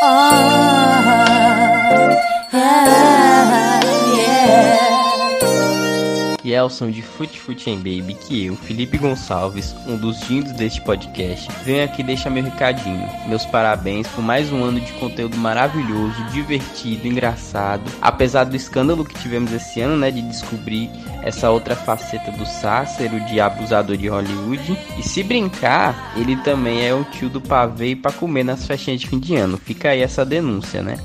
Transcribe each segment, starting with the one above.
E é o som de Fute Fute Baby que eu, Felipe Gonçalves, um dos dindos deste podcast, venho aqui deixar meu recadinho. Meus parabéns por mais um ano de conteúdo maravilhoso, divertido, engraçado. Apesar do escândalo que tivemos esse ano, né, de descobrir essa outra faceta do Sasser, o de abusador de Hollywood. E se brincar, ele também é o tio do pavê para comer nas festinhas de fim de ano. Fica aí essa denúncia, né?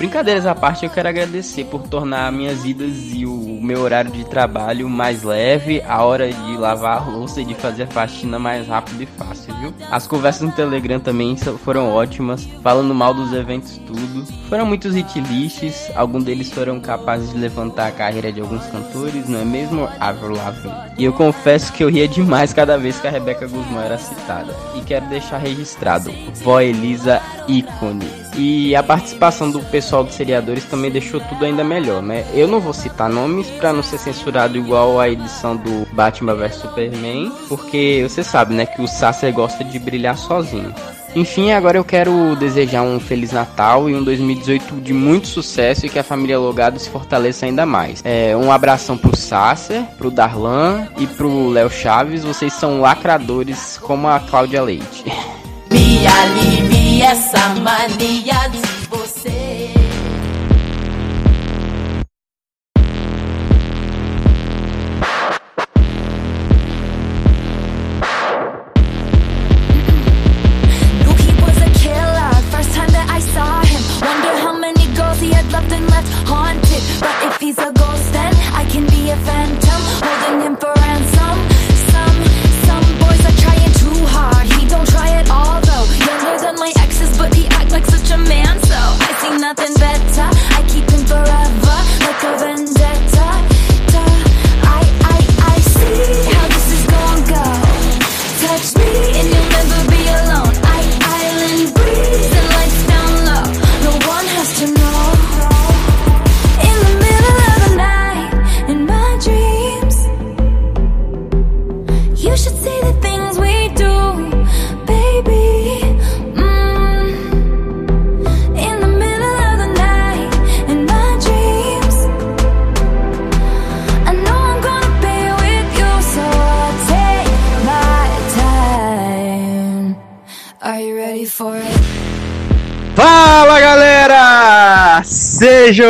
Brincadeiras à parte, eu quero agradecer por tornar minhas idas e o meu horário de trabalho mais leve, a hora de lavar a louça e de fazer a faxina mais rápido e fácil, viu? As conversas no Telegram também foram ótimas, falando mal dos eventos tudo. Foram muitos hit lists, alguns deles foram capazes de levantar a carreira de alguns cantores, não é mesmo, Avril Lavigne? E eu confesso que eu ria demais cada vez que a Rebeca Guzmão era citada. E quero deixar registrado, vó Elisa ícone. E a participação do pessoal dos seriadores também deixou tudo ainda melhor, né? Eu não vou citar nomes para não ser censurado igual a edição do Batman vs Superman, porque você sabe, né, que o Sasser gosta de brilhar sozinho. Enfim, agora eu quero desejar um Feliz Natal e um 2018 de muito sucesso e que a família Logado se fortaleça ainda mais. É, um abração pro Sasser, pro Darlan e pro Léo Chaves. Vocês são lacradores como a Cláudia Leite. Me alivia essa mania de você.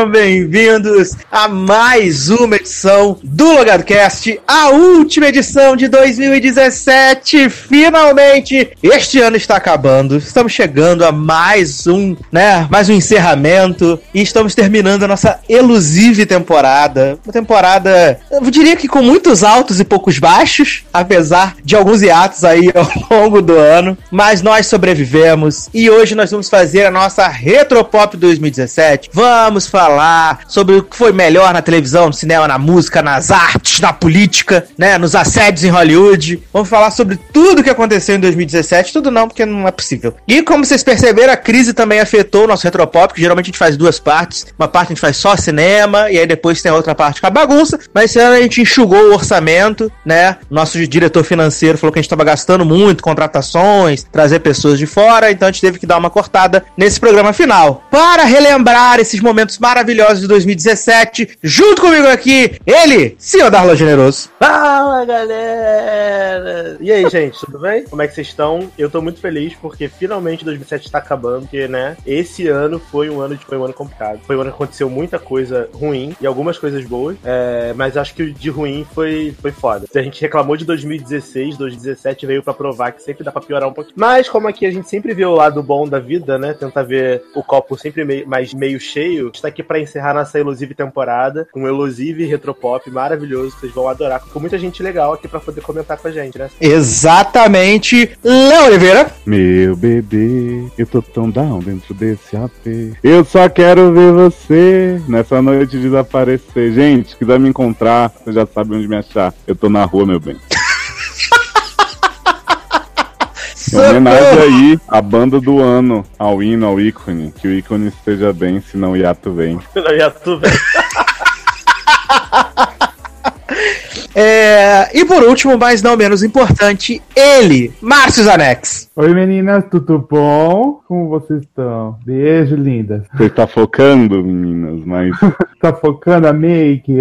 Sejam bem-vindos a mais uma edição do LogadoCast, a última edição de 2017. Finalmente, este ano está acabando. Estamos chegando a mais um, né, mais um encerramento e estamos terminando a nossa elusive temporada. Uma temporada, eu diria que com muitos altos e poucos baixos, apesar de alguns hiatos aí ao longo do ano, mas nós sobrevivemos e hoje nós vamos fazer a nossa Retropop 2017. Vamos falar sobre o que foi melhor na televisão, no cinema, na música, nas artes, na política, né? Nos assédios em Hollywood. Vamos falar sobre tudo que aconteceu em 2017. Tudo não, porque não é possível. E como vocês perceberam, a crise também afetou o nosso Retropop, que geralmente a gente faz duas partes. Uma parte a gente faz só cinema, e aí depois tem a outra parte com a bagunça. Mas esse ano a gente enxugou o orçamento, né? Nosso diretor financeiro falou que a gente estava gastando muito, contratações, trazer pessoas de fora, então a gente teve que dar uma cortada nesse programa final. Para relembrar esses momentos maravilhosos de 2017. Junto comigo aqui, ele, senhor Darla Generoso. Fala, galera! E aí, gente, tudo bem? Como é que vocês estão? Eu tô muito feliz porque finalmente 2017 está acabando, porque, né, esse ano foi um ano, foi um ano complicado. Foi um ano que aconteceu muita coisa ruim e algumas coisas boas, é, mas acho que o de ruim foi, foi foda. A gente reclamou de 2016, 2017 veio para provar que sempre dá pra piorar um pouquinho. Mas como aqui a gente sempre vê o lado bom da vida, né, tentar ver o copo sempre meio, mais meio cheio, está aqui para encerrar nossa elusive temporada, com um elusive retropop maravilhoso, que vocês vão adorar, com muita gente legal aqui para poder comentar com a gente, né? Exatamente. Léo Oliveira. Meu bebê, eu tô tão down dentro desse AP. Eu só quero ver você nessa noite desaparecer. Gente, quiser me encontrar, você já sabe onde me achar. Eu tô na rua, meu bem. Em homenagem aí à banda do ano, ao hino, ao ícone. Que o ícone esteja bem, senão o hiato vem. Senão o hiato vem. É, e por último, mas não menos importante, ele, Márcio Zanex. Oi meninas, tudo bom? Como vocês estão? Beijo, lindas. Você tá focando, meninas, mas. Tá focando a make?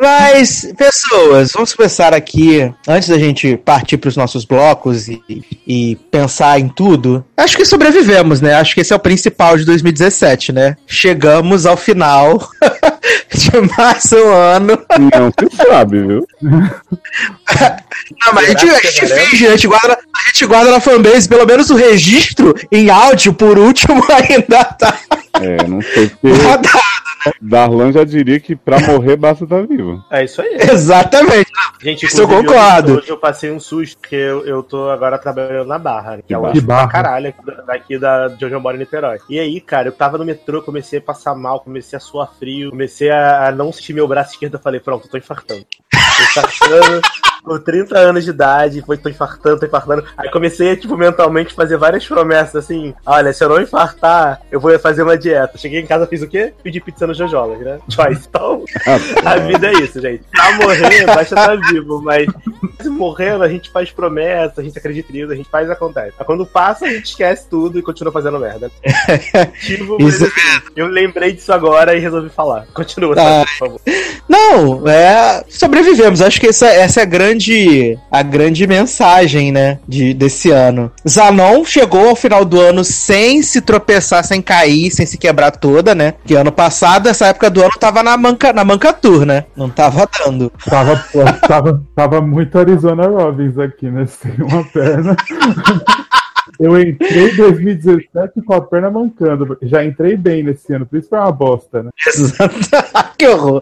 Mas, pessoas, vamos começar aqui, antes da gente partir para os nossos blocos e, e, pensar em tudo. Acho que sobrevivemos, né? Acho que esse é o principal de 2017, né? Chegamos ao final de mais um ano. Não se sabe, viu? Não, mas a gente, a gente finge, a gente, guarda, a gente guarda na fanbase, pelo menos o registro em áudio, por último, ainda tá. É, não sei se. Darlan já diria que pra morrer basta estar vivo. É isso aí. Exatamente. Gente, Isso eu concordo. Hoje, hoje eu passei um susto, porque eu, eu tô agora trabalhando na Barra, né, que é pra barra? caralho aqui da- daqui da, de onde eu moro em Niterói. E aí, cara, eu tava no metrô, comecei a passar mal, comecei a suar frio, comecei a, a não sentir meu braço esquerdo, eu falei, pronto, eu tô infartando. Infartando. Com 30 anos de idade, foi, tô infartando, tô infartando. Aí comecei, tipo, mentalmente fazer várias promessas, assim, olha, se eu não infartar, eu vou fazer uma dieta. Cheguei em casa, fiz o quê? Pedi pizza no Jojolas, né? Choice. Então, a vida é isso, gente. Pra morrer, basta estar vivo, mas se morrendo, a gente faz promessa, a gente acredita nisso, a gente faz e acontece. Mas quando passa, a gente esquece tudo e continua fazendo merda. Tipo, Isso eu lembrei disso agora e resolvi falar. Continua, Tá. Sasha, por favor. Não, é. Acho que essa, essa é a grande, a grande mensagem, né? De, desse ano. Zanon chegou ao final do ano sem se tropeçar, sem cair, sem se quebrar toda, né? Que ano passado, essa época do ano, tava na manca, na manca tour, né? Não tava dando. Tava, tava, tava muito Arizona Robbins aqui, né? Sem uma perna. Eu entrei em 2017 com a perna mancando. Já entrei bem nesse ano, por isso foi uma bosta, né? Que horror.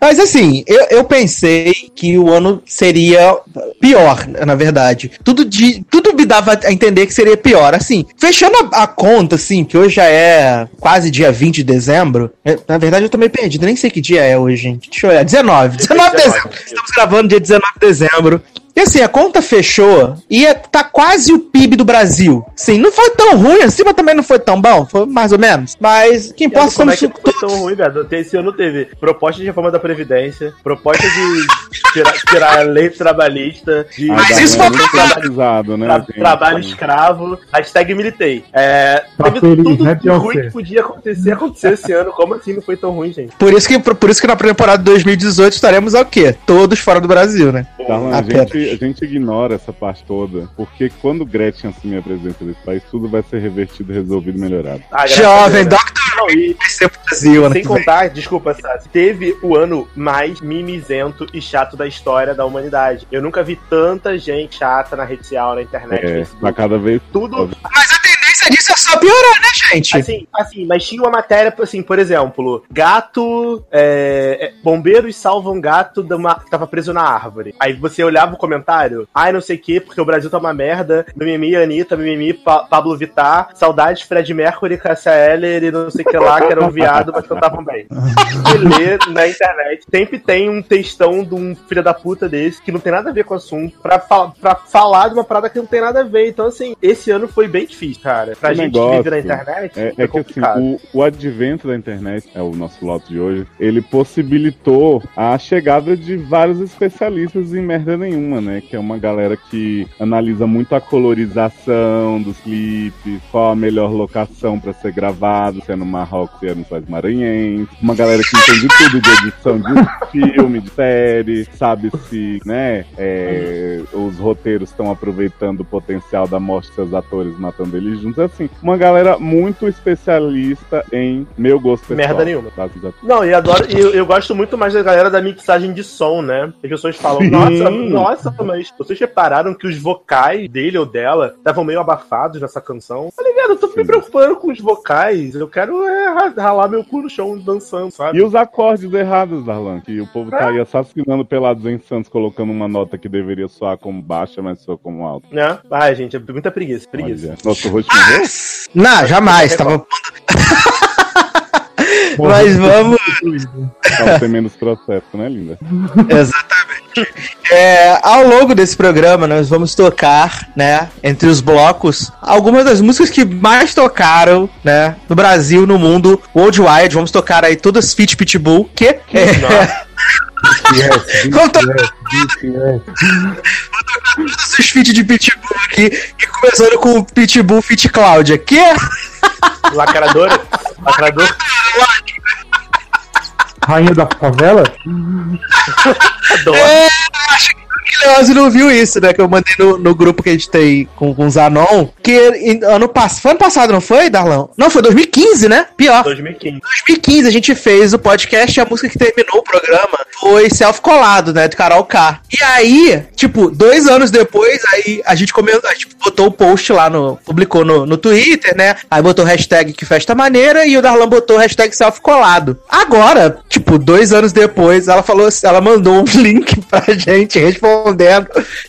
Mas assim, eu, eu pensei que o ano seria pior, na verdade. Tudo, de, tudo me dava a entender que seria pior. Assim, fechando a, a conta, assim, que hoje já é quase dia 20 de dezembro. é, na verdade, eu tô meio perdido, nem sei que dia é hoje, gente. Deixa eu olhar. 19. 19 de dezembro. Estamos gravando dia 19 de dezembro. E assim, a conta fechou e é- tá quase o PIB do Brasil. Sim, não foi tão ruim assim, mas também não foi tão bom. Foi mais ou menos. Mas que importa Como é que foi tão ruim, velho? Esse ano teve proposta de reforma da Previdência, proposta de tirar, tirar a lei trabalhista, de Ah, Mas isso é foi muito pra- traumatizado, né? tra- trabalho escravo, hashtag militei. É, teve feliz, tudo né, de ruim que podia acontecer, aconteceu esse ano. Como assim não foi tão ruim, gente? Por isso que, por isso que na temporada de 2018 estaremos ao quê? Todos fora do Brasil, né? Darlan, a, gente, a gente ignora essa parte toda, porque quando Gretchen assumir a presidência desse país, tudo vai ser revertido, resolvido e melhorado. Ah, Jovem? Dr. Não, e vai ser pro Brasil, sem contar, desculpa, Sassi, teve o ano mais mimizento e chato da história da humanidade. Eu nunca vi tanta gente chata na rede social, na internet, É, Facebook. pra cada vez. Tudo Mas a tendência disso é só piorar, né, gente? Assim, assim, mas tinha uma matéria, assim, por exemplo, gato. é, é, bombeiros salvam gato de uma- que tava preso na árvore. Aí você olhava o comentário, ai, não sei o que, porque o Brasil tá uma merda, mimimi, Anitta, mimimi, Pa- Pablo Vittar, saudades, Fred Mercury, Cassia Eller e não sei o que lá, que eram viado, mas cantavam bem. Você lê na internet, sempre tem um textão de um filho da puta desse, que não tem nada a ver com o assunto, pra, fa- pra falar de uma parada que não tem nada a ver. Então, assim, esse ano foi bem difícil, cara. Pra O gente negócio que vive na internet, É, foi é que assim, o, o advento da internet, é o nosso lote de hoje, ele possibilitou a chegada de vários especialistas em merda nenhuma, né? Que é uma galera que analisa muito a colorização dos clipes, qual a melhor locação pra ser gravado, se é no Marrocos, se é no País Maranhense. Uma galera que entende tudo de edição de filme, de série, sabe se, né, é, os roteiros estão aproveitando o potencial da morte de seus atores, matando eles juntos. Assim, uma galera muito especialista em meu gosto pessoal. Merda nenhuma. Tá, Não, e adoro, e eu, eu gosto muito mais da galera da mixagem de som, né? As pessoas falam, Sim. nossa, nossa, mas vocês repararam que os vocais dele ou dela estavam meio abafados nessa canção? Eu falei, velho, eu tô me Sim. preocupando com os vocais, eu quero é, ra- ralar meu cu no chão dançando, sabe? E os acordes errados, Darlan, que o povo tá aí assassinando pelados em Santos, colocando uma nota que deveria soar como baixa, mas soa como alta. Né? Ai, gente, é muita preguiça, preguiça. Olha. Nosso rosto morreu? Não, jamais. Tava... Mas vamos. Ter menos processo, né, linda? Exatamente. É, ao longo desse programa, nós vamos tocar, né, entre os blocos, algumas das músicas que mais tocaram, né, no Brasil, no mundo, worldwide. Vamos tocar aí todas Fit Pitbull, que é, BTS, Vamos tocar BTS, todos os feat de Pitbull aqui, e começando com o Pitbull Fit Cláudia, que é Lacradora? Lacrador? Rainha da favela? Adoro. É, acho que Leozio não viu isso, né? Que eu mandei no, no grupo que a gente tem com, com os Anon. Que em- ano passado. Foi ano passado, não foi, Darlão? Não, foi 2015, né? Pior. 2015. 2015 a gente fez o podcast e a música que terminou o programa foi Self Colado, né? Do Carol K. E aí, tipo, dois anos depois, aí a gente comentou, a gente botou o post lá no. publicou no, no Twitter, né? Aí botou hashtag que festa maneira e o Darlan botou hashtag Self Colado. Agora, tipo, dois anos depois, ela falou ela mandou um link pra gente respondendo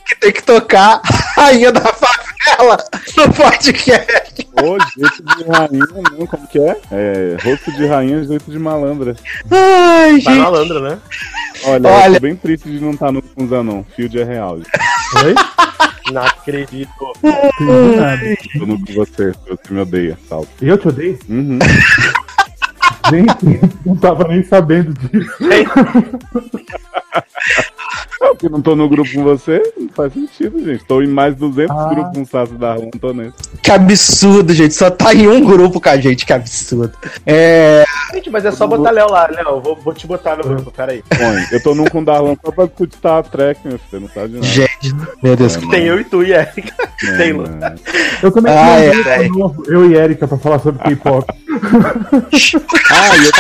que tem que tocar Rainha da Favela no podcast. Ô, jeito de rainha, não, como que é? É, rosto de rainha, jeito de malandra. Ai, Tá gente. malandro, né? Olha, Olha. eu tô bem triste de não estar no com Zanon. Field é real. Oi? Não acredito. Não entendi nada. Tô no com você, você me odeia, salve. Eu te odeio? Uhum. Gente, não tava nem sabendo disso. Não, porque não tô no grupo com você, não faz sentido, gente. Tô em mais 200 Ah. grupos com o Sasso da Rua, não tô nesse. Que absurdo, gente. Só tá em um grupo com a gente, que absurdo. É. Gente, mas é só botar Léo lá. Léo, vou, vou te botar no grupo, peraí. Põe. Eu tô num com o Darlan só pra discutir Star Trek, meu filho, não sabe de nada. Gente, meu Deus. É, Tem eu e tu e Erika. Não, Taylor. não. Eu também Ah, tenho um é, é. novo, eu e Erika, pra falar sobre K-pop. Ah, e eu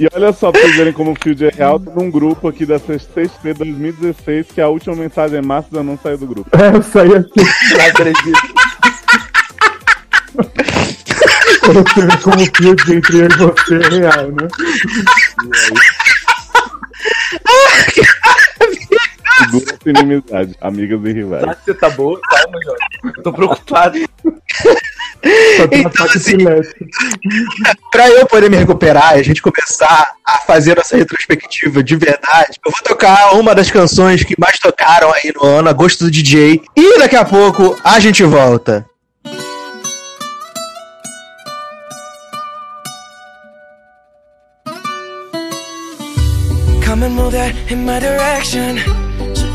E olha só, pra vocês verem como o Field é real, tô num grupo aqui da CXP 2016, que a última mensagem é Márcio não saiu do grupo. É, eu saí aqui. Não acredito. Pra você como o field entre eu e você é real, né? Segura essa inimizade, amigas e rivais. Que você tá boa? Calma, Jorge. Eu tô preocupado. Então, assim. Pra eu poder me recuperar e a gente começar a fazer nossa retrospectiva de verdade, eu vou tocar uma das canções que mais tocaram aí no ano, a gosto do DJ. E daqui a pouco a gente volta. Come and move that in my direction.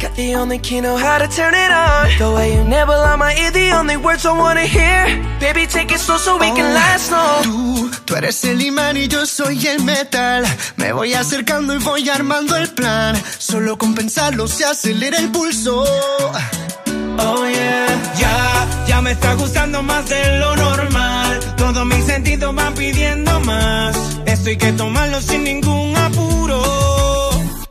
Got the only key, know how to turn it on. The way you nibble on my ear, the only words I wanna hear. Baby, take it slow so we can last long. Tú, tú eres el imán y yo soy el metal. Me voy acercando y voy armando el plan. Solo con pensarlo se acelera el pulso. Oh yeah, ya, ya me está gustando más de lo normal. Todos mis sentidos van pidiendo más. Esto hay que tomarlo sin ningún apuro.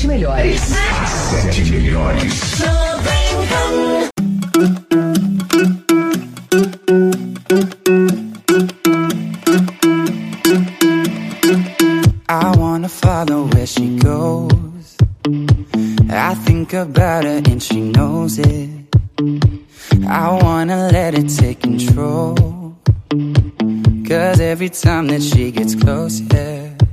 As sete melhores. I wanna follow where she goes. I think about her and she knows it. I wanna let it take control. Cause every time that she gets close, yeah,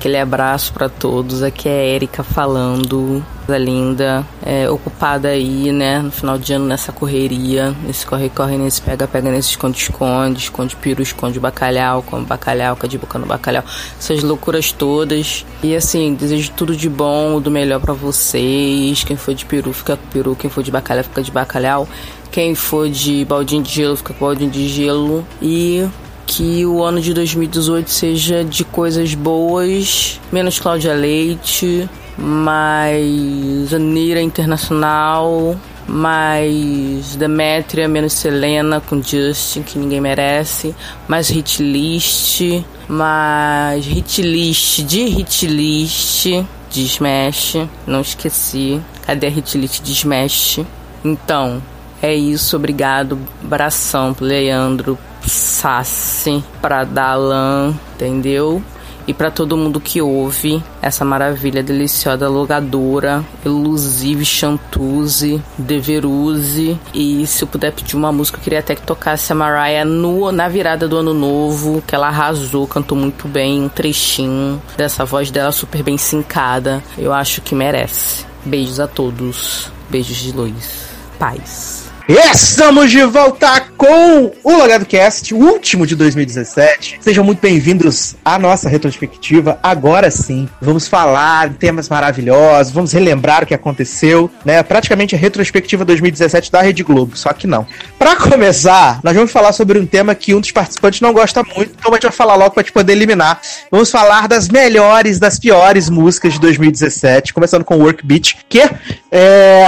aquele abraço pra todos. Aqui é a Erika falando. Coisa linda, é, ocupada aí, né? No final de ano nessa correria, nesse corre-corre, nesse pega-pega, nesse esconde-esconde, esconde peru, esconde bacalhau, come bacalhau, fica de boca no bacalhau, essas loucuras todas. E assim, desejo tudo de bom, do melhor pra vocês. Quem for de peru, fica com peru. Quem for de bacalhau, fica de bacalhau. Quem for de baldinho de gelo, fica com baldinho de gelo. E que o ano de 2018 seja de coisas boas, menos Cláudia Leite, mais Anira Internacional, mais Demetria, menos Selena com Justin, que ninguém merece, mais hit list, mais hit list de hit list de Smash, não esqueci. Cadê a hit list de Smash? Então, é isso, obrigado. Abração pro Leandro, Sassi, pra Dalan, entendeu? E pra todo mundo que ouve essa maravilha deliciosa, logadora, elusive, chantuse, deveruze. E se eu puder pedir uma música, eu queria até que tocasse a Mariah no, na virada do ano novo, que ela arrasou, cantou muito bem, um trechinho dessa voz dela super bem sincada. Eu acho que merece. Beijos a todos. Beijos de luz. Paz. Estamos de volta com o Logado Cast, o último de 2017. Sejam muito bem-vindos à nossa retrospectiva. Agora sim, vamos falar de temas maravilhosos, vamos relembrar o que aconteceu, né? Praticamente a retrospectiva 2017 da Rede Globo, só que não. Para começar, nós vamos falar sobre um tema que um dos participantes não gosta muito, então a gente vai falar logo para te poder eliminar. Vamos falar das melhores, das piores músicas de 2017, começando com Work Beat, que é.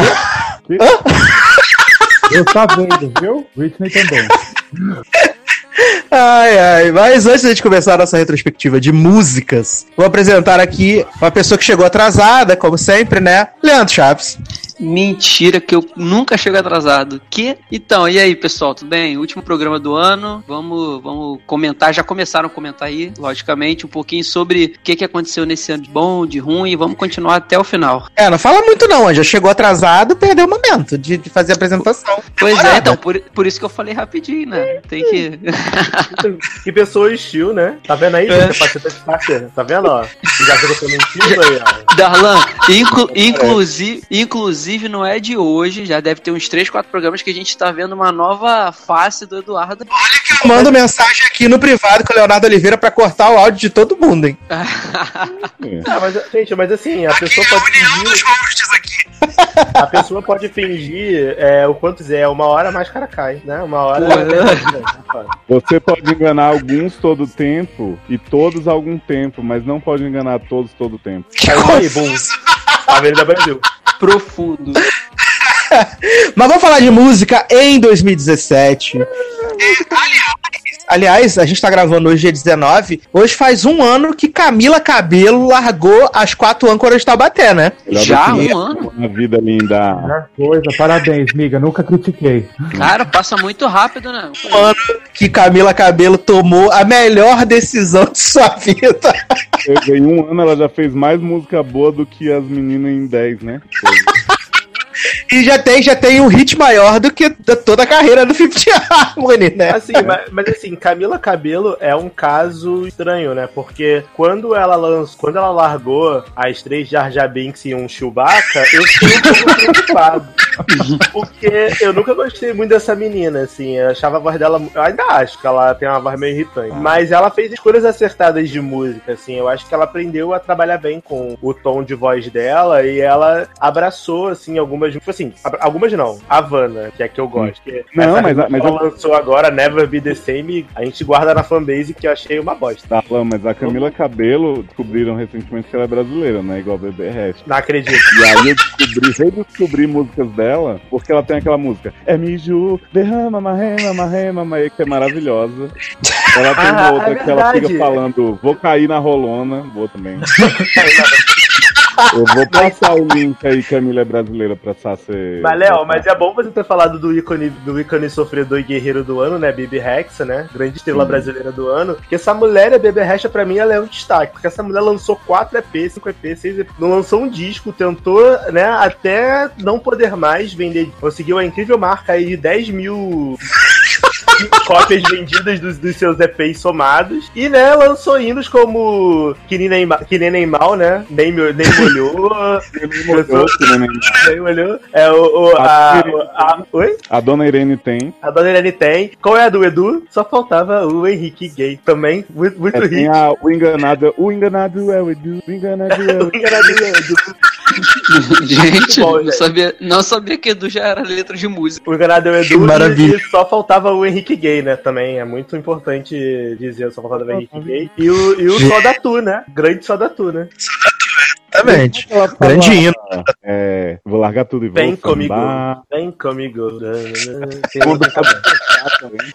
Eu tá vendo, viu? Whitney também. Ai, ai, mas antes de começar a nossa retrospectiva de músicas, vou apresentar aqui uma pessoa que chegou atrasada, como sempre, né? Leandro Chaves. Mentira, que eu nunca chego atrasado. Que? Então, e aí, pessoal, tudo bem? Último programa do ano. Vamos, vamos comentar. Já começaram a comentar aí, logicamente, um pouquinho sobre o que, que aconteceu nesse ano de bom, de ruim. E vamos continuar até o final. É, não fala muito não, já chegou atrasado, perdeu o momento de, de fazer a apresentação. Pois é, então, por, por isso que eu falei rapidinho, né? Tem que. Que pessoa hostil, né? Tá vendo aí? É. Tá vendo, ó? Já que eu tô mentindo aí, ó. Darlan, inclu- inclusive, inclusive não é de hoje, já deve ter uns 3, 4 programas que a gente tá vendo uma nova face do Eduardo. Eu mando mensagem aqui no privado com o Leonardo Oliveira pra cortar o áudio de todo mundo, hein? Ah, mas, gente, mas assim, a pessoa pode fingir. A pessoa pode fingir é, o quanto quiser, uma hora mais cara cai, né? Uma hora. Você pode enganar alguns todo tempo e todos algum tempo, mas não pode enganar todos todo tempo. Aí, bum. Avenida Brasil. Profundo. Mas vamos falar de música em 2017. Aliás, a gente tá gravando hoje, dia 19. Hoje faz um ano que Camila Cabelo largou as quatro âncoras de Taubaté, né? Já que um ano? Uma vida linda. Melhor coisa, parabéns, miga. Nunca critiquei. Cara, passa muito rápido, né? Um ano que Camila Cabelo tomou a melhor decisão de sua vida. Em um ano ela já fez mais música boa do que as meninas em 10, né? E já tem, já tem um hit maior do que da- toda a carreira do Fifth Harmony, né? Assim, mas, mas assim, Camila Cabelo é um caso estranho, né? Porque quando ela lançou, quando ela largou as três Jar Jar Binks e um Chewbacca, eu fiquei um pouco preocupado. Porque eu nunca gostei muito dessa menina, assim. Eu achava a voz dela. Eu ainda acho que ela tem uma voz meio irritante. Mas ela fez escolhas acertadas de música, assim. Eu acho que ela aprendeu a trabalhar bem com o tom de voz dela e ela abraçou, assim, algumas. Tipo assim, assim, algumas não. Havana, que é a que eu gosto. Que Não, essa mas mas ela a- lançou agora, Never Be The Same, a gente guarda na fanbase que eu achei uma bosta. Tá, mas a Camila Cabelo descobriram recentemente que ela é brasileira, né? Igual a Bebê Hash. Não acredito. E aí eu descobri, redescobri músicas dela, porque ela tem aquela música. É Miju, derrama, marrema, marrema, maê, que é maravilhosa. Ela tem uma Ah, outra é que ela fica falando, vou cair na rolona, vou também. Eu vou passar o link aí, Camila é brasileira, pra Sasser. Mas, Léo, mas é bom você ter falado do ícone, do ícone sofredor e guerreiro do ano, né? Bibi Rexa, né? Grande estrela Sim. brasileira do ano. Porque essa mulher, a Bibi Rexa, pra mim, ela é um destaque. Porque essa mulher lançou 4 EP, 5 EP, 6 EP. Não lançou um disco, tentou, né? Até não poder mais vender. Conseguiu a incrível marca aí de 10 mil. cópias vendidas dos, dos seus EPs somados. E, né, lançou hinos como Que Nem, Nem, que nem, nem Mal, né? Nem, nem molhou. Molhou, que nem- nem molhou. É o. o- a, a- Oi? A dona Irene tem. A dona Irene tem. Qual é a do Edu? Só faltava o Henrique Gay também. Muito, muito É, rico. a, o enganado, o enganado é o Edu, o enganado é o O enganado é o Edu. Gente, bom, não gente. sabia, não sabia que Edu já era letra de música. O enganado é o Que Edu. maravilha. E, e só faltava o Henrique Gay, né? Também é muito importante dizer. Só faltava o Henrique Gay. E o, e o Gente. Só da Tu, né? Grande Só da Tu, né? Exatamente. Grande hino. É, vou largar tudo e vou Vem comigo. Vem comigo.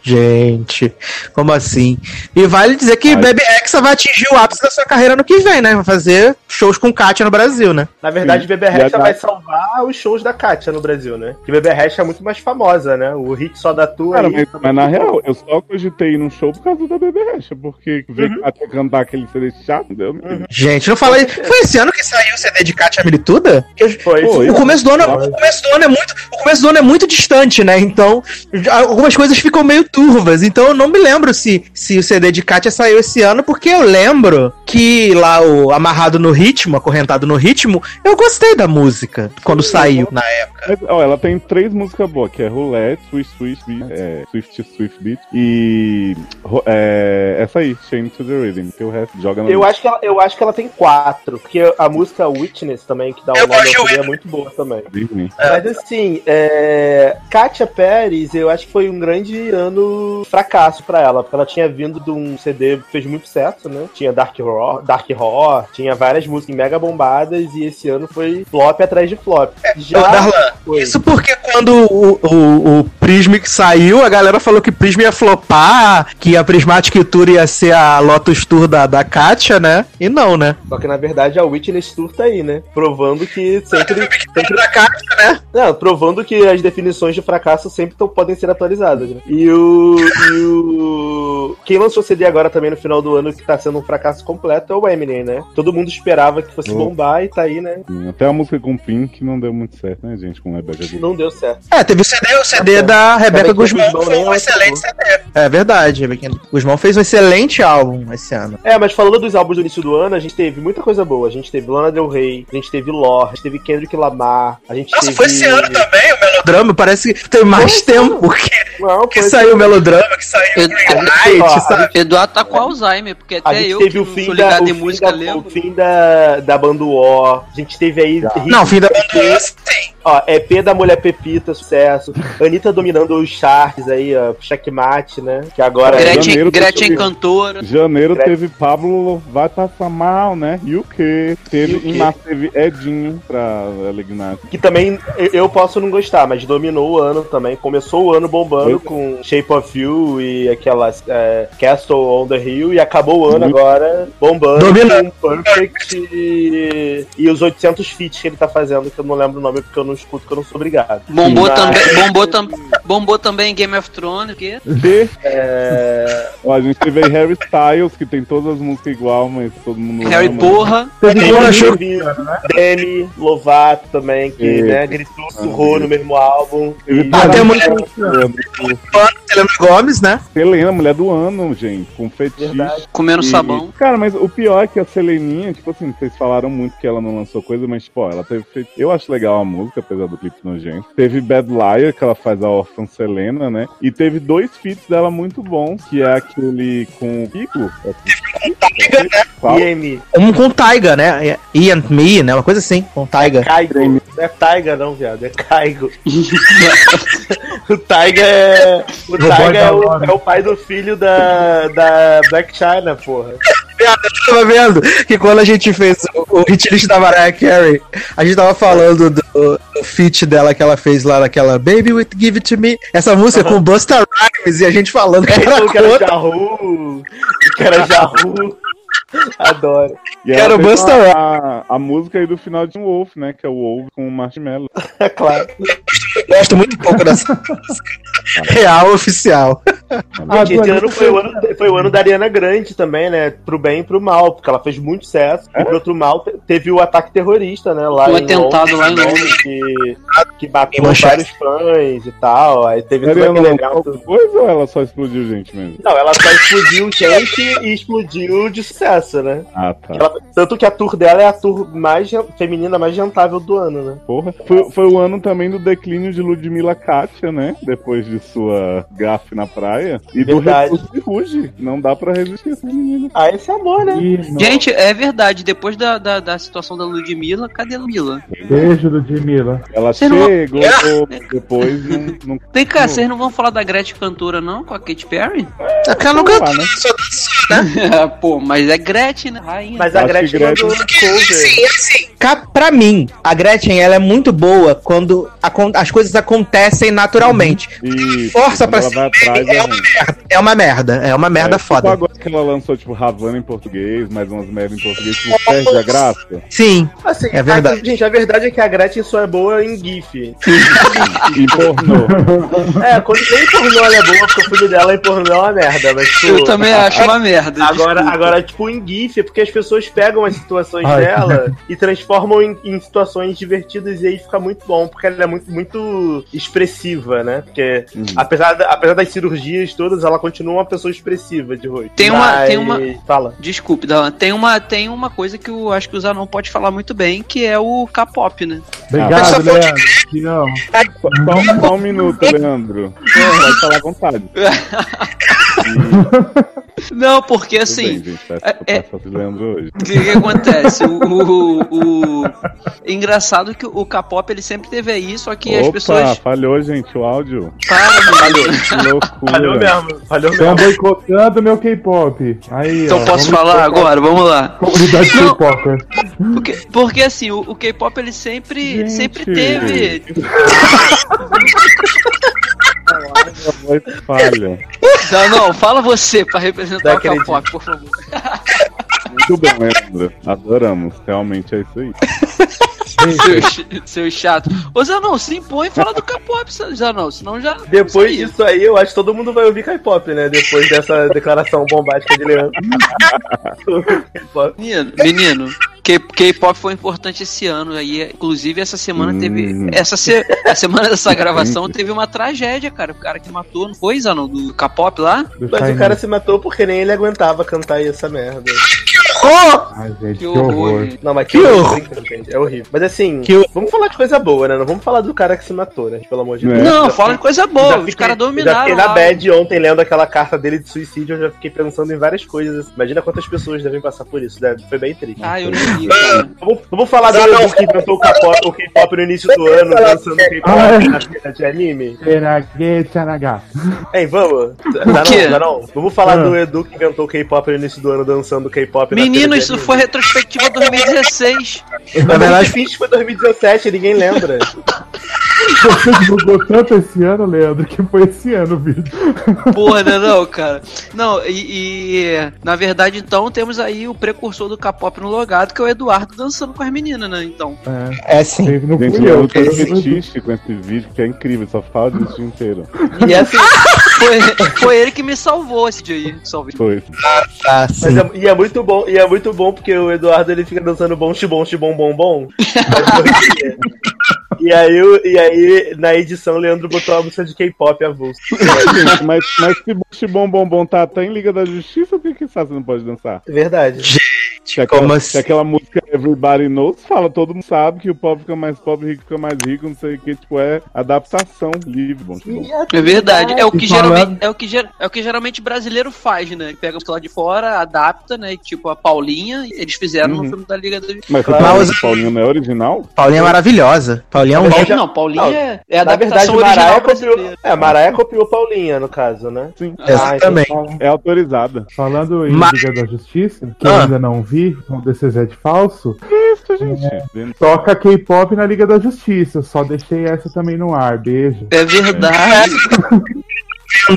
Gente, como assim? E vale dizer que Ai. Baby Hexa vai atingir o ápice da sua carreira no que vem, né? Vai fazer shows com Kátia no Brasil, né? Na verdade, Sim. Bebê a Rexa da- vai salvar os shows da Kátia no Brasil, né? Que Bebê Rexa é muito mais famosa, né? O hit só da tua. Cara, aí, mas, mas na real, eu só cogitei ir num show por causa da Bebê Recha, porque ver até cantar aquele CD chato, deu Uhum. Gente, não fala isso. Foi esse ano que saiu o CD de Kátia Milituda? Eu- Foi. Foi. O começo do ano, o começo do ano é muito, o começo do ano é muito distante, né? Então, algumas coisas ficam meio turvas. Então, eu não me lembro se, se o CD de Kátia saiu esse ano, porque eu lembro que lá o amarrado no ritmo, acorrentado no ritmo, eu gostei da música quando saiu na época. Mas, ó, ela tem três músicas boas, que é Roulette, Swift Swift Beat, é, Swift Swift Beat e é, essa aí, Shame to the Rhythm, que o resto joga na Eu acho, que ela, eu acho que ela tem quatro, porque a música Witness também, que dá Eu o nome ao é muito boa também. Disney. Mas assim, é... Kátia Pérez, eu acho que foi um grande ano fracasso pra ela, porque ela tinha vindo de um CD que fez muito sucesso, né? Tinha Dark Horror, Dark Horror tinha várias músicas mega bombadas, e esse ano foi flop atrás de flop. Já Ô, Darlan, foi. Isso porque quando o, o, o Prismic saiu, a galera falou que Prism ia flopar, que a Prismatic Tour ia ser a Lotus Tour da, da Kátia, né? E não, né? Só que na verdade a Witness Tour tá aí, né? Provando que sempre. sempre... Da Kátia, né? Não, provando que as definições de fracasso sempre tão- podem ser atualizadas, né? E o. E o. Quem lançou CD agora também no final do ano que tá sendo um fracasso completo é o Eminem, né? Todo mundo esperava que fosse Oh. bombar e tá aí, né? Até a música com Pink não deu muito certo, né, gente, com Rebecca Guzmán. Não deu certo. É, teve o CD, o CD Tá da Rebeca Rebeca Guzmão, Guzmão foi um ela excelente. CD. É verdade, Rebeca Guzmão fez um excelente álbum esse ano. É, mas falando dos álbuns do início do ano, a gente teve muita coisa boa. A gente teve Lana Del Rey, a gente teve Lorde, a gente teve Kendrick Lamar, a gente Nossa, teve. foi esse ano também o Melodrama, parece que tem mais tempo que, Não, que saiu o Melodrama, que saiu o sabe? Eduardo tá com Alzheimer, porque até eu teve que o fim sou da, ligado o em fim música da, lembro. o fim da, da banda War. A gente teve aí. hit- Não, fim da banda, sim. Ó, EP da Mulher Pepita, sucesso. Anitta dominando os charts aí, ó. Checkmate, né? Que agora Gretchen- Gretchen, janeiro Gretchen teve- cantora. Janeiro Gretchen. teve Pablo Vai Passar Mal, né? E o quê? Teve, em março teve Edinho pra Elignat. que também eu- posso não gostar, mas dominou o ano também. Começou o ano bombando com Shape of You e aquelas é, Castle on the Hill e acabou o ano Muito. agora bombando Dominando. com Perfect e, e os 800 feats que ele tá fazendo, que eu não lembro o nome porque eu não escuto, que eu não sou obrigado. Bombou, Mas- também, bombou, tam, bombou também Game of Thrones. Que... E, É, ó, a gente teve aí Harry Styles, que tem todas as músicas igual, mas todo mundo Harry ama. Porra. Teve Tem Gona o Show. Demi, Demi Lovato também, que É. né, gritou, surrou no mesmo álbum. Teve E- Ah, tem a mulher- Selena, Helena Gomes, né? Selena, mulher do ano, gente, com fetiche. Verdade. Comendo E- sabão. Cara, mas o pior é que a Seleninha, tipo assim, vocês falaram muito que ela não lançou coisa, mas, pô, ela teve feito. Eu acho legal a música, apesar do clipe nojento. Teve Bad Liar, que ela faz a órfã Selena, né? E teve dois feats dela muito bons, que é aquele com o Kiko. Qual? IM. Um com Taiga, né? E and Me, né? Uma coisa assim, com Taiga. Caigo. Não é Taiga, não, viado. É Caigo. o Taiga é. O Taiga é o, é o pai do filho da, da Black China, porra. Eu tava vendo que quando a gente fez o, o hit list da Mariah Carey, a gente tava falando do, do feat dela que ela fez lá naquela Baby With Give It To Me, essa música com Busta Rhymes, e a gente falando que era que. Jahu. Que era Jahu. Adoro. E Quero Busta a, a, a música aí do final de um Wolf, né? Que é o Wolf com o Marshmallow. É claro. Gosto muito pouco dessa música. Real oficial. Ah, esse Dua ano foi o ano, foi o ano da Ariana Grande também, né? Pro bem e pro mal, porque ela fez muito sucesso. E pro outro mal, te- teve o ataque terrorista, né? Lá O em atentado Londres, lá em Londres. Que, que Manchester. vários fãs e tal. Aí teve Ariana aquele lançou evento. coisa ou ela só explodiu gente mesmo? Não, ela só explodiu gente e explodiu de sucesso, né? Ah, tá. Ela- tanto que a tour dela é a tour mais feminina mais rentável do ano, né? Porra. Foi, foi o ano também do declínio de Ludmilla Katia, né? Depois de sua gafe na praia. E Verdade. do recurso de Ruge. Não dá pra resistir essa menina. Ah, esse é amor, né? Não. Gente, é verdade, depois da, da, da situação da Ludmilla, cadê a Ludmilla? Beijo, Ludmilla. Ela Você não- chegou depois e não, não Vem cá, Não. vocês não vão falar da Gretchen cantora, não? Com a Katy Perry? Ela nunca lá, né? Pô, mas é Gretchen, né? Rainha. Mas a Acho que Gretchen Gretchen- mandou. Sim, assim, ca- pra mim, a Gretchen ela é muito boa quando as coisas acontecem naturalmente. E Força pra ela vai cima atrás é é uma ruim. merda. É uma merda, é uma merda É, foda. Tipo agora que ela lançou, tipo, Havana em português, mais umas merda em português, tipo, perde a graça. Sim, Assim, É verdade. a- gente, a verdade é que a Gretchen só é boa em GIF. E pornô. É, quando nem pornô ela é boa, porque o filho dela em pornô é uma merda. Mas, tipo, Eu também acho uma merda. Agora, desculpa. agora, tipo, em GIF é porque as pessoas pegam as situações Ai. dela e transformam em, em situações divertidas e aí fica muito bom, porque ela é muito, muito expressiva, né? Porque Uhum. apesar, apesar das cirurgias todas, ela continua uma pessoa expressiva de rosto. Tem uma- tem uma- Fala. Desculpe, Dalan. Tem uma, tem uma coisa que eu acho que o Zanon pode falar muito bem, que é o K-pop, né? Obrigado, Leandro. Te amo. Só, só- só um minuto, Leandro. Pode falar à vontade. Não, porque assim. bem, é- é. O que, que acontece? O, o, o- Engraçado que o K-pop ele sempre teve aí, só que as Opa, pessoas. falhou, gente, o áudio. Para, Falhou. Que loucura. Falhou mesmo. Falhou Estão boicotando meu K-pop. Aí, Então ó, posso falar agora? Vamos lá. Comunidade. K-Popper. Porque, porque assim, o, o K-pop ele sempre, Gente. sempre teve. A voz falha. Não, não, fala você pra representar o K-pop, por favor. Muito bom, Leandro. Adoramos. Realmente é isso aí. Seu, seu chato. Ô Zanon, se impõe e fala do K-pop, Zanon, senão já. Depois isso aí. disso aí, eu acho que todo mundo vai ouvir K-pop, né? Depois dessa declaração bombástica de Leandro. Menino, menino K-pop foi importante esse ano aí. Inclusive, essa semana Hum. teve. Essa se- a semana dessa gravação teve uma tragédia, cara. O cara que matou, não foi, Zanon? Do K-pop lá? Do Mas o cara se matou porque nem ele aguentava cantar essa merda. Ai, gente, Que que horror. horror. Não, mas Que que horror. horror. É horrível. Mas assim, Que horror. vamos falar de coisa boa, né? Não vamos falar do cara que se matou, né? Pelo amor de É. Deus. Não, Já fala de coisa boa. Os fiquei- caras Eu já dominaram. fiquei na bad ontem lendo aquela carta dele de suicídio, eu já fiquei pensando em várias coisas. Imagina quantas pessoas devem passar por isso, né? Foi bem triste. Ah, eu não vi, cara. Vamos, vamos falar do Edu que inventou o K-pop o K-pop no início do ano, dançando K-pop na cena de anime. Hein, vamos? quê? Não, não, não. Vamos falar Ah. do Edu que inventou o K-pop no início do ano, dançando K-pop na Menino, isso anime. foi retrospectiva 2016. Na verdade, que foi 2017, ninguém lembra. Você divulgou tanto esse ano, Leandro, que foi esse ano o vídeo. Porra, né, não, cara. Não, e, e, na verdade, então, temos aí o precursor do K-pop no logado, que é o Eduardo dançando com as meninas, né? Então. É, é sim. teve- não Gente, eu eu. tô fetiche com esse vídeo, que é incrível, só fala disso o dia inteiro. E assim, Foi, foi ele que me salvou esse dia aí. Salve. Foi. Ah, mas sim. é, e é muito bom, e é muito bom porque o Eduardo ele fica dançando bom xibom xibom bom bom. E aí, e aí, na edição, o Leandro botou a música de K-pop avulso. Gente, mas, mas se Bush Bom Bom Bom tá até em Liga da Justiça, por que que Sassi não pode dançar? Verdade. Se aquela, Como se assim? aquela música Everybody Knows fala, todo mundo sabe que o pobre fica mais pobre, o rico fica mais rico, não sei o que, tipo, é adaptação livre, bom, tipo, É verdade. É o que geralmente, é o que, é o que geralmente brasileiro faz, né? Pega o lá de fora, adapta, né? Tipo a Paulinha, eles fizeram no Uhum. filme da Liga da Mas Claro. tá Mas- vendo que Paulinho não é original? Paulinha é maravilhosa. Paulinha é um Paulinha- gênio. Não, Paulinha Não, é, é a Na verdade, adaptação original Maraia copiou. É, Maraia copiou Paulinha, no caso, né? Sim. Ah, Exatamente. É autorizada. Falando em Mas- Liga da Justiça, que Ah. eu ainda não vi, um DCZ de falso, Isso, gente. Vendo? toca K-pop na Liga da Justiça. Só deixei essa também no ar. Beijo. É verdade.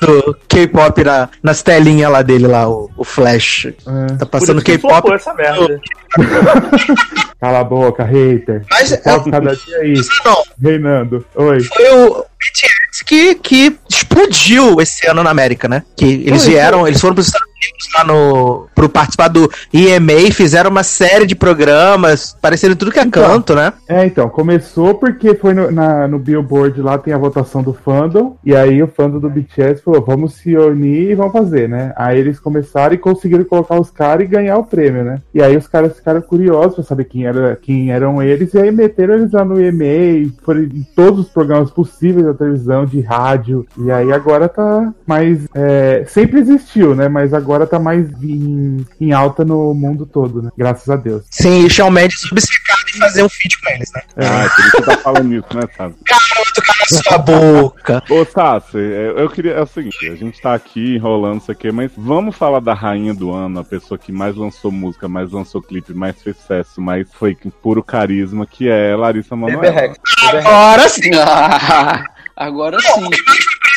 do K-pop na, nas telinhas lá dele, lá, o, o Flash. É. Tá passando K-pop. flopou essa merda. Cala a boca, hater. Mas é, cada dia aí, não, reinando. Oi. foi o BTS que, que explodiu esse ano na América, né? Que eles vieram, eles foram pros Estados Unidos lá no. pro participar do EMA e fizeram uma série de programas, parecendo tudo que é Então. canto, né? É, então, começou porque foi no, na- no Billboard lá, tem a votação do fandom, e aí o fandom do BTS falou, vamos se unir e vamos fazer, né? Aí eles começaram e conseguiram colocar os caras e ganhar o prêmio, né? E aí os caras ficaram curiosos pra saber quem, era, quem eram eles, e aí meteram eles lá no EMA, e foram em todos os programas possíveis da televisão, de rádio, e aí agora tá mais... é, sempre existiu, né? Mas agora tá mais em, em alta no mundo todo, né? Graças a Deus. Sim, e o Shawn Mendes obcecado em fazer um feat com eles, né? Ah, é por isso que tá falando isso, né, Sassi? Garoto, cala sua boca. Ô, Sassi, é, eu queria. É o seguinte, a gente tá aqui enrolando isso aqui, mas vamos falar da rainha do ano, a pessoa que mais lançou música, mais lançou clipe, mais fez sucesso, mais foi com puro carisma, que é Larissa Manoela. Agora sim. Ah, agora sim.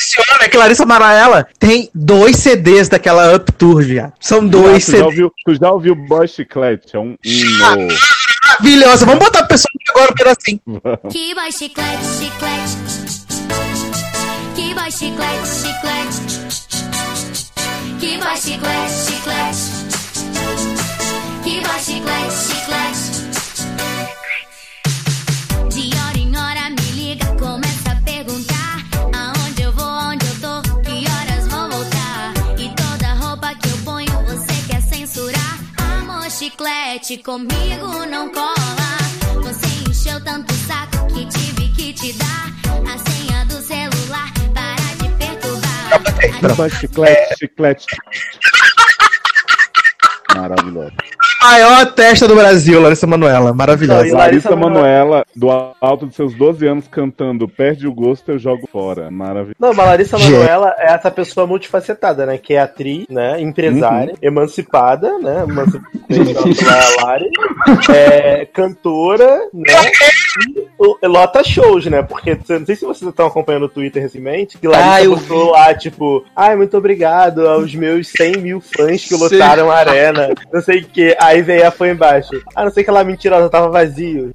Impressiona é que Larissa Maraela tem dois CDs daquela Up Tour, viado. São dois tu, já CDs ouviu, tu já ouviu Boy Chiclete? É um hino. maravilhosos. Vamos botar a pessoa agora um pedacinho. Que boy chiclete, chiclete. Que boy chiclete, chiclete. Que boy chiclete, chiclete. Que boy chiclete, chiclete. Chiclete, comigo não cola. Você encheu tanto saco que tive que te dar a senha do celular. Para de perturbar. Chiclete, Chiclete. Maravilhoso. Maior testa do Brasil, Larissa Manoela. Maravilhosa. Não, Larissa Larissa Manoela, do alto dos seus 12 anos, cantando Perde o gosto, eu jogo fora. Maravilhoso. Não, mas Larissa. Manoela é essa pessoa multifacetada, né? Que é atriz, né? Empresária, emancipada, né? Emancipada é, cantora, né? E lota shows, né? Porque não sei se vocês estão acompanhando o Twitter recentemente, que Larissa Ah, eu postou lá, tipo, ai, muito obrigado aos meus 100 mil fãs que Sim. lotaram a arena. Não sei o que. Aí veio a fã embaixo. Ah, não sei que ela mentirosa, tava vazio.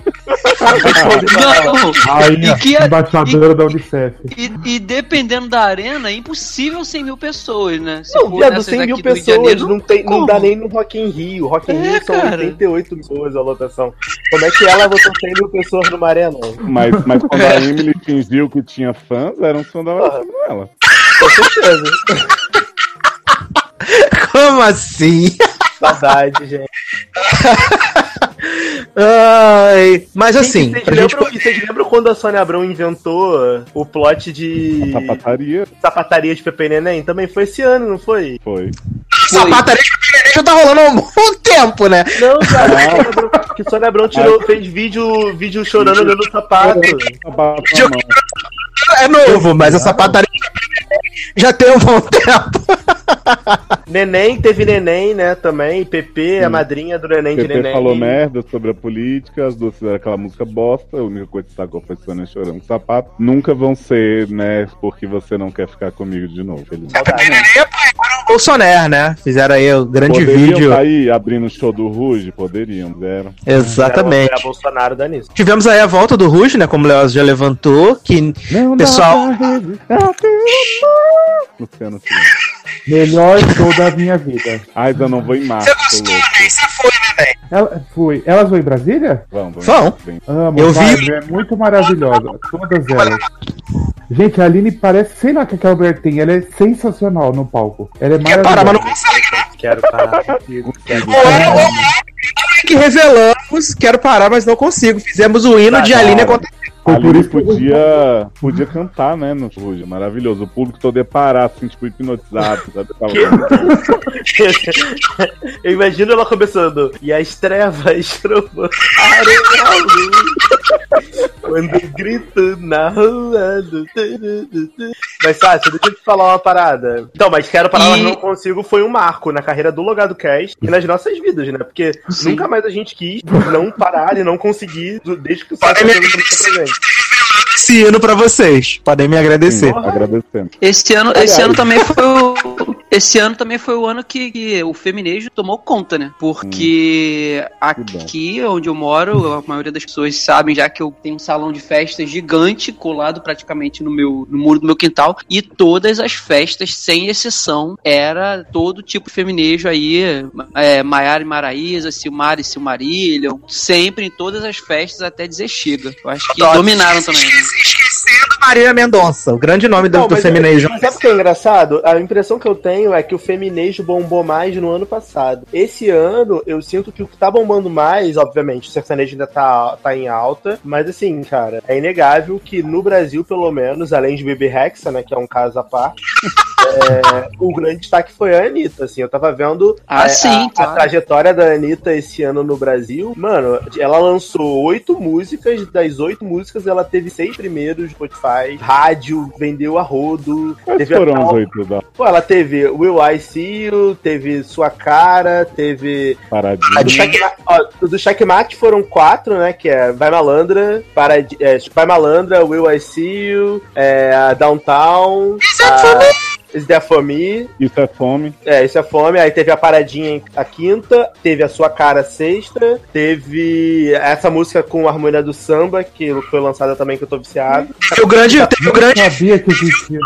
Não, E que é- embaixadora da Unicef. e, e dependendo da arena, é impossível 100 mil pessoas, né? Se Não, viado, nessas 100 mil pessoas, Janeiro, não, tem, não dá nem no Rock in Rio. Rock in É, Rio são cara. 88 pessoas a lotação. Como é que ela botou 100 mil pessoas numa arena? Mas, mas quando a Emily fingiu que tinha fãs, eram fãs da Larissa Manoela. Com certeza. Como assim? Saudade, gente. Ai, mas assim, Gente, pra vocês, gente... lembram, vocês lembram quando a Sônia Abrão inventou o plot de Sapataria sapataria de Pepe Neném? Também foi esse ano, não foi? foi. Sapataria de Pepe já tá rolando há um bom tempo, né? Não, cara, que que Sônia Abrão tirou, fez vídeo, vídeo chorando olhando o sapato. Mão. É novo, mas a sapataria de já tem um bom tempo. Neném, teve neném, né, também. Pepe, a madrinha do neném de Pepe neném. falou merda sobre a política, as duas fizeram aquela música bosta, a única coisa que sacou foi Sônia chorando com sapato. Nunca vão ser, né, porque você não quer ficar comigo de novo. Saudade. O Bolsonaro, né? Fizeram aí o grande poderiam vídeo. tá aí abrindo o show do Ruge? Poderiam, deram. Exatamente. Era Bolsonaro da nisso. Tivemos aí a volta do Ruge, né? Como o Leoz já levantou, que Não Pessoal-. Luciano Silva. Melhor show da minha vida. Ai, eu não vou em março, tô louco. Você foi, né, velho? Ela, fui. Elas vão em Brasília? Vamos, vamos. Vão. Bem. Amo, Eu vai, vi- É muito maravilhosa. Todas elas. Gente, a Aline parece, sei lá o que aquela mulher tem. Ela é sensacional no palco. Ela é Quer parar, mas não maravilhosa. consegue. Quero parar contigo. Quero ou é que revelamos, quero parar, mas não consigo. Fizemos o hino de Cara. Aline contra Foi Ali por isso que eu- podia, podia cantar, né, no Ruge. Maravilhoso. O público todo ia parar, assim, tipo, hipnotizado. Sabe? Tava- Eu imagino ela começando. E as trevas provocaram a luz. Quando grito na rua. do tururutu. Mas, Sácio, deixa eu te falar uma parada. Então, mas quero parar, mas E- não consigo. Foi um marco na carreira do Logado Cast e nas nossas vidas, né? Porque Sim. nunca mais a gente quis não parar e não conseguir desde que o Podem me fez a presente. esse hino pra vocês. Podem me agradecer. Sim, agradecendo. Esse ano, esse ano também foi o. Esse ano também foi o ano que, que o feminejo tomou conta, né? Porque aqui onde eu moro, a maioria das pessoas sabem já que eu tenho um salão de festas gigante colado praticamente no meu no muro do meu quintal e todas as festas, sem exceção, era todo tipo de feminejo aí, é, Maiara e Maraísa, Silmar e Silmarillion, sempre em todas as festas até dizer chega. Eu acho que dominaram também. né? Esquecendo Marília Mendonça, o grande nome do, Não, do mas- feminejo. Mas sabe o que é engraçado? A impressão que eu tenho é que o feminejo bombou mais no ano passado. Esse ano, eu sinto que o que tá bombando mais, obviamente, o sertanejo ainda tá, tá em alta, mas assim, cara, é inegável que no Brasil, pelo menos, além de Baby Rexa, né, que é um caso à parte, é, o grande destaque foi a Anitta, assim, eu tava vendo Ah, é, sim, a, claro. a trajetória da Anitta esse ano no Brasil. Mano, ela lançou oito músicas, das oito músicas ela teve seis primeiros Spotify, rádio, vendeu a rodo, Quais teve foram a os oito da Pô, ela teve Will I See You, teve Sua Cara, teve. paradinha? Do Checkmate, ó, do Checkmate foram quatro, né? Que é Vai Malandra, Paradi é, Vai Malandra, Will I See You, é, a Downtown. a- Is There For Me, Isso é fome. é, isso é fome. Aí teve a paradinha a quinta, teve a sua cara a sexta, teve essa música com a harmonia do samba, que foi lançada também que eu tô viciado. Teve o grande, teve o grande, Eu sabia que existia.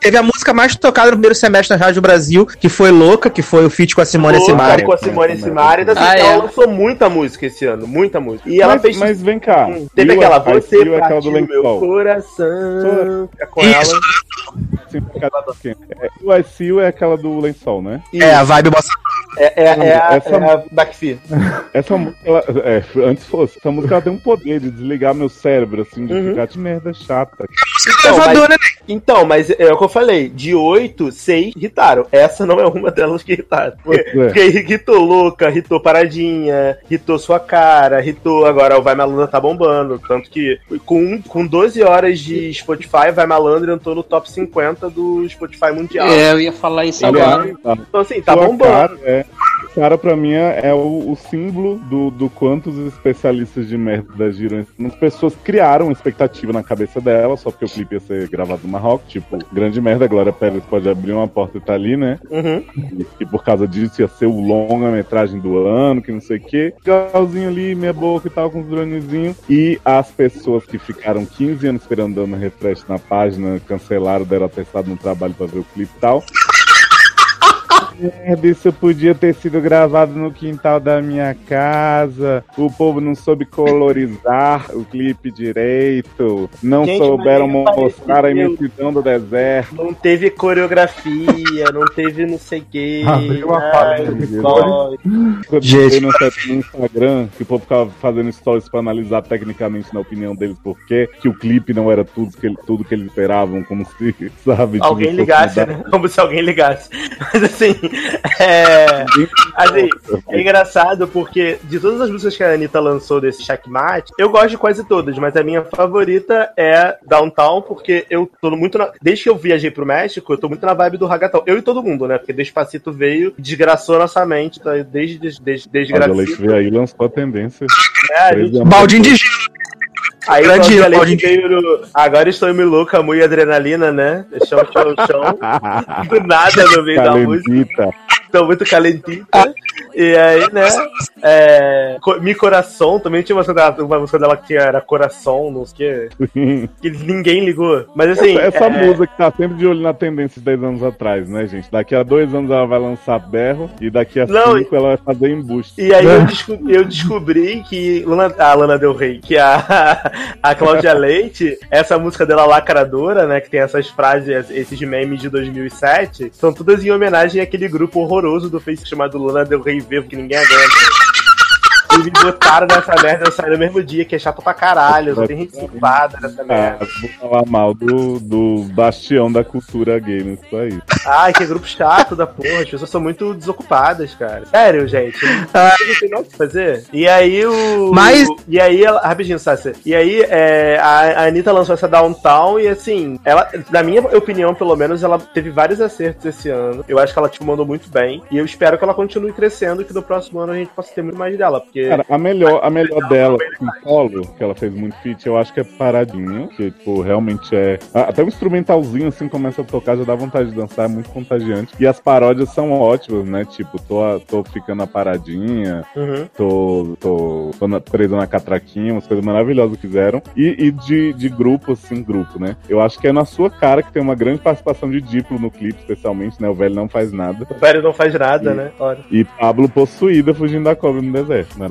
Teve a música mais tocada no primeiro semestre na Rádio Brasil, que foi Louca, que foi o feat com a Simone Louca, Simari. Com a Simone Simari. Então, assim, Ah, ela é. lançou muita música esse ano, muita música. E ela mas, fez. mas vem cá. Hum, Teve aquela, I você é aquela do partiu meu lençol. coração. É com Isso. ela. Sim? É, o I See You é aquela do lençol, né? É, a vibe bossa. É, é, é, a, Essa- é a. Essa música, ela, é, antes fosse, essa música ela tem um poder de desligar meu cérebro, assim, de Uhum. ficar de merda chata. Então, Elevador, né? Então, mas é o que eu falei. De oito, seis irritaram. Essa não é uma delas que irritaram. É. Porque irritou Louca, irritou Paradinha, irritou Sua Cara, irritou agora o Vai Malandra tá bombando. Tanto que com, com 12 horas de Spotify, Vai Malandra entrou no top 50 do Spotify mundial. É, eu ia falar isso agora. tá. Então, assim, tá Sua bombando. Cara, é, cara, pra mim, é, é o, o símbolo do, do quanto os especialistas de merda giram. As pessoas criaram uma expectativa na cabeça dela, só porque o clipe ia ser gravado no Marrocos. Tipo, grande merda, Glória Pérez pode abrir uma porta e tá ali, né? Uhum. E, e por causa disso ia ser o longa-metragem do ano, que não sei o quê. Legalzinho ali, minha boca e tal, com os dronezinhos. E as pessoas que ficaram 15 anos esperando dando refresh na página, cancelaram, deram atestado no trabalho pra ver o clipe e tal. Merda, isso podia ter sido gravado no quintal da minha casa. O povo não soube colorizar o clipe direito. Não Gente, souberam mostrar a imensidão do deserto. Não teve coreografia, não teve não sei o que. Abriu a palestra de Quando Quando Gente. eu no, no Instagram, que o povo ficava fazendo stories pra analisar tecnicamente na opinião deles por quê, que o clipe não era tudo que, ele- tudo que eles esperavam, como se, sabe? tipo, Alguém ligasse, né? Como se alguém ligasse. Mas assim, é. Assim, é engraçado porque de todas as músicas que a Anitta lançou desse checkmate, eu gosto de quase todas, mas a minha favorita é Downtown, porque eu tô muito na... Desde que eu viajei pro México, eu tô muito na vibe do ragatão. Eu e todo mundo, né? Porque Despacito veio e desgraçou nossa mente, tá? desde, desde, desde, desde Mas a Leite Gracito, veio aí e lançou a tendência. né? A gente Baldinho de gelo. Aí Grande Leite de veio no... Agora estou me louca, muito adrenalina, né? Chão, chão, chão. Do nada no meio da música. Tô muito calentita. E aí, né? É, Mi Coração também tinha uma música, dela, uma música dela que era Coração, não sei o quê. Que ninguém ligou. Mas assim. essa essa é, musa que tá sempre de olho na tendência de 10 anos atrás, né, gente? Daqui a dois anos ela vai lançar berro e daqui a Não, cinco ela vai fazer embuste. E aí eu, desco- eu descobri que Lana, a Lana Del Rey, que a, a Cláudia Leite, essa música dela lacradora, né, que tem essas frases, esses memes de 2007, são todas em homenagem àquele grupo horroroso do Facebook chamado Lana Del Rey Vivo, que ninguém aguenta. E me botaram nessa merda, eu saí no mesmo dia, que é chato pra caralho, só tem gente supada nessa Ah, merda. vou falar mal do, do bastião da cultura gay nisso aí. Ai, que grupo chato da porra, as pessoas são muito desocupadas, cara. Sério, gente. Não tem nada o que fazer. E aí o. Mas- E aí, ela, rapidinho, Sassi. E aí, é, a, a Anitta lançou essa Downtown e assim, ela, na minha opinião, pelo menos, ela teve vários acertos esse ano. Eu acho que ela, tipo, mandou muito bem. E eu espero que ela continue crescendo e que no próximo ano a gente possa ter muito mais dela. Porque. Cara, a melhor, a melhor dela em solo, que ela fez muito feat, eu acho que é Paradinha, que, tipo, realmente é. Até o instrumentalzinho, assim, começa a tocar, já dá vontade de dançar, é muito contagiante. E as paródias são ótimas, né? Tipo, tô, tô ficando a paradinha, Uhum. tô, tô, tô na, preso na catraquinha, umas coisas maravilhosas que fizeram. E, e de, de grupo, assim, grupo, né? Eu acho que é na sua cara que tem uma grande participação de Diplo no clipe, especialmente, né? O velho não faz nada. O velho não faz nada, né? Olha. E Pablo possuída fugindo da cobra no deserto. Maravilhoso.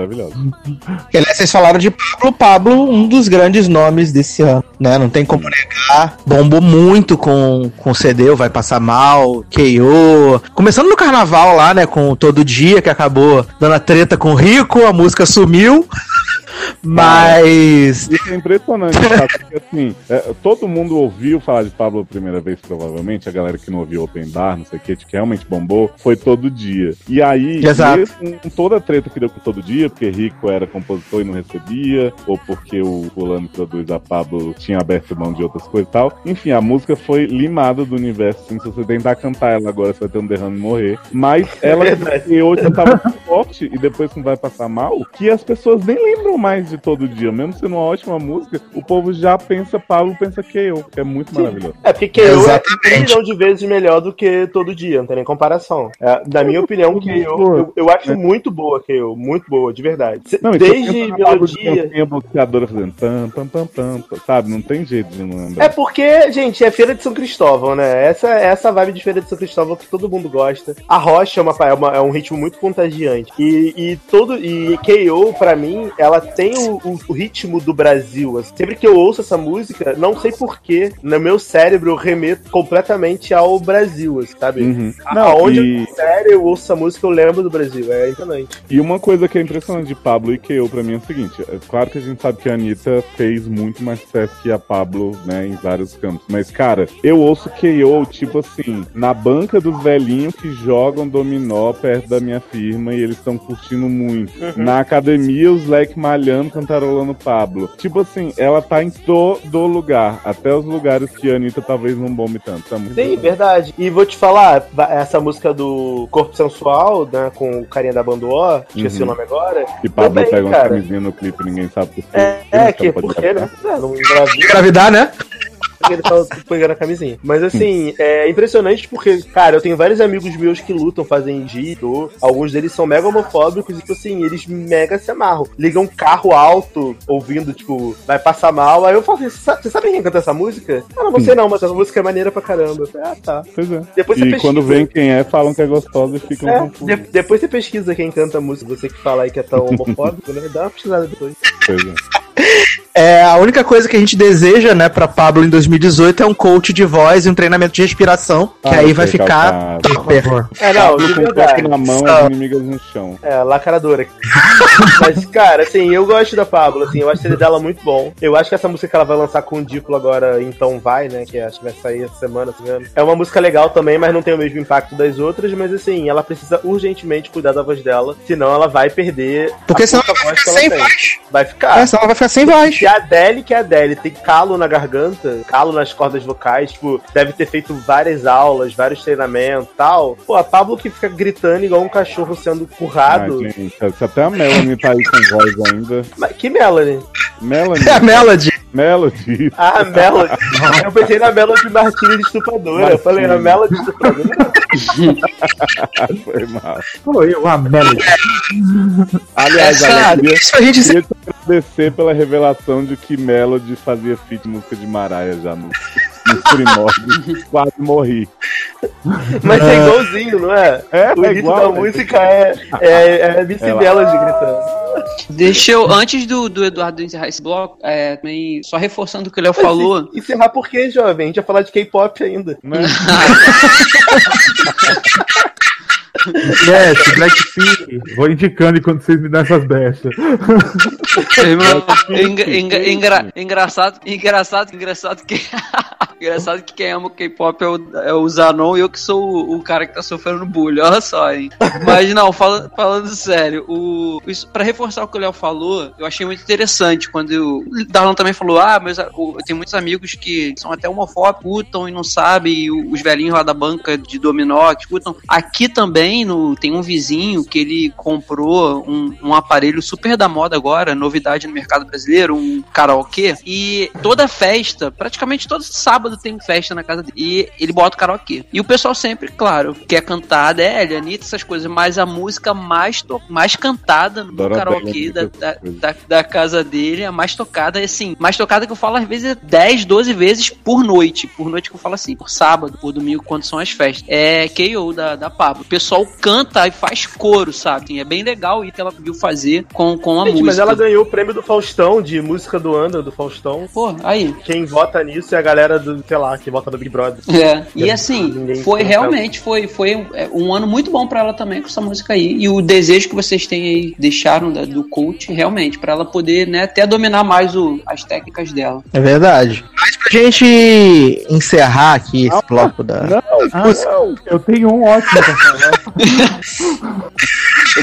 Que, aliás, vocês falaram de Pablo Pablo, um dos grandes nomes desse ano, né? Não tem como negar. Bombou muito com, com CD, Vai Passar Mal, KO. Começando no carnaval lá, né? Com Todo Dia, que acabou dando a treta com o Rico, a música sumiu. Mas. Isso é impressionante, sabe? Porque assim, é, todo mundo ouviu falar de Pablo a primeira vez, provavelmente. A galera que não ouviu Open Bar, não sei o que, que realmente bombou, foi todo dia. E aí, Exato. mesmo com toda a treta que deu com todo dia, porque Rico era compositor e não recebia, ou porque o fulano que produz a Pablo tinha aberto mão de outras coisas e tal. Enfim, a música foi limada do universo. Assim, se você tentar cantar ela agora, você vai ter um derrame e morrer. Mas ela e hoje tava tão forte, e depois não vai passar mal, que as pessoas nem lembram mais de todo dia. Mesmo sendo uma ótima música, o povo já pensa Pablo, pensa que eu, que é muito maravilhoso. É porque KO é um milhão de vezes melhor do que todo dia, não tem nem comparação. É, na minha opinião, KO, eu, eu acho muito boa KO, muito boa, de verdade. Não, Desde melodia. dancinha bloqueadora fazendo tam, tam, tam, tam, tam, sabe? Não tem jeito de não lembrar. É porque, gente, é Feira de São Cristóvão, né? Essa, essa vibe de Feira de São Cristóvão que todo mundo gosta. A Rocha é, uma, é, uma- é um ritmo muito contagiante. E, e todo e KO, pra mim, ela tem o, o- o ritmo do Brasil. assim. Sempre que eu ouço essa música, não sei porquê, no meu cérebro eu remeto completamente ao Brasil, assim, sabe? Uhum. Aonde e- eu sério, eu ouço essa música, eu lembro do Brasil. É impressionante. E uma coisa que é impressionante de Pablo e KO pra mim é o seguinte: é claro que a gente sabe que a Anitta fez muito mais sucesso que a Pablo, né, em vários campos. Mas, cara, eu ouço KO, tipo assim, na banca dos velhinhos que jogam dominó perto da minha firma e eles estão curtindo muito. Uhum. Na academia, os leques malhando, cantarolando Pablo. Tipo assim, ela tá em todo lugar, até os lugares que a Anitta talvez não bombe tanto. Tá muito Sim, verdade. E vou te falar, va- essa música do Corpo Sensual, né, com o carinha da banda O, esqueci Uhum. o nome agora. Que Pablo também, pega uma camisinha no clipe e ninguém sabe por quê. É, é que, por quê, né? É, não engravida. Engravidar, né? Porque ele tava pegando a camisinha. Mas assim, é impressionante porque, cara, eu tenho vários amigos meus que lutam, fazem jiu, alguns deles são mega homofóbicos e, tipo assim, eles mega se amarram. Ligam um carro alto, ouvindo, tipo, vai passar mal. Aí eu falo assim, "Você sabe- quem canta essa música? Ah, não, você não, mas essa música é maneira pra caramba. Falei, ah, tá. Pois é. Depois e pesquisa. quando vem quem é, falam que é gostosa e ficam É, confusos. de- depois você pesquisa quem canta a música, você que fala aí que é tão homofóbico, né? Dá uma pesquisada depois. Pois é. É, a única coisa que a gente deseja, né, pra Pablo em 2018 é um coach de voz e um treinamento de respiração, que Ah, aí eu vai ficar super. É, não, de com verdade. na mão, Só- as inimigas no chão. É, lacradora. Mas, cara, assim, eu gosto da Pablo, assim, eu acho o CD dela muito bom. Eu acho que essa música que ela vai lançar com o Diplo agora, Então Vai, né, que acho que vai sair essa semana, se engano. É uma música legal também, mas não tem o mesmo impacto das outras, mas assim, ela precisa urgentemente cuidar da voz dela, senão ela vai perder Porque a senão ela vai voz que ficar sem voz. Vai ficar. É, senão ela vai ficar sem voz. A Adele, que é a Adele, tem calo na garganta, calo nas cordas vocais, tipo, deve ter feito várias aulas, vários treinamentos e tal. Pô, a Pablo que fica gritando igual um cachorro sendo currado. Ah, gente, se até a Melanie tá aí com voz ainda. Mas que Melanie? Melanie. É a Melody. Melody. Ah, Melody. Eu pensei na Melody Martins de estupradora. Eu falei, a Melody de estupradora. Foi mal. Foi uma Melody. Aliás, Essa- Alex, queria, isso a gente agradecer pela revelação de que Melody fazia feat música de Mariah já no, nos primórdios. Quase morri. Mas é igualzinho, não é? É, o é início igual, da né? música é, é, é Missy É. Melody gritando. Deixa eu, antes do, do Eduardo encerrar esse bloco, é, também, só reforçando o que o Léo falou. Encerrar por quê, jovem? A gente ia falar de K-pop ainda. Né? Yes, Blackpink. Vou indicando enquanto vocês me dão essas bestas. Enga- enga- engra- engraçado, engraçado, engraçado que. engraçado que quem ama o K-pop é o, é o Zanon e eu que sou o, o cara que tá sofrendo bullying. Olha só, hein? Mas não, fala- falando sério, o, isso, pra reforçar o que o Léo falou, eu achei muito interessante quando eu, o Darlan também falou: ah, mas eu tenho muitos amigos que são até homofóbicos, escutam e não sabem, e os velhinhos lá da banca de dominó que escutam. Aqui também no, tem um vizinho que ele comprou um, um aparelho super da moda agora, novidade no mercado brasileiro, um karaokê. E toda festa, praticamente todo sábado tem festa na casa dele. E ele bota o karaokê. E o pessoal sempre, claro, quer cantar Adele, Anitta, essas coisas, mas a música mais, to- mais cantada no Adoro karaokê Adele, da, da, da, da casa dele, a mais tocada é assim, mais tocada que eu falo às vezes é 10, 12 vezes por noite. Por noite que eu falo assim, por sábado, por domingo, quando são as festas. É KO da, da Pablo. O pessoal canta e faz coro, sabe? Assim, É bem legal isso que ela viu fazer com, com a Gente, música. mas ela ganhou o prêmio do Faustão, de música do ano do Faustão. Pô, aí. Quem vota nisso é a galera do, sei lá, que vota no Big Brother. É, e assim, Ninguém foi realmente, foi, foi é, um ano muito bom pra ela também com essa música aí. E o desejo que vocês têm aí, deixaram da- do coach, realmente, pra ela poder, né, até dominar mais o, as técnicas dela. É verdade. Mas pra gente encerrar aqui esse bloco da. Não, Ah, não. Eu tenho um ótimo pra falar.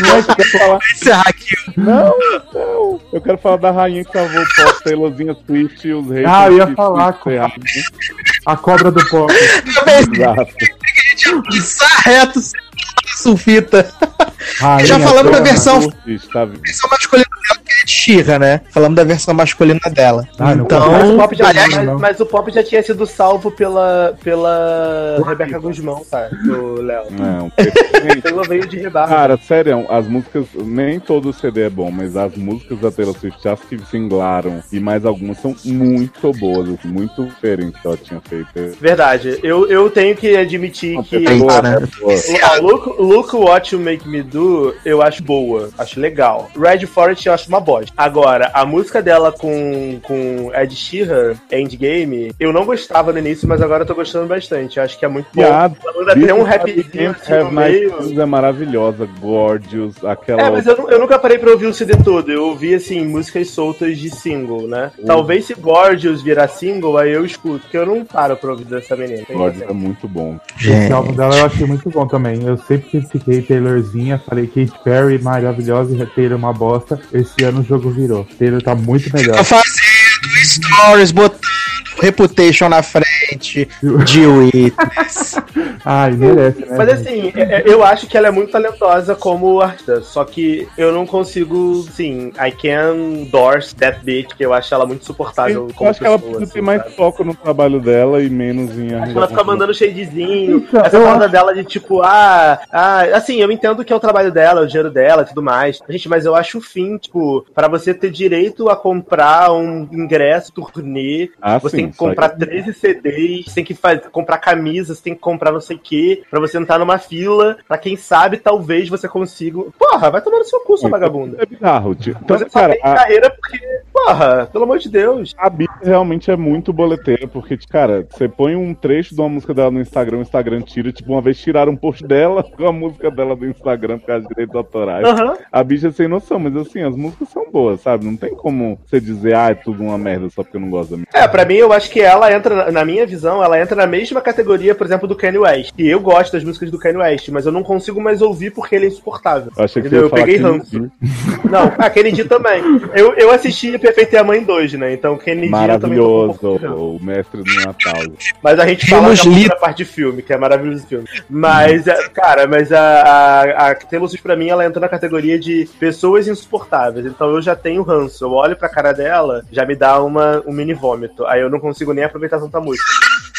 Não, eu quero falar. Não, não. Eu quero falar da rainha que salvou o pop, Taylorzinha Swift e os reis. Ah, eu ia falar, que ferraram. A cobra do pop. Exato. Passar reto sem sulfita. Rainha, Já falamos da versão, versão masculina dela, que é de Xirra, né? Falamos da versão masculina dela. Ah, não então, Mas o, pop já, aliás, mas, não. mas o pop já tinha sido salvo pela, pela Rebeca Guzmão, tá? Do Léo. Não, perfeito. Então veio de rebarra. Cara, sério, as músicas, nem todo CD é bom, mas as músicas da Taylor Swift, as que singlaram e mais algumas são muito boas, assim, muito diferentes que ela tinha feito. Verdade. Eu, eu tenho que admitir que É boa, né? é look, look What You Make Me Do, eu acho boa. Acho legal. Red Forest eu acho uma bosta. Agora, a música dela com, com Ed Sheeran, Endgame, eu não gostava no início, mas agora eu tô gostando bastante. Acho que é muito bom. Piada. Ela ainda tem um rapzinho assim no meio. É maravilhosa, Gorgeous, aquela. É, mas eu, eu nunca parei pra ouvir o CD todo. Eu ouvi, assim, músicas soltas de single, né? Uhum. Talvez se Gorgeous virar single, aí eu escuto, porque eu não paro pra ouvir dessa menina. Gorgeous é muito bom. Esse álbum dela eu achei muito bom também. Eu sempre critiquei Taylorzinha, falei Katy Perry maravilhosa e Taylor uma bosta. Esse ano o jogo virou. Taylor tá muito melhor. Tá fazendo stories, botando Reputation na frente de Witness. Ai, merece, né? Mas assim, é- é- eu acho que ela é muito talentosa como artista, só que eu não consigo, sim, I can endorse that bitch, que eu acho ela muito suportável Eu como acho que ela pessoa, precisa ter assim, mais sabe? foco no trabalho dela e menos em Acho que ela fica mandando shadezinho, Então, essa parada acho- dela de tipo, ah, ah, assim, eu entendo que é o trabalho dela, o dinheiro dela e tudo mais. Gente, mas eu acho o fim, tipo, pra você ter direito a comprar um ingresso, turnê, Ah, você sim, tem que comprar 13 CDs, tem que faz, comprar camisas, tem que comprar não sei o que, pra você entrar numa fila, pra quem sabe, talvez você consiga. Porra, vai tomar no seu cu, sua vagabunda. É bizarro, tio. Então, Você só cara, tem a, carreira porque, porra, pelo amor de Deus. a Bia realmente é muito boleteira, porque, cara, você põe um trecho de uma música dela no Instagram, o Instagram tira, tipo, uma vez tiraram um post dela com a música dela do Instagram por causa de direitos autorais. Aham. A bicha é sem noção, mas assim, as músicas são boas, sabe? Não tem como você dizer, ah, é tudo uma merda só porque eu não gosto da minha. É, pra mim, eu acho que ela entra, na- minha visão, ela entra na mesma categoria, por exemplo, do Kanye West. E eu gosto das músicas do Kanye West, mas eu não consigo mais ouvir porque ele é insuportável. Eu achei que Entendeu? você ia Eu peguei ranço. Não, aquele dia também. Eu, eu assisti Perfeito é a Mãe 2, né? Então Kennedy também tocou um Maravilhoso, o, o mestre do Natal. Mas a gente fala da parte de filme, que é maravilhoso esse filme. Mas, é, cara, mas a, a, a Taylor Swift pra mim, ela entra na categoria de pessoas insuportáveis. Então eu já tenho ranço. Eu olho pra cara dela, já me dá uma, um mini vômito. Aí eu não consigo nem aproveitar tanta música.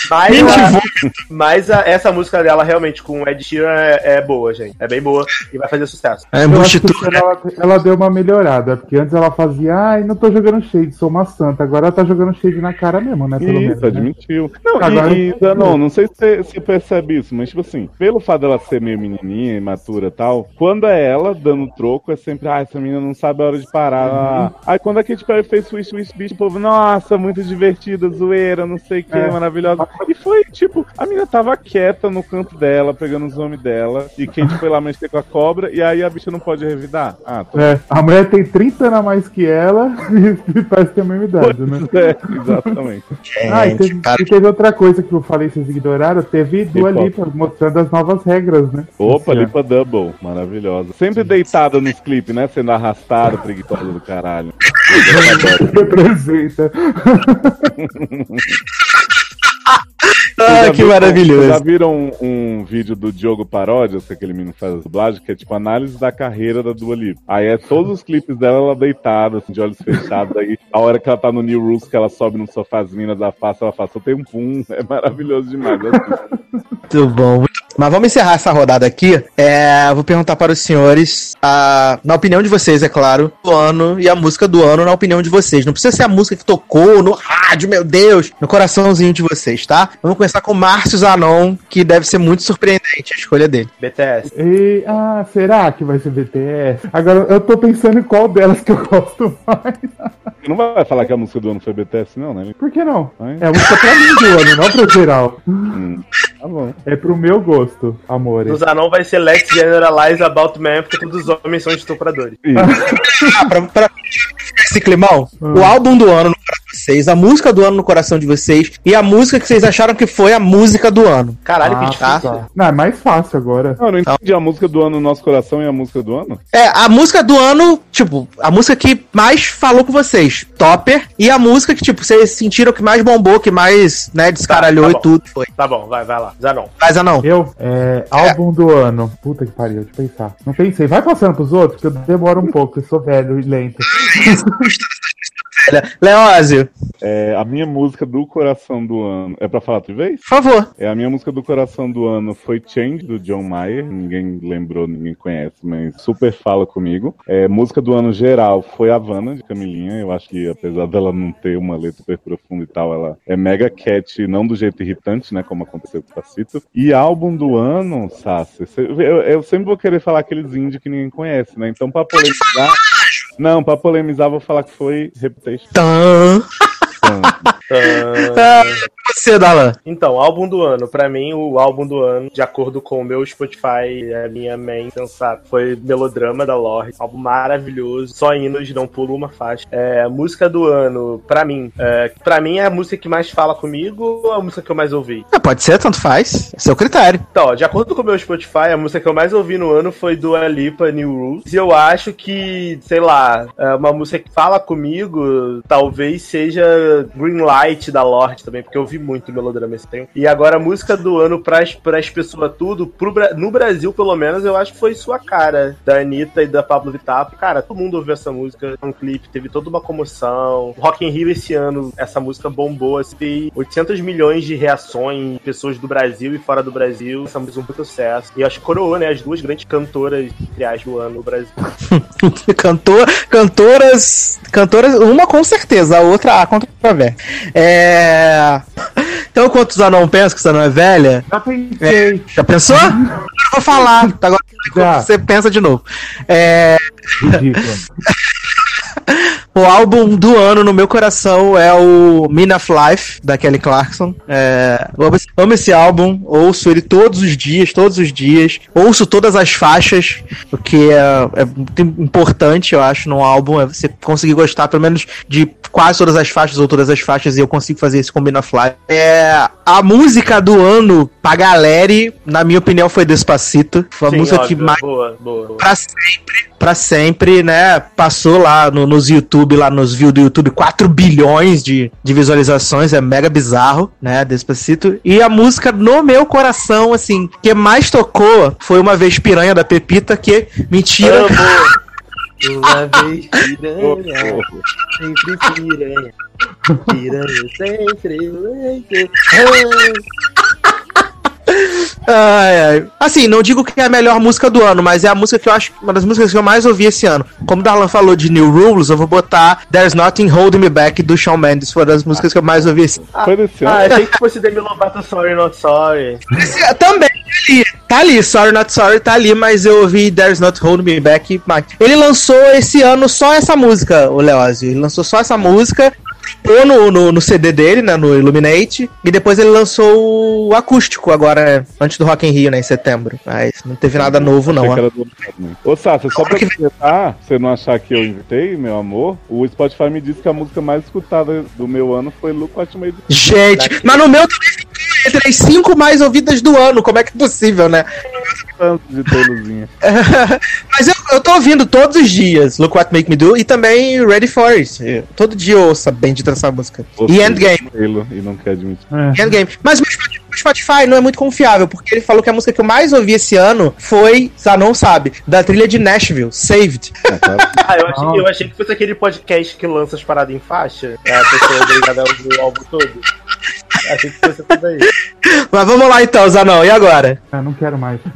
Mas, a- mas a- essa música dela realmente com o Ed Sheeran é, é boa, gente. É bem boa e vai fazer sucesso. É Eu acho que né? ela, ela deu uma melhorada, porque antes ela fazia, ai, não tô jogando shade, sou uma santa. Agora ela tá jogando shade na cara mesmo, né? Pelo menos. Isso, né? admitiu. Não, Agora- e, e não, não sei se você, você percebe isso, mas tipo assim, pelo fato dela ser meio menininha, imatura e tal, quando é ela dando troco, é sempre, ah, essa menina não sabe a hora de parar. Aí quando a Katy Perry fez Swish Swish Beach, o povo, nossa, muito divertida, zoeira, não sei o que, É. maravilhosa. E foi, tipo, a menina tava quieta no canto dela, pegando os homens dela, e Katy foi lá mexer com a cobra, e aí a bicha não pode revidar. Ah, tô... É, a mulher tem 30 anos a mais que ela e parece ter a mesma idade, né? É, exatamente. Ah, e teve, cara. e teve outra coisa que eu falei, vocês ignoraram, teve Dua Qual? Lipa mostrando as novas regras, né? Opa, Esse ano. Lipa Double, maravilhosa. Sempre deitada nos clipes, né? Sendo arrastada, preguiçosa do caralho. Representa. Ah, que viram- maravilhoso. Já viram um, um vídeo do Diogo Paródias, que aquele menino faz dublagem, que é tipo análise da carreira da Dua Lipa. Aí é todos os clipes dela, ela deitada, assim, de olhos fechados. Aí a hora que ela tá no New Rules, que ela sobe no sofazinho da face, ela fala, só tem um pum. É maravilhoso demais. assim. Muito bom. muito- Mas vamos encerrar essa rodada aqui. É, vou perguntar para os senhores, a, na opinião de vocês, é claro, o ano e a música do ano, na opinião de vocês. Não precisa ser a música que tocou no rádio, meu Deus, no coraçãozinho de vocês, tá? Vamos começar com Márcio Zanon, que deve ser muito surpreendente a escolha dele. BTS. E, ah, será que vai ser BTS? Agora, eu tô pensando em qual delas que eu gosto mais. Você não vai falar que a música do ano foi BTS, não, né? Por que não? É a música pra mim do ano, não pro geral. Hum, tá bom. É pro meu gosto, amores. No Zanon vai ser Let's Generalize About Men, porque todos os homens são estupradores. Ah, pra, pra esse climão, o álbum do ano no vocês, a música do ano no coração de vocês e a música que vocês acharam que foi a música do ano. Caralho, Ah, que difícil. tá. Não, é mais fácil agora. Não, eu não entendi a música do ano no nosso coração e a música do ano. É, a música do ano, tipo, a música que mais falou com vocês, Topper, e a música que, tipo, vocês sentiram que mais bombou, que mais, né, descaralhou Tá, tá e tudo, foi. Tá bom, vai, vai lá. Zanon. Mas ah, não. Eu? É, álbum do ano. Puta que pariu, deixa eu pensar. Não pensei. Vai passando pros outros, que eu demoro um pouco, eu sou velho e lento. Leózio, É, a minha música do coração do ano. É pra falar outra vez? por favor. É, a minha música do coração do ano foi Change, do John Mayer. Ninguém lembrou, ninguém conhece, mas super fala comigo. É, música do ano geral foi Havana, de Camilinha. Eu acho que, apesar dela não ter uma letra super profunda e tal, ela é mega cat, não do jeito irritante, né, como aconteceu com o Pacito. E álbum do ano, Sassi, eu, eu sempre vou querer falar aqueles indie que ninguém conhece, né? Então, pra polemizar... Não, pra polemizar, vou falar que foi Tã. Ah, você, Dalan. Então, álbum do ano. Pra mim, o álbum do ano, de acordo com o meu Spotify, é a minha main sensata. Foi Melodrama da Lorde. Álbum maravilhoso. Só hinos, não pulo uma faixa. É, música do ano, pra mim. É, pra mim é a música que mais fala comigo ou a música que eu mais ouvi? É, pode ser, tanto faz. É seu critério. Então, de acordo com o meu Spotify, a música que eu mais ouvi no ano foi do Lipa New Rules. E eu acho que, sei lá, é uma música que fala comigo, talvez seja Green Light da Lorde também, porque eu ouvi muito melodrama esse tempo. E agora a música do ano pras, pras pessoas tudo, pro, no Brasil pelo menos, eu acho que foi Sua Cara, da Anitta e da Pablo Vittar. Cara, todo mundo ouviu essa música, um clipe, teve toda uma comoção. Rock in Rio esse ano, essa música bombou, assim, tem 800 milhões de reações, pessoas do Brasil e fora do Brasil. Essa música é um puta sucesso. E acho que coroou, né, as duas grandes cantoras, as, do ano no Brasil. Cantor, cantoras. Cantoras, uma com certeza, a outra há controvérsia. É. Então, enquanto o Zanon pensa que o Zanon é velha, Já pensei. já pensou? Eu não vou falar. Agora Já. você pensa de novo. É. Ridículo. O álbum do ano no meu coração é o Mean of Life, da Kelly Clarkson. É, amo, esse, esse álbum, ouço ele todos os dias, todos os dias. Ouço todas as faixas, o que é, é muito importante, eu acho, num álbum, é você conseguir gostar pelo menos de quase todas as faixas ou todas as faixas, e eu consigo fazer isso com Mean of Life. É, a música do ano pra galera, na minha opinião, foi Despacito. Foi a música que óbvio. mais Boa, boa, boa. pra sempre, pra sempre, né? Passou lá no- nos YouTube YouTube, lá nos views do YouTube, 4 bilhões de, de visualizações, é mega bizarro, né? Despacito. E a música no meu coração, assim, que mais tocou foi uma vez Piranha da Pepita, que mentira. Uma vez piranha, sempre piranha. Piranha sempre leite. Ai, ai. Assim, não digo que é a melhor música do ano, mas é a música que eu acho uma das músicas que eu mais ouvi esse ano. Como o Darlan falou de New Rules, eu vou botar There's Nothing Holding Me Back do Shawn Mendes, foi uma das músicas que eu mais ouvi esse ano. Foi desse Ah, ano. achei que fosse Demi Lovato Sorry Not Sorry. Esse- Também ali, tá ali, Sorry Not Sorry tá ali, mas eu ouvi There's Not Holding Me Back. Ele lançou esse ano só essa música, o Leozio. Ele lançou só essa música. Ou no, no, no CD dele, né, no Illuminate, e depois ele lançou o acústico agora, antes do Rock in Rio, né, em setembro. Mas não teve nada novo, não. Ó. que do. Ô, Sasha, só pra completar, você não achar que eu inventei, meu amor, o Spotify me disse que a música mais escutada do meu ano foi Look What You Made. Gente, mas no meu também entre as cinco mais ouvidas do ano. Como é que é possível, né? Tanto de. Mas eu, eu tô ouvindo todos os dias Look What Make Me Do e também Ready For It. Todo dia eu ouço bem de essa música. Você E Endgame. Taylor, E não quer admitir. E Endgame. Mas o Spotify- não é muito confiável, porque ele falou que a música que eu mais ouvi esse ano foi, ah, não sabe, da trilha de Nashville, Saved. Ah, eu achei, eu achei que fosse aquele podcast que lança as paradas em faixa. É a pessoa obrigada a ouvir o álbum todo. Achei que fosse tudo aí. Mas vamos lá então, Zanão, e agora? Ah, não quero mais.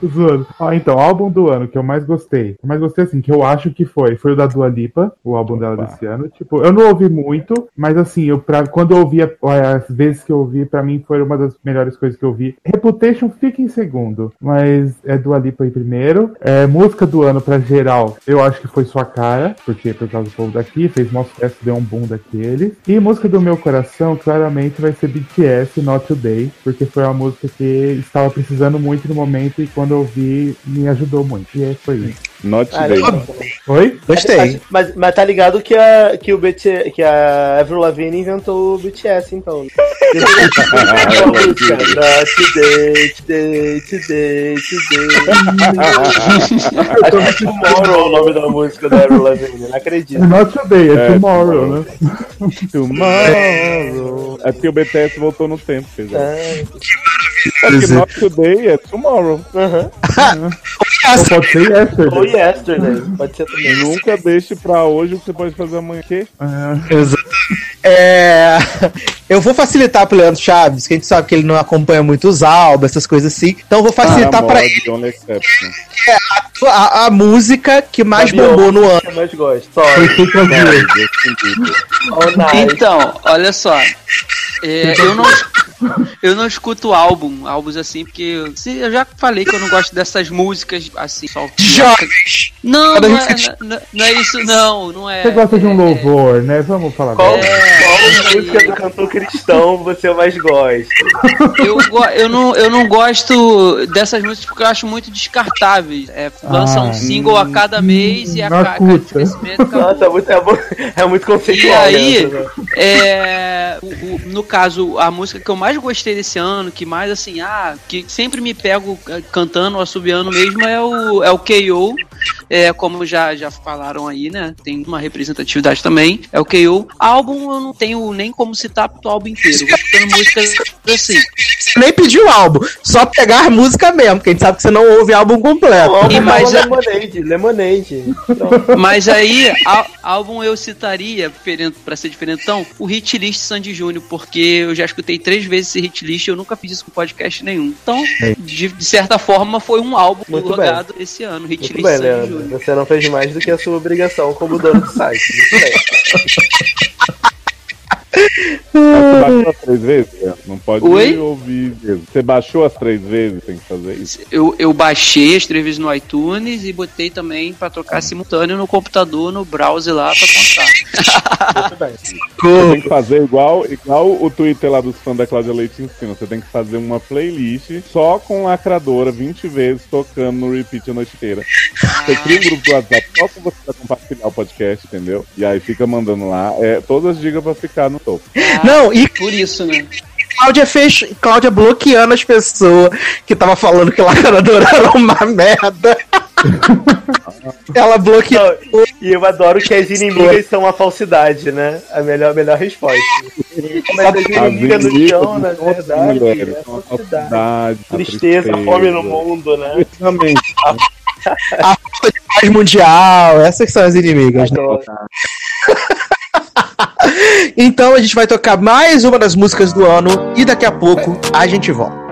Tô zoando. Ó, então, álbum do ano que eu mais gostei. Eu mais gostei, assim, que eu acho que foi. Foi o da Dua Lipa, o álbum dela desse ano. Tipo, eu não ouvi muito, mas assim, eu, pra, quando eu ouvi, as vezes que eu ouvi, pra mim foi uma das melhores coisas que eu vi. Reputation fica em segundo, mas é Dua Lipa em primeiro. É, música do ano pra geral, eu acho que foi Sua Cara, porque por causa do povo daqui, fez mó sucesso, deu um boom daqueles. E música do meu coração, claramente vai ser BTS, Not Today, porque foi uma música que estava precisando muito no momento e quando eu vi, me ajudou muito. E aí foi isso. Not Ah, Today. Oi? Gostei. Mas, mas tá ligado que a, que o BT, que a Avril Lavigne inventou o BTS, então. Not today, today, today, today. Acho que é Tomorrow o nome da música da Avril Lavigne, não acredito. Not Today, é, É, Tomorrow, né? Tomorrow. É porque o BTS voltou no tempo. quer dizer. É. É porque Not Today é Tomorrow. Aham. Ou pode ser Yesterday. Ou Yesterday, pode ser também. Nunca deixe pra hoje o que você pode fazer amanhã. Que? É, eu vou facilitar pro Leandro Chaves, que a gente sabe que ele não acompanha muito os álbuns, essas coisas assim. Então eu vou facilitar Ah, pra mod, ele Exception. a, a- a música que mais Da bombou no ano. que eu mais gosto. Foi Sorry. Então, olha só. É, eu, não, eu não escuto álbum, álbuns assim, porque eu, se- eu já falei que eu não gosto dessas músicas assim, só. Jovens! Não, não é, não, não é isso, não, não é. Você gosta de um é- louvor, né? Vamos falar Qual, agora. qual música do cantor cristão você mais gosta? Eu, eu, não, eu não gosto dessas músicas porque eu acho muito descartáveis. É, lança Ah. um single a cada mês e a ca- escuta. cada crescimento. Nossa, é muito, é, mu- é muito E conceitual. aí, né? é, o- o- no caso, a música que eu mais gostei desse ano, que mais assim, ah, que sempre me pego eh, cantando, assobiando mesmo, é o, é o KO. É, como já, já falaram aí, né? Tem uma representatividade também. É o KO. Álbum eu não tenho nem como citar o álbum inteiro. Eu Vou escutando músicas assim. Você nem pediu álbum, só pegar música mesmo, porque a gente sabe que você não ouve álbum completo. O álbum E mais fala a- Lemonade, Lemonade. Pronto. Mas aí, álbum eu citaria, pra ser diferentão, o Hit List Sandy Júnior, porque eu já escutei três vezes esse Hit List e eu nunca fiz isso com podcast nenhum. Então, de, de certa forma, foi um álbum Muito logado esse ano, Hit Muito List bem, Leandro. Júnior. Você não fez mais do que a sua obrigação como dono do site. Muito bem. Você baixou as três vezes? Leandro? Não pode Oi? ouvir mesmo. Você baixou as três vezes, tem que fazer isso. Eu, eu baixei as três vezes no iTunes e botei também pra tocar simultâneo no computador, no browser lá pra contar. Muito bem. Você tem que fazer igual, igual o Twitter lá dos fãs da Cláudia Leite ensina. Você tem que fazer uma playlist só com lacradora 20 vezes tocando no repeat a noite inteira. Você cria um grupo do WhatsApp só com você pra compartilhar o podcast, entendeu? E aí fica mandando lá. É, todas as dicas pra ficar no topo. Não, e Por isso, né? Cláudia fez. Cláudia bloqueando as pessoas que tava falando que lacradora era uma merda. Ela bloqueou. E eu adoro que as inimigas são a falsidade, né? A melhor, melhor resposta. Mas as inimigas no chão, na verdade, é a falsidade. a Tristeza, fome no mundo, né? Exatamente. A falta de paz mundial, essas que são as inimigas. né? Então a gente vai tocar mais uma das músicas do ano e daqui a pouco a gente volta.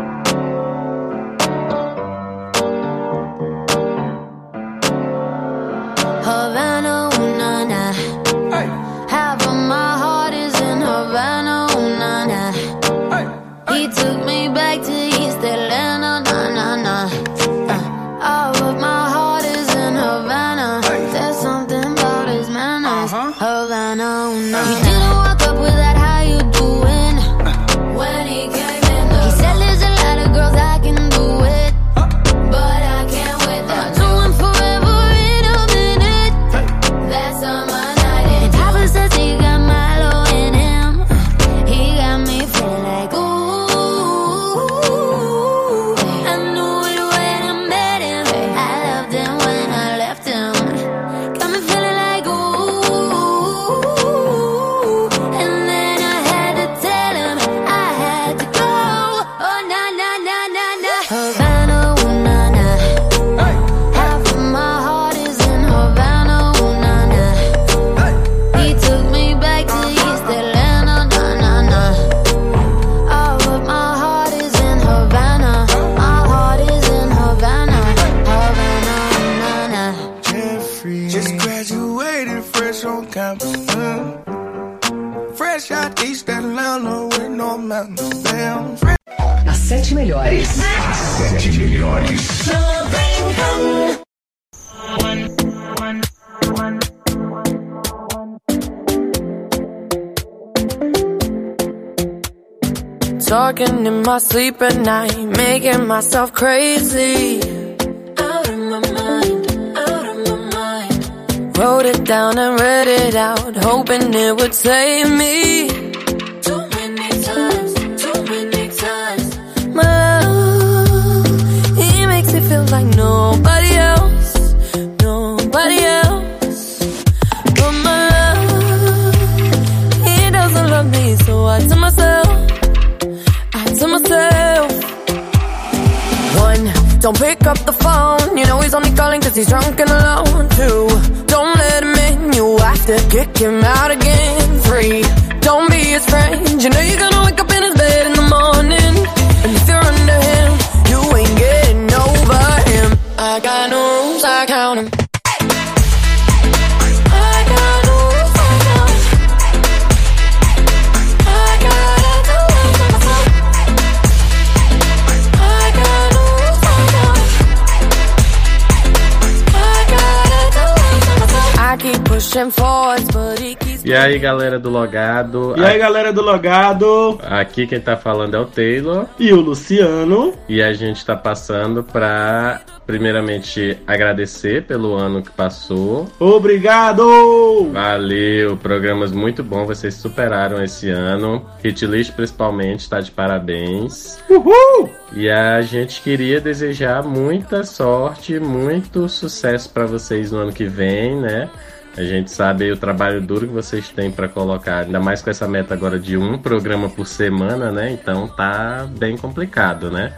Aqui quem tá falando é o Taylor. E o Luciano. E a gente tá passando pra, primeiramente, agradecer pelo ano que passou. Obrigado! Valeu, programas muito bons, vocês superaram esse ano. Hitlist principalmente, tá de parabéns. Uhul! E a gente queria desejar muita sorte, muito sucesso pra vocês no ano que vem, né? A gente sabe o trabalho duro que vocês têm pra colocar, ainda mais com essa meta agora de um programa por semana, né? Então tá bem complicado, né?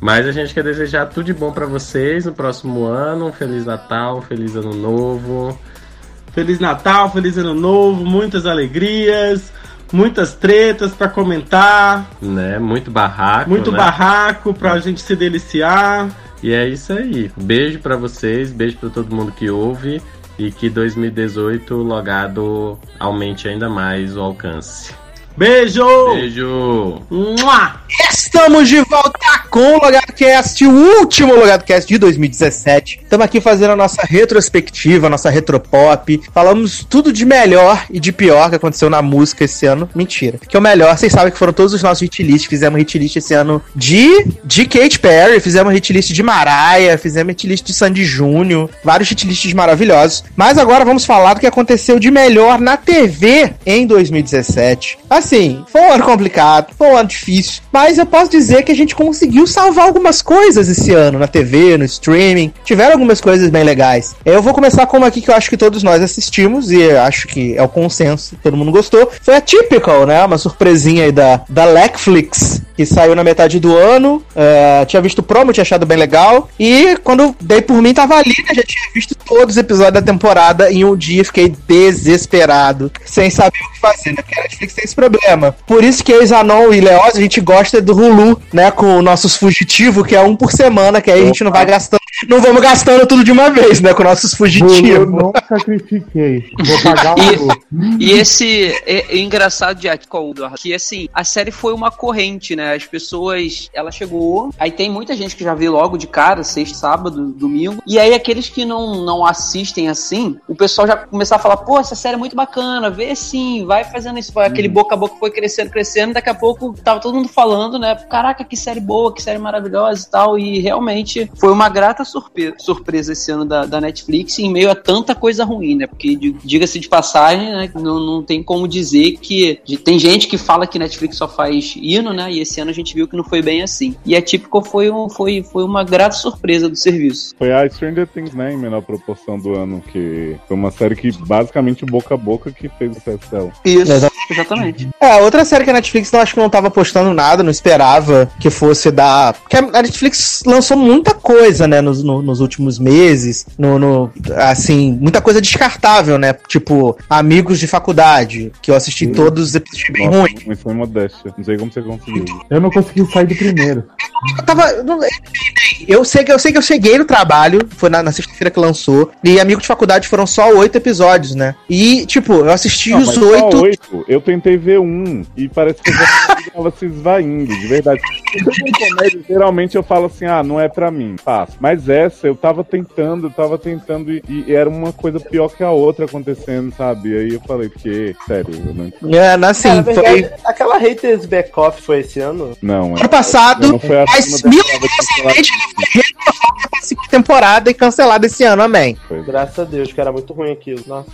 Mas a gente quer desejar tudo de bom pra vocês no próximo ano. Um Feliz Natal, um Feliz Ano Novo. Feliz Natal, feliz Ano Novo, muitas alegrias, muitas tretas pra comentar, Né? Muito barraco. muito né? barraco pra gente se deliciar. E é isso aí. Beijo pra vocês, beijo pra todo mundo que ouve e que 2018 o logado aumente ainda mais o alcance. Beijo! Beijo! Mua! Estamos de volta com o LogadoCast, o último LogadoCast de 2017. Estamos aqui fazendo a nossa retrospectiva, a nossa retropop. Falamos tudo de melhor e de pior que aconteceu na música esse ano. Mentira. Que é o melhor, vocês sabem que foram todos os nossos hitlists. Fizemos hitlist esse ano de, de Kate Perry, fizemos hitlist de Mariah, fizemos hitlist de Sandy Júnior, vários hitlists maravilhosos. Mas agora vamos falar do que aconteceu de melhor na TV em 2017. Assim, foi um ano complicado, foi um ano difícil, mas eu posso dizer que a gente conseguiu salvar algumas coisas esse ano na TV, no streaming. Tiveram algumas coisas bem legais. Eu vou começar com uma aqui que eu acho que todos nós assistimos e acho que é o consenso, todo mundo gostou. Foi a Typical, né? Uma surpresinha aí da, da Netflix, que saiu na metade do ano. É, tinha visto o promo, tinha achado bem legal. E quando dei por mim, tava ali, né? Já tinha visto todos os episódios da temporada em um dia fiquei desesperado, sem saber o que fazer, né? Porque a Netflix tem esse problema. Por isso que eu, Zanon e Leoz, a gente gosta do Hulu, né? Com nossos fugitivos, que é um por semana, que aí a gente não vai gastando. Não vamos gastando tudo de uma vez, né? Com nossos Eu fugitivos. nunca critiquei. Vou pagar E- o E esse é, é engraçado de Atcaldo, que assim, a série foi uma corrente, né? As pessoas, ela chegou, aí tem muita gente que já vê logo de cara, sexta, sábado, domingo, e aí aqueles que não, não assistem assim, o pessoal já começar a falar, pô, essa série é muito bacana, vê sim, vai fazendo isso, vai, aquele boca a boca foi crescendo, crescendo, daqui a pouco tava todo mundo falando, né? Caraca, que série boa, que série maravilhosa e tal, e realmente foi uma grata surpre- surpresa esse ano da, da Netflix em meio a tanta coisa ruim, né? Porque, di- diga-se de passagem, né? Não, não tem como dizer que. tem gente que fala que Netflix só faz hino, né? E esse ano a gente viu que não foi bem assim. E a Típico foi, um, foi, foi uma grata surpresa do serviço. Foi a Stranger Things, né, em menor proporção do ano, que foi uma série que basicamente boca a boca que fez o sucesso dela. Isso, exatamente. É, outra série que a Netflix não acho que não tava postando nada, não esperava que fosse dar. Porque a Netflix lançou muita coisa, né, nos, no- nos últimos meses. No, no- assim, muita coisa descartável, né? Tipo, Amigos de Faculdade, que eu assisti todos os episódios bem Nossa, ruim. Mas foi modéstia. Não sei como você conseguiu. Eu não consegui sair do primeiro. Eu tava. Eu sei que eu sei que eu cheguei no trabalho, foi na, na sexta-feira que lançou, e Amigos de Faculdade foram só oito episódios, né? E, tipo, eu assisti Não, os oito. oito. Eu tentei ver um e parece que tava se esvaindo, de verdade. Comédia, geralmente eu falo assim, ah, não é pra mim, faço. Mas essa, eu tava tentando, eu tava tentando e, e era uma coisa pior que a outra acontecendo, sabe? E aí eu falei, que, sério, eu não... É, na- assim, É, na foi. verdade, aquela Haters Back Off foi esse ano? Não, é. Ano passado, Não foi a mas segunda temporada foi e cancelada esse ano, amém. Graças a Deus, que era muito ruim aquilo. Nossa.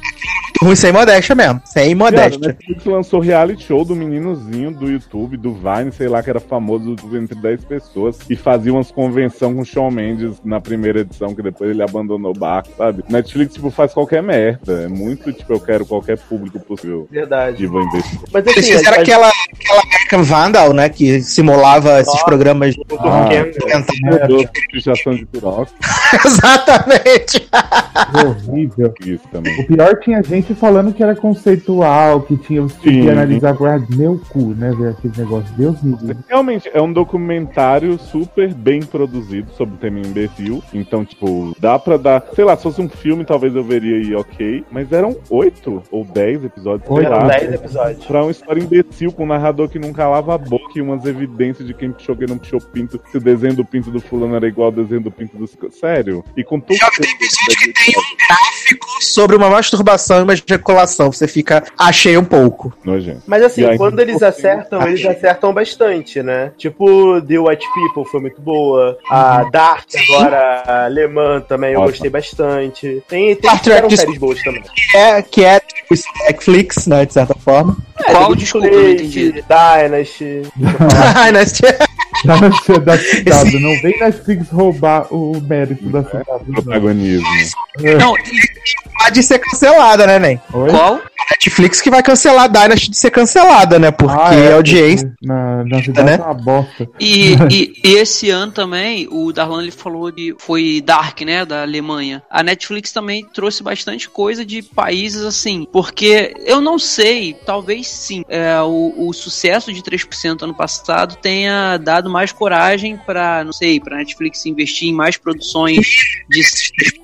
Ruim sem modéstia mesmo, sem modéstia. Netflix lançou reality show do meninozinho do YouTube, do Vine, sei lá, que era famoso entre 10 pessoas, e fazia umas convenção com o Shawn Mendes na primeira edição, que depois ele abandonou o barco, sabe? Netflix, tipo, faz qualquer merda. É muito, tipo, eu quero qualquer público possível Verdade. que vou investir. Mas Eles assim, fizeram a- aquela, aquela American Vandal, né? Que simulava esses Nossa. programas de Ah, de piroca. Exatamente. Horrível. Isso também. O pior tinha gente falando que era conceitual, que tinha que analisar agora. Meu cu, né, ver aquele negócio. Deus me livre. Realmente, é um documentário super bem produzido sobre o tema imbecil. Então, tipo, dá pra dar. Sei lá, se fosse um filme, talvez eu veria aí ok. Mas eram oito ou dez episódios. sei Eram lá. 10 episódios. Pra uma história imbecil, com um narrador que não calava a boca e umas evidências de quem puxou, quem não puxou pinto. Se o desenho do pinto do fulano era igual ao desenho do pinto do. Sério? E com tudo. Gráfico sobre uma masturbação e uma ejaculação. Você fica. Achei um pouco. Nojento. Mas assim, aí, quando eles acertam, eles acertam bastante, né? Tipo, The White People foi muito boa. A Dark, agora, a Alemã também, eu Nossa. gostei bastante. Tem, tem Star Trek séries boas também. Que é, que é tipo, Netflix, né? De certa forma. Qual? The Desculpa, não entendi. Dynasty. Né? Já na da cidade. Não vem Netflix roubar o mérito da cidade. não. Protagonismo. Não, Pode ser cancelada, né, Nen? Oi? qual? Netflix que vai cancelar a Dynasty de ser cancelada, né? Porque Ah, é, a audiência. Na, na cidade Né? é uma bosta. E, e, e esse ano também, o Darlan ele falou de. Foi Dark, né? Da Alemanha. A Netflix também trouxe bastante coisa de países assim. Porque eu não sei, talvez sim. é, o, o sucesso de 3% ano passado tenha dado mais coragem pra, não sei, pra Netflix investir em mais produções de.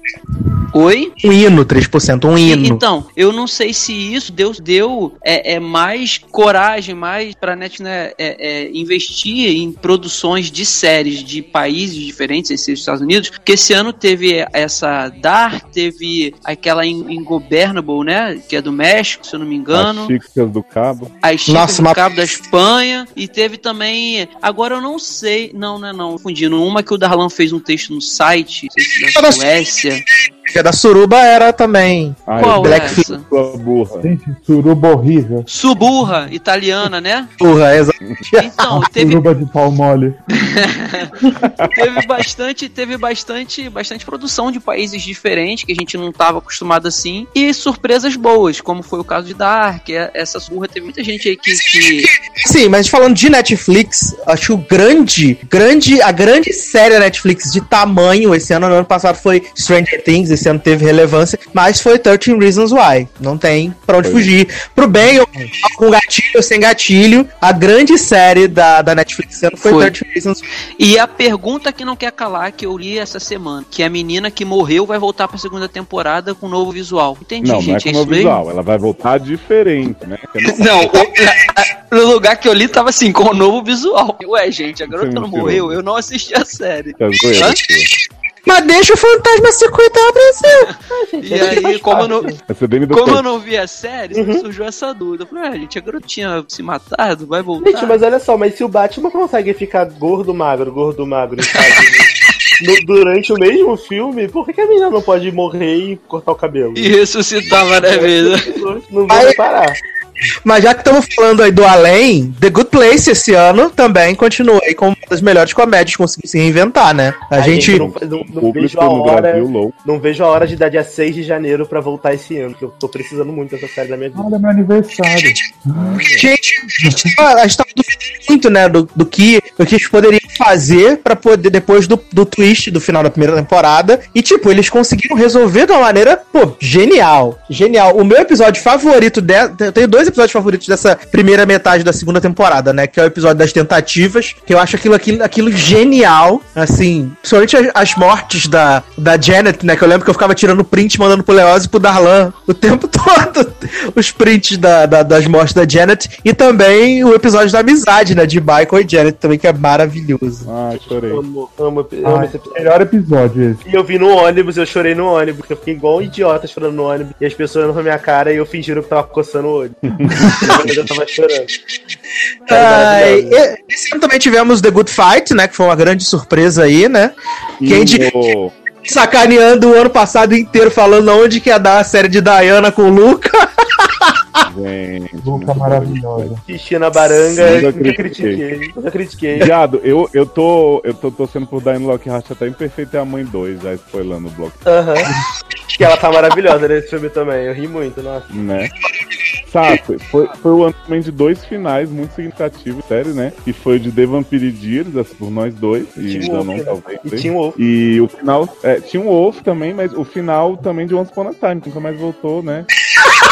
Oi? Um hino, 3%, um E- hino. Então, eu não sei se isso Deus deu é, é mais coragem, mais pra net né, é, é, investir em produções de séries de países diferentes, os Estados Unidos, porque esse ano teve essa Dark, teve aquela In- Ingobernable, né, que é do México, se eu não me engano. As Chicas do Cabo. As Chicas Nossa, do uma- Cabo da Espanha e teve também. Agora eu não sei. Não, não é não. Confundindo. Uma que o Darlan fez um texto no site, não sei se da Suécia. Que a da Suruba era também. Ai, Qual Black é essa? Burra. Gente, suruba horrível. Suburra, italiana, né? Porra, exa- Então, teve, Suruba de pau mole. teve bastante, teve bastante, bastante produção de países diferentes que a gente não estava acostumado assim e surpresas boas, como foi o caso de Dark. é- Essa surra teve muita gente aí que, que Sim, mas falando de Netflix, acho que o grande, grande, a grande série da Netflix de tamanho esse ano, no ano passado foi Stranger Things, esse ano teve relevância, mas foi 13 Reasons Why. Não tem pra onde Foi. fugir. Pro bem ou com gatilho ou sem gatilho, a grande série da, da Netflix esse ano foi, Foi. 13 Reasons E a pergunta que não quer calar, que eu li essa semana, que a menina que morreu vai voltar pra segunda temporada com um novo visual. Entendi, Não, não é gente, como isso mesmo? visual, ela vai voltar diferente, né? Não- o- no lugar que eu li tava assim, com um novo visual. Ué, gente, a garota não morreu, eu não assisti a série. É zoeira, tia. Mas deixa o fantasma se cuidar, Brasil. E aí, como eu não, é como eu não vi a série, Uhum. surgiu essa dúvida. Eu falei, ah, gente, a garota tinha se matado, vai voltar. Gente, mas olha só, mas se o Batman consegue ficar gordo, magro, gordo, magro, sabe? no- durante o mesmo filme, por que, a menina não pode morrer e cortar o cabelo? E ressuscitava, né, mesmo? Não Aí- parar. Mas já que estamos falando aí do além, The Good Place esse ano também continua aí como uma das melhores comédias, conseguiu se reinventar, né? A Ai, gente. eu não, não- não vejo a hora. Brasil. Não vejo a hora de dar dia 6 de janeiro pra voltar esse ano, que eu tô precisando muito dessa série na minha vida. Olha, meu aniversário. Gente, a gente tava, a gente tava duvidando muito, né, do, do que, do que eles poderiam fazer pra poder, depois do, do twist do final da primeira temporada. E, tipo, eles conseguiram resolver de uma maneira, pô, genial. Genial. O meu episódio favorito, de, eu tenho dois episódios favoritos dessa primeira metade da segunda temporada, né, que é o episódio das tentativas, que eu acho aquilo, aquilo, aquilo genial, assim, principalmente as, as mortes da, da Janet, né, que eu lembro que eu ficava tirando print, mandando pro Leoz e pro Darlan o tempo todo, os prints da, da- das mortes da Janet, e também o episódio da amizade, né, de Michael e Janet também, que é maravilhoso. Ah, chorei. Amo, amo, amo Ai, esse episódio. melhor episódio esse. E eu vi no ônibus, eu chorei no ônibus, porque eu fiquei igual um idiota chorando no ônibus. E as pessoas olhando pra minha cara e eu fingiram que tava coçando o olho. Mas eu tava chorando. Ai, e- esse ano também tivemos The Good Fight, né, que foi uma grande surpresa aí, né, quem sacaneando o ano passado inteiro, falando onde que ia dar a série de Diana com o Luca. gente, Luca maravilhosa. Cristina Baranga, Nunca nunca critiquei. Nunca critiquei. Viado, eu, eu, tô, eu tô torcendo por Diane Lockhart até Imperfeita é a Mãe 2, já spoilando o bloco, Aham. Que ela tá maravilhosa nesse filme também. Eu ri muito, nossa. né? Saco, foi, foi o ano também de dois finais muito significativos, sério, né? Que foi o de The Vampire Diaries, essa por nós dois, e Wolf, não né? talvez. E Teen Wolf. E o final, é, tinha um Wolf também, mas o final também de Once Upon a Time, que nunca mais voltou, né?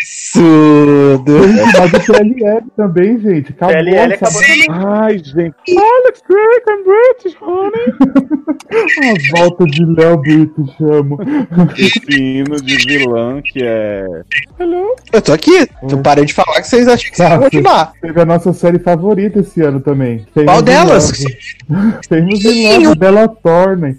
Absurdo. Mas o PLL também, gente. Acabou. PLL acabou também. Ai, gente. Alex Drake, I'm British, honey. A volta de Léo Brito, chamo. Esse hino de vilã que é. Hello? Eu tô aqui, eu parei de falar que vocês acham que vocês vão continuar. Teve a nossa série favorita esse ano também. Famous Qual delas? Sim, Love, o- Bella Thorne.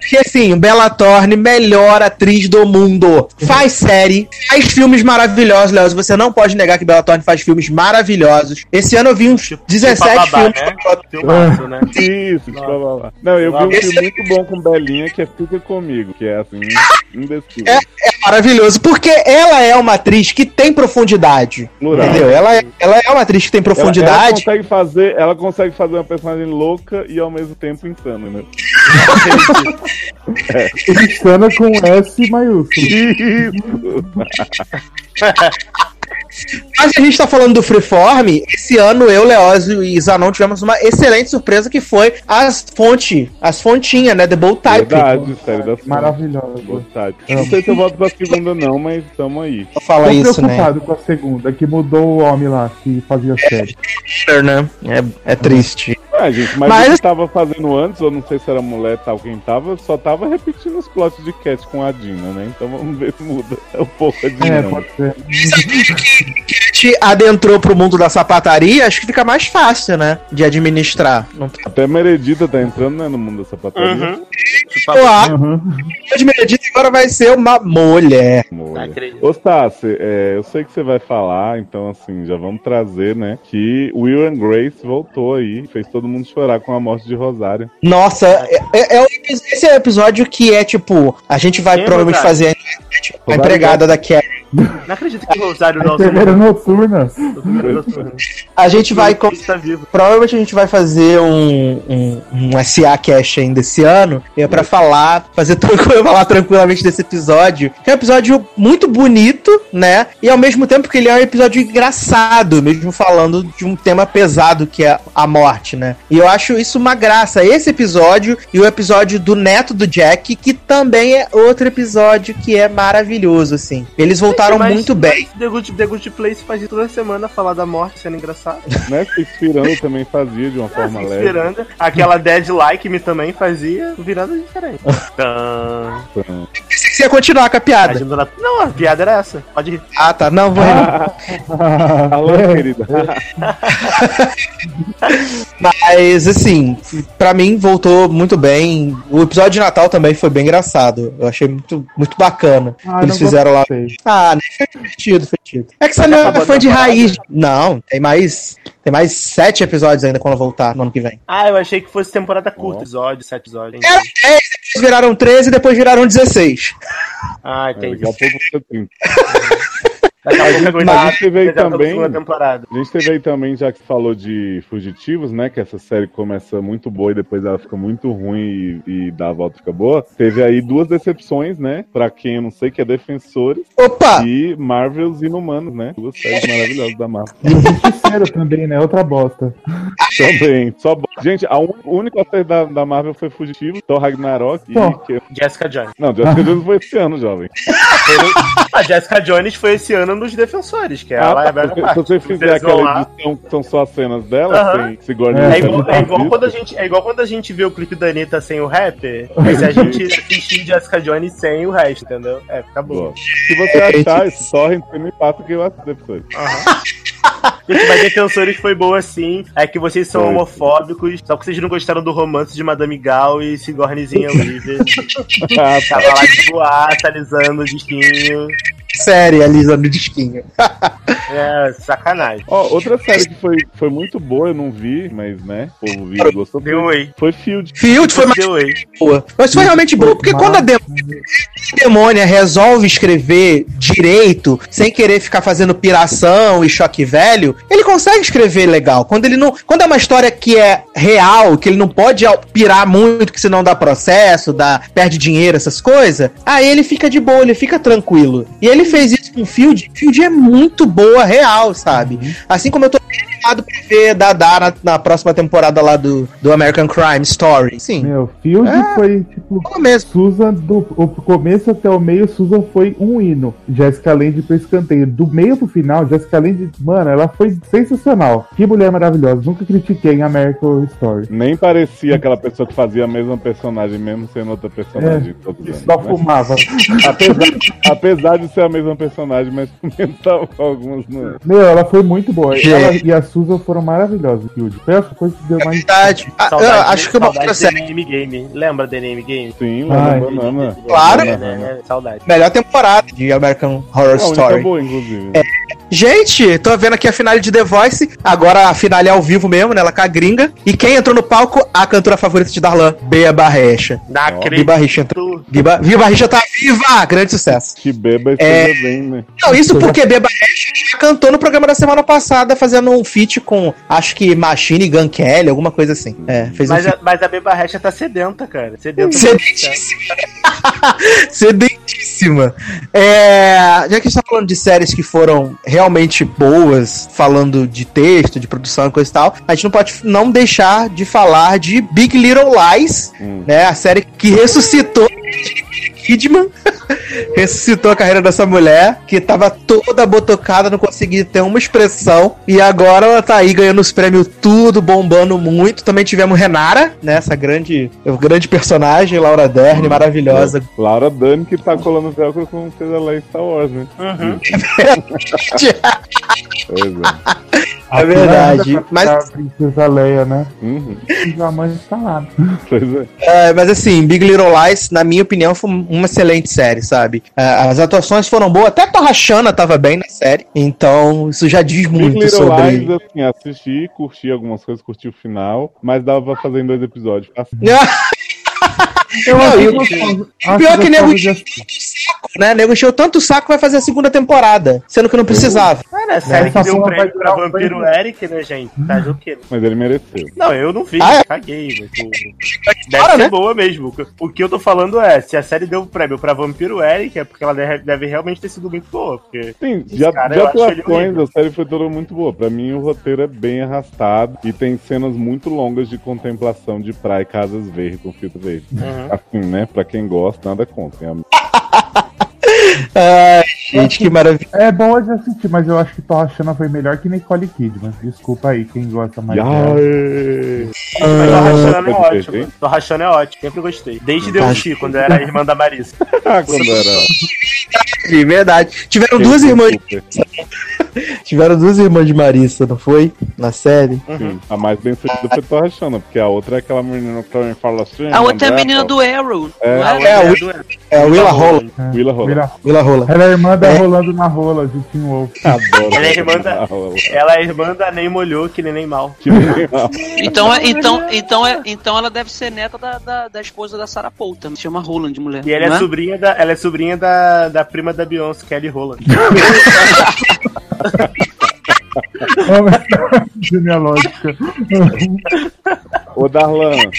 Porque assim, Bella Thorne, melhor atriz do mundo. Faz série, faz filmes maravilhosos, Léo. Você não pode negar que Bella Thorne faz filmes maravilhosos. Esse ano eu vi uns 17 Babá, filmes. né? Filmaço, né? Isso, tipo, blá, blá, blá. Não, eu vi um Esse- filme muito bom com Belinha que é Fica Comigo, que é assim, indescritível. É, é maravilhoso, porque ela é uma atriz que tem profundidade. Plural. Entendeu? Ela é, ela é uma atriz que tem Ela, ela profundidade. consegue fazer, ela consegue fazer uma personagem louca e ao mesmo tempo insana, né? Insana com S maiúsculo. Mas a gente tá falando do Freeform, esse ano eu, Leózio e Zanon tivemos uma excelente surpresa que foi as fontes, as fontinhas, né? The Bold Type. Verdade, série da Maravilhosa. Não sei se eu volto pra segunda não, mas tamo aí. Vou falar Tô isso, né? preocupado com a segunda, que mudou o homem lá que fazia a série. né? É, é triste. Ah, gente, mas, Mas- o que tava fazendo antes, eu não sei se era mulher tal quem tava, só tava repetindo os plots de Cat com a Dina, né? Então vamos ver se muda um pouco a É, dinâmica. pode ser. Cat adentrou pro mundo da sapataria, acho que fica mais fácil, né? De administrar. Não tem Até Meredita tá entrando, né, no mundo da sapataria. Uhum. a Uhum. de Meredith agora vai ser uma mulher. Molha. acredito. Ô, Tassi, é, eu sei que você vai falar, então assim, já vamos trazer, né, que Will and Grace voltou aí, fez todo mundo chorar com a morte de Rosário. Nossa, é, é- é esse é o episódio que é tipo, a gente vai Quem é provavelmente Rosário? fazer a, a empregada da Carrie. Não acredito que o Rosário Dawson Noturna. A gente vai. com... tá vivo. Provavelmente a gente vai fazer um, um, um SA Cash ainda esse ano. É pra falar, fazer falar tranquilamente desse episódio. Que é um episódio muito bonito, né? E ao mesmo tempo que ele é um episódio engraçado, mesmo falando de um tema pesado que é a morte, né? E eu acho isso uma graça. Esse episódio e o episódio do neto do Jack, que também é outro episódio que é maravilhoso, assim. Eles voltaram Mas- muito bem. The Good, The Good Place faz isso toda semana, falar da morte sendo engraçado. Né? Inspirando também fazia de uma forma leve. Inspirando. Aquela Dead Like Me também fazia virando diferente. Tã. Você ia continuar com a piada. Na- Não, a piada era essa. Pode rir. Ah, tá. Não, vou Alô, querida. Mas, assim, pra mim voltou muito bem. O episódio de Natal também foi bem engraçado. Eu achei muito, muito bacana. Ah, Eles fizeram lá. Ah, né? Foi divertido, foi divertido. É que você fã de raiz. Não, tem mais. Tem mais sete episódios ainda quando voltar no ano que vem. Ah, eu achei que fosse temporada curta, oh. episódio, sete episódios. Era 10, viraram 13 e depois viraram 16. Ah, entendi. Daqui a pouco Tá a gente, teve aí também. Já que falou de Fugitivos, né? Que essa série começa muito boa e depois ela fica muito ruim e, e dá a volta fica boa. Teve aí duas decepções, né? Pra quem eu não sei, que é Defensores. Opa! E Marvels Inumanos, né? Duas séries maravilhosas da Marvel. Sério também, né? Outra bosta. Também, só. Gente, a única série da, da Marvel foi fugitivo Thor Ragnarok Pô. e. Que... Jessica Jones. Não, Jessica Jones foi esse ano, jovem. a Jessica Jones foi esse ano nos Defensores, que ela é a tá. melhor se, você fizer aquela lá. edição que são só as cenas dela, Aham. tem Sigourney É Weaver igual, no é, igual quando a gente, é igual quando a gente vê o clipe da Anitta sem o rapper, e se a gente assistir Jessica Jones sem o resto, entendeu? É, fica bom. Boa. Se você achar esse torrent, você me passa que eu assisto depois. Gente, mas Defensores foi boa sim. É que vocês são homofóbicos, só que vocês não gostaram do romance de Madame Gal e Sigourneyzinha Weaver. Ah, Tava tá. lá de boata, alisando o disquinho. Série, Alisa no disquinho. É, sacanagem. Ó, outra série que foi, foi muito boa, eu não vi, mas né, o povo viu e gostou. Deu oi. Foi Field. Field foi mais Deu oi. boa. Mas foi realmente boa, porque quando a Dem- a demônia resolve escrever direito, sem querer ficar fazendo piração e choque velho, ele consegue escrever legal. Quando ele não. Quando é uma história que é real, que ele não pode pirar muito, que senão dá processo, dá, perde dinheiro, essas coisas, aí ele fica de boa, ele fica tranquilo. E ele fez isso com Field. Field é muito boa, real, sabe? Assim como eu tô bem animado pra ver Dada na, na próxima temporada lá do, do American Crime Story. Sim. Meu, Field É. foi tipo. mesmo. Susan, do o começo até o meio, Susan foi um hino. Jessica Lange pro escanteio. Do meio pro final, Jessica Lange, mano, ela foi sensacional. Que mulher maravilhosa. Nunca critiquei em American Story. Nem parecia aquela pessoa que fazia a mesma personagem, mesmo sendo outra personagem. É, todos os anos, Só né? fumava. apesar, apesar de ser a mesma personagem, mas também tava com alguns. No... Meu, ela foi muito boa. Gente. Ela e a Susan foram maravilhosas, Field. Foi a coisa que deu mais. Verdade. Ah, eu Saudade, acho que uma saudade outra série. DNM Game. Lembra do DNM Game? Sim, Ai. Banana. Claro. É, é, saudade. Melhor temporada de American Horror única Story. boa, inclusive. Gente, tô vendo aqui a finale de The Voice. Agora a finale é ao vivo mesmo, né? Ela com a gringa. E quem entrou no palco? A cantora favorita de Darlan, Bea Barrecha. Não Bia acredito. Barricha entrou. Bia, Bia Barricha tá viva! Grande sucesso. Que beba e É. bem, né? Não, isso porque Bia Barrecha já cantou no programa da semana passada, fazendo um feat com, acho que Machine Gun Kelly, alguma coisa assim. É, fez um Mas, feat. a, mas a Beba Recha tá sedenta, cara. Sedenta. Sedentíssima. Sedentíssima. É, já que a gente tá falando de séries que foram realmente boas, falando de texto, de produção e coisa e tal, a gente não pode não deixar de falar de Big Little Lies, né? A série que ressuscitou Kidman ressuscitou a carreira dessa mulher que tava toda botocada, não conseguia ter uma expressão e agora ela tá aí ganhando os prêmios tudo, bombando muito. Também tivemos Renara, né? Essa grande, grande personagem, Laura Dern, maravilhosa. Laura Dani que tá colando velcro com fez ela em Star Wars, né? Uhum. Pois é. É verdade. Mas, A Princesa Leia, né? Uhum. E a mãe escalada. Pois é. é, mas assim, Big Little Lies, na minha opinião, foi uma excelente série, sabe? É, as atuações foram boas, até a Torrachana tava bem na série, então isso já diz Big muito Little sobre. Lies, assim, assisti, curti algumas coisas, curti o final, mas dava pra fazer em dois episódios. Assim. Eu Não, acho e o gostoso. Acho pior é que nego encheu tanto saco, né? Nego encheu tanto saco que vai fazer a segunda temporada, sendo que não precisava. Cara, a série que deu um prêmio pra um Vampiro. Eric, né, gente? Tá do quê? Mas ele mereceu. Não, eu não vi, Ah, é? caguei. Mas, deve Para, ser né? boa mesmo. O que eu tô falando é, se a série deu o prêmio pra Vampiro Eric, é porque ela deve, deve realmente ter sido muito boa. Porque Sim, de, cara, de eu acho ele atuações, a série foi toda muito boa. Pra mim, o roteiro é bem arrastado e tem cenas muito longas de contemplação de praia e casas verdes com filtro verde. Uhum. Assim, né? Pra quem gosta, nada contra. Ai, gente, que maravilha. É boa de assistir, mas eu acho que Torra Chana foi melhor que Nicole Kidman. Desculpa aí quem gosta mais dela. Aê! Mas tô rachando é ótimo. rachando é ótimo, sempre gostei. Desde Deus quando era a irmã da Marisa. Ah, quando era. De verdade. Tiveram duas irmãs. Tiveram duas irmãs de Marissa, não foi? Na série. Sim, a mais bem sucedida foi Torra Chana, porque a outra é aquela menina que também fala assim. A outra é a menina do Arrow. É. É, a Willa, é a Willa Rola. Willa Rola. Willa Rola. Ela é irmã da É. Rolando na Rola, de Tim Wolf. Adoro. Ela é irmã da- Ela é irmã da Nem Molhou, que nem nem mal. Que. Então, é- então, então, é, então ela deve ser neta da, da, da esposa da Sarah Paulson. Se chama Roland de mulher. E ela é, não sobrinha da, ela é sobrinha da, da prima da Beyoncé, Kelly Rowland. Genealógica. Ô, Darlan.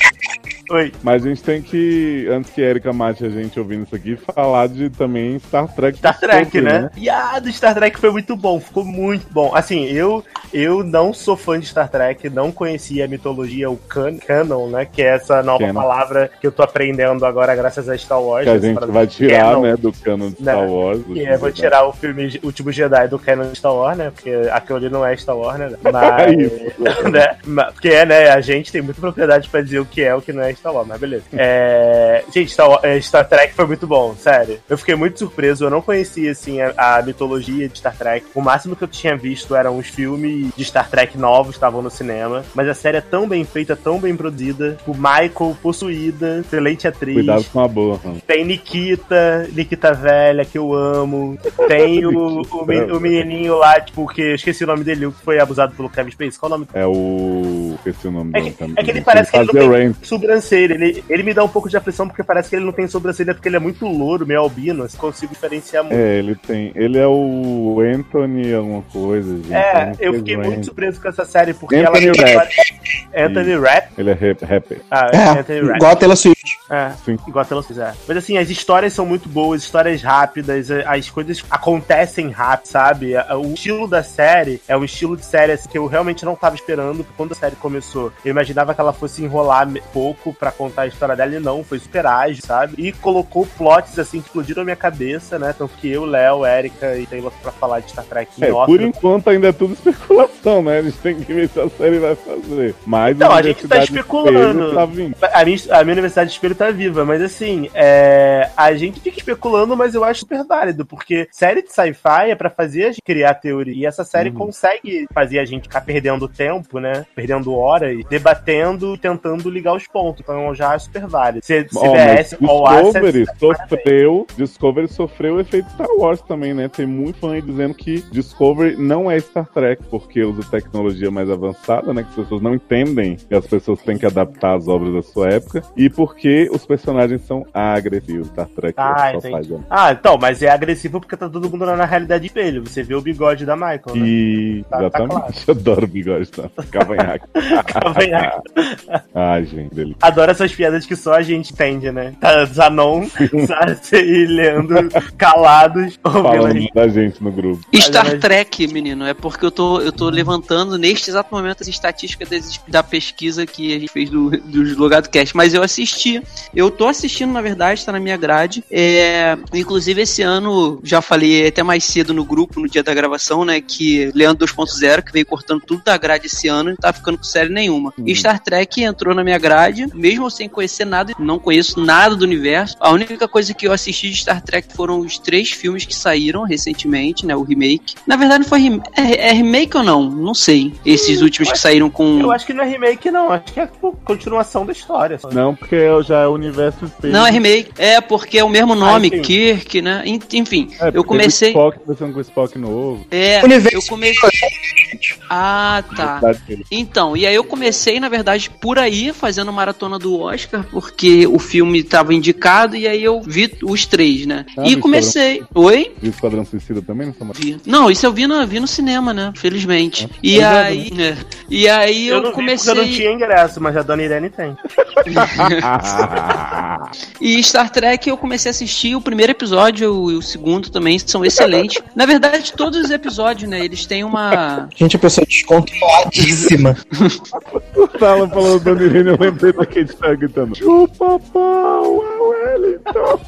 Oi. Mas a gente tem que, antes que a Erika mate a gente ouvindo isso aqui, falar de também Star Trek. Star Trek, Discovery, né? E a do Star Trek foi muito bom, ficou muito bom. Assim, eu eu não sou fã de Star Trek, não conhecia a mitologia, o can canon, né? Que é essa nova Canon. palavra que eu tô aprendendo agora graças a Star Wars. Que a gente vai tirar, canon. né, do canon de Né? Star Wars. E eu vou tirar o filme Último Jedi do canon de Star Wars, né? Porque aquilo ali não é Star Wars, né? Mas, Isso. né? Porque é, né? A gente tem muita propriedade pra dizer o que é o que não é Star Wars, mas beleza. É... Gente, Star, é, Star Trek foi muito bom, sério. Eu fiquei muito surpreso, eu não conhecia, assim, a, a mitologia de Star Trek. O máximo que eu tinha visto eram os filmes de Star Trek novos que estavam no cinema. Mas a série é tão bem feita, tão bem produzida. O Michael, possuída, excelente atriz. Cuidado com a boa, mano. Tem Nikita, Nikita velha, que eu amo. Tem o, o, men- o menininho lá, tipo, que eu esqueci o nome dele, que foi abusado pelo Kevin Spacey. Qual o nome É o. Esqueci o nome é dele que, também. é que ele parece que ele não tem sobrancelha. Ele, ele me dá um pouco de aflição porque parece que ele não tem sobrancelha porque ele é muito louro, meio albino. Assim, consigo diferenciar muito. É, ele tem. Ele é o Anthony alguma coisa, gente. É, eu fiquei Rain. muito surpreso com essa série porque Anthony ela. Rapp. Anthony. Rapp. Ele é rap, rapper. Ah, É, Anthony Rapp. igual a Taylor É, Sim. igual a Taylor Swift, é. Mas assim, as histórias são muito boas, histórias rápidas, a- as coisas acontecem rápido, sabe? A- O estilo da série é um estilo de série assim, que eu realmente não tava esperando quando a série começou. Eu imaginava que ela fosse enrolar pouco pra contar a história dela e não, foi super ágil, sabe? E colocou plots assim que explodiram a minha cabeça, né? Tanto que eu, Léo, Erika e Taylor pra falar de Star Trek em É, off, por né? enquanto ainda é tudo especulação, né? A gente tem que ver se a série vai fazer. Mas Não, a gente tá especulando. Tá. A minha, a minha Universidade de Espelho tá viva, mas assim, é, a gente fica especulando, mas eu acho super válido, porque série de sci-fi é pra fazer a gente criar teoria. E essa série Uhum. consegue fazer a gente ficar perdendo tempo, né? Perdendo horas, debatendo e tentando ligar os pontos. Então eu já acho super válido. Ó, mas CBS, All Access, Discovery sofreu, Discovery sofreu o efeito Star Wars também, né? Tem muito fã aí dizendo que Discovery não é Star Trek, porque usa tecnologia mais avançada, né? Que as pessoas não entendem e as pessoas têm que adaptar as obras da sua época, e porque os personagens são agressivos. Star Trek Ah, entendi. Ah, então, mas é agressivo porque tá todo mundo na realidade de espelho. Você vê o bigode da Michael, né? E Tá- tá exatamente, eu adoro o bigode, tá? Cavanhaque. Cavanhaque. Ai, gente, ele. Adoro essas piadas que só a gente entende, né? Tá Zanon, Sarce e Leandro calados, Falando gente. da gente no grupo. Star Trek, menino, é porque eu tô, eu tô levantando neste exato momento as estatísticas da pesquisa que a gente fez do, do Logado Cast, mas eu assisti. Eu tô assistindo, na verdade, tá na minha grade. É, inclusive, esse ano, já falei até mais cedo no grupo, no dia da gravação, né, que Leandro 2.0, que veio cortando tudo da grade esse ano, não tá ficando com série nenhuma. E Star Trek entrou na minha grade, mesmo sem conhecer nada, não conheço nada do universo. A única coisa que eu assisti de Star Trek foram os três filmes que saíram recentemente, né, o remake. Na verdade, não foi rem- é, é remake ou não? Não sei. Esses últimos que saíram com Eu acho que não é remake, não. Acho que é continuação da história. Não, porque eu já é é o universo Space. Não, é remake. É, porque é o mesmo nome, enfim. Kirk, né? En- Enfim, É, eu porque comecei. O Spock, versão com o Spock novo. É, Universo eu comecei. Ah, tá. Então, e aí eu comecei, na verdade, por aí, fazendo maratona do Oscar, porque o filme tava indicado e aí eu vi os três, né? Ah, e comecei. Oi? E o Esquadrão Suicida também nessa matéria? Vi. Não, isso eu vi no, vi no cinema, né? Felizmente. E Pois é, aí. é. E aí eu, Eu, não vi comecei. porque eu não tinha ingresso, mas a dona Irene tem. E Star Trek eu comecei a assistir o primeiro episódio e o segundo também são excelentes. Na verdade, todos os episódios, né? Eles têm uma. Gente, a pessoa descontroladíssima. O Tala falou Dona Irene, eu lembrei daquele que tava gritando. Chupa pau, é o Wellington.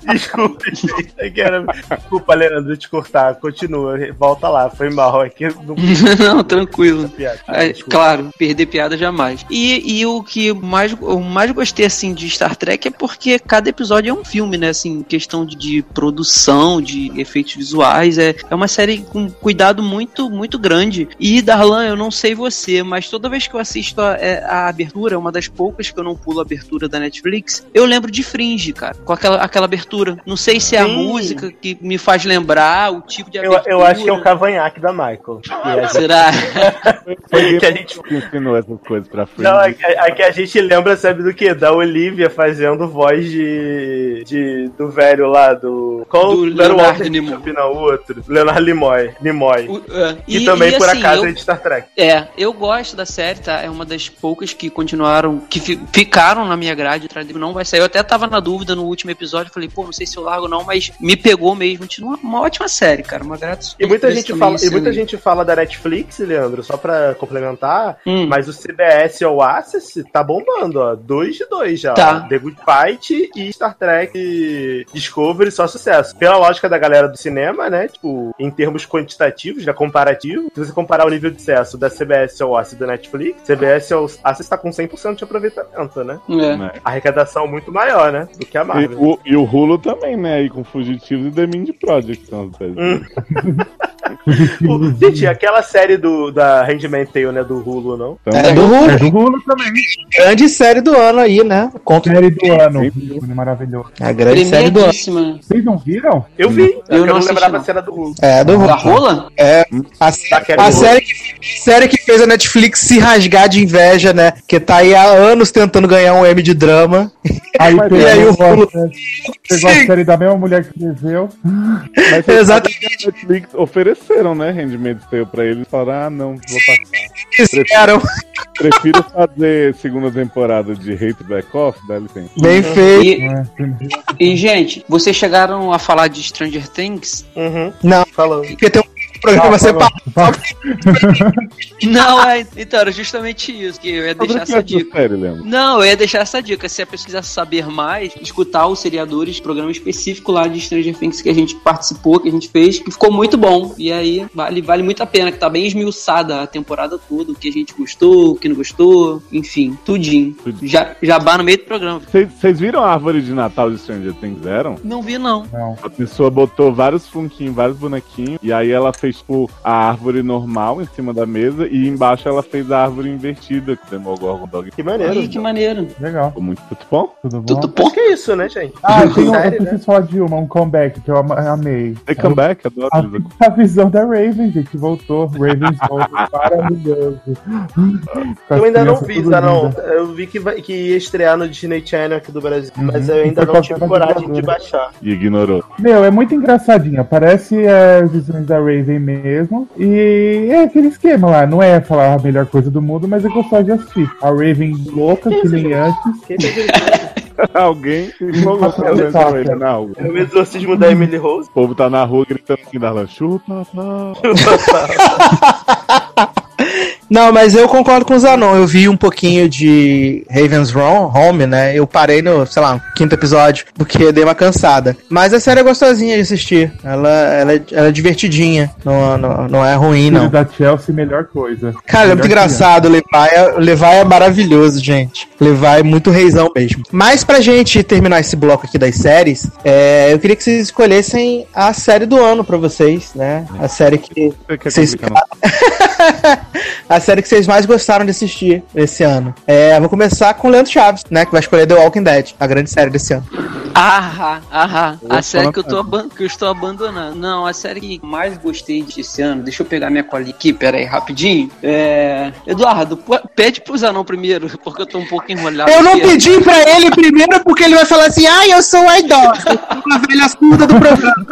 Desculpa, gente. É era- Desculpa, Leandro, te cortar. Continua. Volta lá. Foi mal. É que eu não Não, tranquilo. piada. É, claro, perder piada jamais. E, e o que mais, eu mais gostei, assim, de Star Trek é porque cada episódio é um filme, né? Assim, questão de, de produção, de efeitos visuais. É, é uma série com cuidado muito, muito grande. E, Darlan, eu não sei você, mas toda vez que eu assisto a, é, a abertura, é uma das poucas que eu não pulo a abertura da Netflix, eu lembro de Fringe, cara, com aquela, aquela abertura. Não sei se é a Sim. música que me faz lembrar, o tipo de Eu, abertura. eu acho que é o cavanhaque da Michael. A gente- Será? que a gente ensinou essas coisas pra frente. Não, é que, é que a gente lembra, sabe do que? Da Olivia fazendo voz de. de do velho lá, do. Qual Do Leonardo Walter Nimoy. Não, o outro. Leonardo. Nimoy. O- é. E, também, por assim, acaso, eu- é de Star Trek. É, eu gosto da série, tá? É uma das poucas que continuaram, que fi- ficaram na minha grade, não vai sair. Eu até tava na dúvida no último episódio, falei, pô, não sei se eu largo ou não, mas me pegou mesmo. Continua uma ótima série, cara, uma grata E muita, gente fala, e assim, muita gente fala da Netflix, Leandro, só pra complementar, Hum. mas o CBS Oasis tá bombando, ó. Dois de dois já. Tá. ó. The Good Fight e Star Trek Discovery, só sucesso. Pela lógica da galera do cinema, né? Tipo, em termos quantitativos, já comparativo, se você comparar o nível de sucesso da CBS Oasis e da Netflix, CBS Oasis tá com 100% de aproveitamento, né? É. Né? Arrecadação muito maior, né? Do que a E Marvel. o, e o Hulu também, né? Aí com Fugitivos e The Mind Project séries. Hum. O- gente, aquela série do, da Handmaid's Tale, né? Do Hulu, não? Então, É do Hulu. É do Hulu também. Grande série do ano aí, né? Conto Série do ano. Ícone maravilhoso. a grande série do ano. Vocês não viram? Eu vi, eu, Eu não, não lembrava não. a cena do Hulu. É, do Da Hulu. rola? É, a, a série, que, série que fez a Netflix se rasgar de inveja, né? Que tá aí há anos tentando ganhar um M de drama. Aí pegou, e aí o Hulu- pegou a série da mesma mulher que escreveu. Vocês Exatamente. Netflix ofereceram, né? Handmaid's Tale pra eles. Falaram, ah, não, vou passar. Fizeram Prefiro fazer segunda temporada de Hate Back Off, dá licença. bem feito. E, e, gente, vocês chegaram a falar de Stranger Things? Uhum. Não, Falando. porque tem um programa Ah, separado. Não, é, então, era justamente isso, que eu ia deixar essa dica. Leandro. Não, eu ia deixar essa dica. Se a pessoa quiser saber mais, escutar os seriadores, programa específico lá de Stranger Things que a gente participou, que a gente fez, que ficou muito bom. E aí, vale, vale muito a pena, que tá bem esmiuçada a temporada toda, o que a gente gostou, o que não gostou, enfim, tudinho. Já, jabá no meio do programa. Vocês viram a árvore de Natal de Stranger Things? Eram? Não vi, não. Não. A pessoa botou vários funkinhos, vários bonequinhos, e aí ela fez, tipo, a árvore normal em cima da mesa, e embaixo ela fez a árvore invertida, que Demogorgon Dog. Que maneiro. Ih, que maneiro. Legal. Ficou muito, muito bom. Tudo bom? Tudo bom? Que é isso, né, gente? Ah, tem um, Série, eu né? preciso falar de uma, um comeback que eu amei. The Comeback, adoro A, a visão da Raven, gente, voltou. Raven's volta, maravilhoso. Eu ainda não vi, tudo Zanon. lindas. Eu vi que, vai, que ia estrear no Disney Channel aqui do Brasil, Uhum. mas eu ainda não tive coragem de baixar. E ignorou. Meu, é muito engraçadinha. Parece é, as visões da Raven mesmo. E é aquele esquema lá. Não é falar a melhor coisa do mundo, mas é gostoso de assistir. A Raven louca, que nem antes. Alguém na rua. É o exorcismo da Emily Rose. O povo tá na rua gritando assim, Darlan, chupa, pau. Não, mas eu concordo com o Zanon. Eu vi um pouquinho de Raven's Ro- Home, né? Eu parei no, sei lá, quinto episódio, porque dei uma cansada. Mas a série é gostosinha de assistir. Ela, ela, é, ela é divertidinha. Não, não, não é ruim, não. da Chelsea, melhor coisa. Cara, é muito Melhor engraçado. O Levi é, Levi é maravilhoso, gente. O Levi é muito reizão mesmo. Mas pra gente terminar esse bloco aqui das séries, é, eu queria que vocês escolhessem a série do ano pra vocês, né? A série que Você quer vocês complicar a série que vocês mais gostaram de assistir esse ano. É, vou começar com o Leandro Chaves, né? Que vai escolher The Walking Dead, a grande série desse ano. Ah, ah, a série que eu, tô que eu estou abandonando. Não, a série que mais gostei desse ano, deixa eu pegar minha colinha aqui, pera aí, rapidinho. É... Eduardo, pede pro Zanão primeiro, porque eu tô um pouco enrolado. Eu não aqui. pedi pra ele primeiro porque ele vai falar assim: ai, eu sou a idosa, uma velha surda do programa.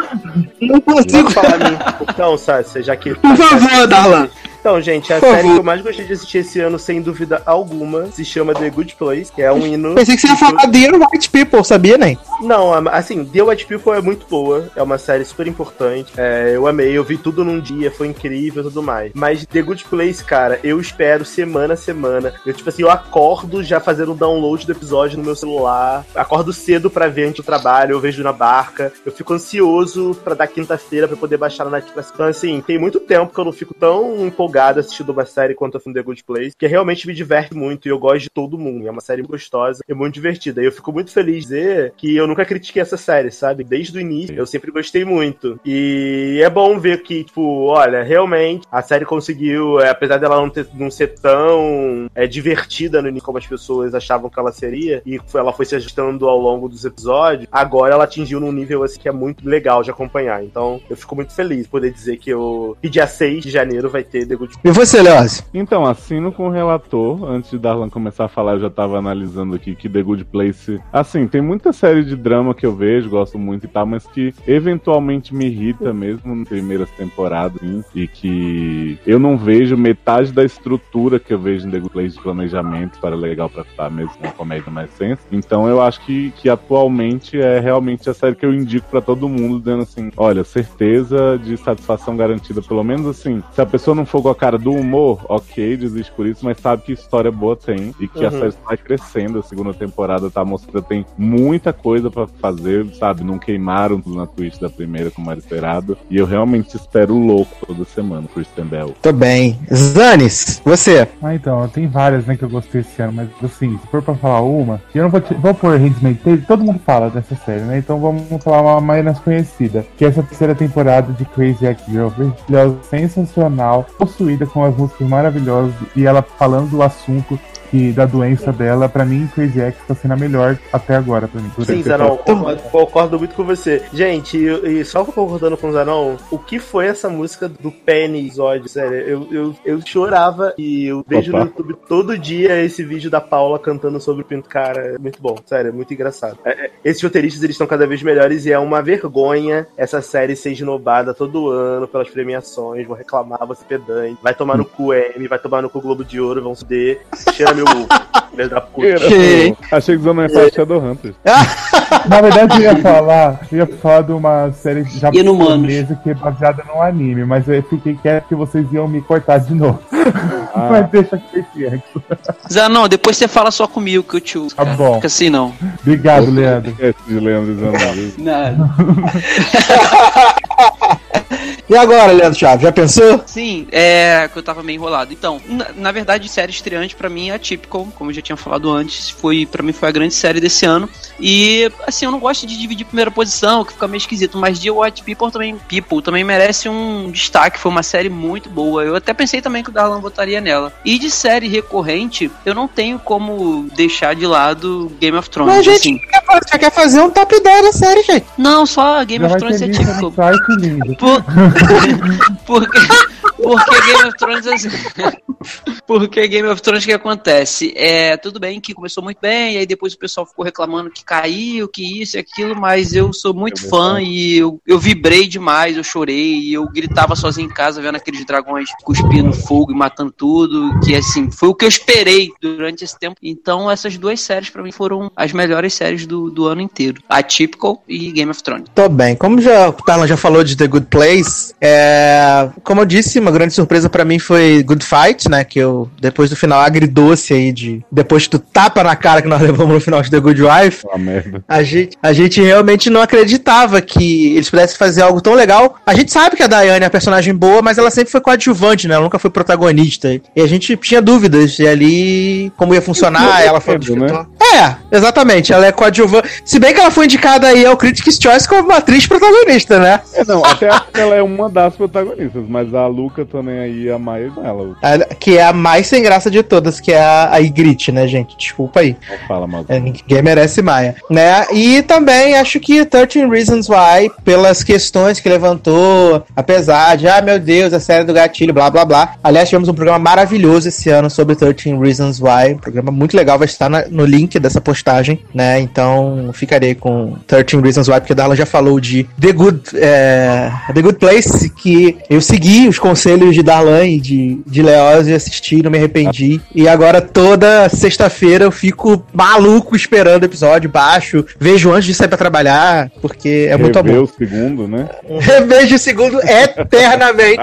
Não consigo falar minha. Então, Sácia, já que. Por favor, Darlan. Então, gente, a Por série favor. que eu mais gostei de assistir esse ano, sem dúvida alguma, se chama The Good Place, que é um hino. Pensei que você ia falar Dear White People, sabia, nem? Não, a- assim, The White People é muito boa, é uma série super importante. é, eu amei, eu vi tudo num dia, foi incrível e tudo mais. Mas The Good Place, cara, eu espero semana a semana. Eu, tipo assim, eu acordo já fazendo o download do episódio no meu celular, acordo cedo pra ver antes do trabalho, eu vejo na barca. Eu fico ansioso pra dar quinta-feira pra poder baixar na Netflix. Então, assim, tem muito tempo que eu não fico tão empolgado assistindo uma série quanto a The Good Place, que realmente me diverte muito e eu gosto de todo mundo. É uma série gostosa e muito divertida. E eu fico muito feliz de dizer que eu nunca critiquei essa série, sabe? Desde o início, eu sempre gostei muito. E é bom ver que, tipo, olha, realmente a série conseguiu, é, apesar dela não, ter- não ser tão é, divertida no início como as pessoas achavam que ela seria, e ela foi se ajustando ao longo dos episódios, agora ela atingiu num nível assim que é muito legal de acompanhar. Então eu fico muito feliz de poder dizer que, eu, dia 6 de janeiro vai ter The Good E você, Leoz? Então, assino com o relator. Antes de Darlan começar a falar, eu já tava analisando aqui que The Good Place. Assim, tem muita série de drama que eu vejo, gosto muito e tal, mas que eventualmente me irrita mesmo nas primeiras temporadas, assim, e que eu não vejo metade da estrutura que eu vejo em The Good Place de planejamento para legal pra estar mesmo uma comédia mais sensa. Então eu acho que, que atualmente é realmente a série que eu indico pra todo mundo, dizendo assim: olha, certeza de satisfação garantida, pelo menos assim. Se a pessoa não for com a cara do humor, ok, desiste por isso, mas sabe que história boa tem e que a Uhum. série vai crescendo. A segunda temporada tá mostrando tem muita coisa pra fazer, sabe? Não queimaram tudo na Twitch da primeira como era esperado. E eu realmente espero o louco toda semana, Kristen Bell. Tô bem. Zanis, você? Ah, então, tem várias, né, que eu gostei esse ano, mas assim, se for pra falar uma, eu não vou, te, vou pôr Handmaid's Tale, todo mundo fala dessa série, né, então vamos falar uma mais conhecida, que é essa terceira temporada de Crazy Ex-Girl, maravilhosa, sensacional, possuída com as músicas maravilhosas, e ela falando do assunto que, da doença dela, pra mim, Crazy Ex tá sendo a melhor até agora, pra mim. Sim, Zanon, concordo, concordo muito com você. Gente, e, e só concordando com o Zanon, o que foi essa música do Penny Zod? Sério, eu, eu, eu chorava e eu vejo no Opa. YouTube todo dia esse vídeo da Paula cantando sobre o Pinto. Cara, é muito bom, sério, é muito engraçado. É, é, esses roteiristas, eles estão cada vez melhores e é uma vergonha essa série ser esnobada todo ano pelas premiações, vão reclamar, você pedante, vai tomar no cu M, vai tomar no cu Globo de Ouro, vão se der, cheira meu filho da puta. Achei que você não ia falar Shadowhunters. Na verdade, eu ia falar, eu ia falar de uma série japonesa que é baseada num anime, mas eu fiquei quieto que vocês iam me cortar de novo. mas deixa Crazy Ex. Zanon, depois você fala só comigo que eu te uso. Tá cara. bom. Fica assim não. Obrigado, Leandro. Esse de Leandro Zanelli. Nada. E agora, Leandro Chaves, já pensou? Sim, é que eu tava meio enrolado. Então, na, na verdade, série estreante pra mim é a Typical, como eu já tinha falado antes, foi para mim foi a grande série desse ano. E assim, eu não gosto de dividir primeira posição, que fica meio esquisito, mas The White People também, People também merece um destaque, foi uma série muito boa. Eu até pensei também que o Darlan votaria nela. E de série recorrente, eu não tenho como deixar de lado Game of Thrones, Mas, gente, assim. quer fazer- já quer fazer um top 10 da série, gente. Não, só Game Já of Thrones é lista Typical. Por- porque, porque Game of Thrones assim, porque Game of Thrones o que acontece? É tudo bem que começou muito bem e aí depois o pessoal ficou reclamando que caiu que isso e aquilo mas eu sou muito fã e eu, eu vibrei demais eu chorei e eu gritava sozinho em casa vendo aqueles dragões cuspindo fogo e matando tudo que assim foi o que eu esperei durante esse tempo. Então essas duas séries pra mim foram as melhores séries do, do ano inteiro a Typical e Game of Thrones. Tô bem. Como já, o Talan já falou de The Good Place, é, como eu disse, uma grande surpresa pra mim foi Good Fight, né? Que eu, depois do final agridoce aí de. Depois do tapa na cara que nós levamos no final de The Good Wife, Uma merda. a gente, a gente realmente não acreditava que eles pudessem fazer algo tão legal. A gente sabe que a Diane é uma personagem boa, mas ela sempre foi coadjuvante, né? Ela nunca foi protagonista. E a gente tinha dúvidas de ali como ia funcionar. Ela foi. né? É, exatamente. Ela é coadjuvante. Se bem que ela foi indicada aí ao Critics' Choice como uma atriz protagonista, né? É, não, até acho que ela é uma das protagonistas, mas a Também aí, a Maia é ela. A- Que é a mais sem graça de todas, que é a, a Ygritte, né, gente? Desculpa aí. Não fala mal. É, ninguém merece Maia, né? E também acho que 13 Reasons Why, pelas questões que levantou, apesar de, ah, meu Deus, a série do gatilho, blá, blá, blá. Aliás, tivemos um programa maravilhoso esse ano sobre 13 Reasons Why, um programa muito legal, vai estar na- no link dessa postagem, né? Então, ficarei com 13 Reasons Why, porque a Darla já falou de The Good, é, The Good Place, que eu segui os conselhos de Darlan e de, de Leoz e assisti, não me arrependi. E agora toda sexta-feira eu fico maluco esperando o episódio, baixo, vejo antes de sair pra trabalhar, porque é muito Rever bom. o segundo, né? Revejo o segundo eternamente.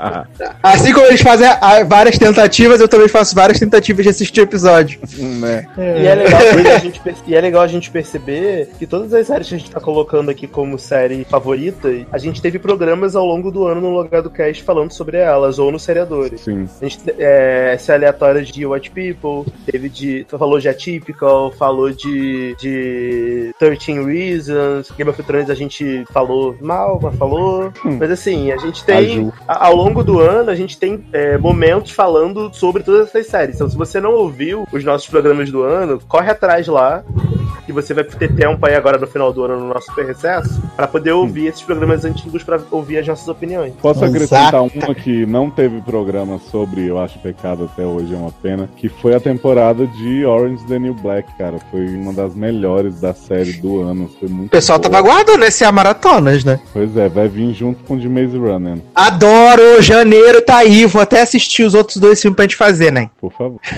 Assim como eles fazem ah, várias tentativas, eu também faço várias tentativas de assistir o episódio. né? E é, legal, a gente perce- e é legal a gente perceber que todas as séries que a gente tá colocando aqui como série favorita, a gente teve programas ao longo do ano no Logado Cast falando sobre elas, ou nos seriadores. Sim. A gente é, essa aleatória de White People, teve de. Falou de Atypical, falou de, de 13 Reasons, Game of Thrones a gente falou mal, mas falou. Mas assim, a gente tem. A- ao longo do ano, a gente tem é, momentos falando sobre todas essas séries. Então, se você não ouviu os nossos programas do ano, corre atrás lá. Que você vai ter tempo aí agora no final do ano no nosso super recesso pra poder ouvir esses programas antigos pra ouvir as nossas opiniões. Posso acrescentar uma que não teve programa sobre, eu acho pecado até hoje, é uma pena, que foi a temporada de Orange the New Black, cara. Foi uma das melhores da série do ano. Foi muito O pessoal boa. tava aguardando esse a maratonas, né? Pois é, vai vir junto com o de Maze Runner, Adoro! Janeiro tá aí, vou até assistir os outros dois filmes pra gente fazer, né? por favor.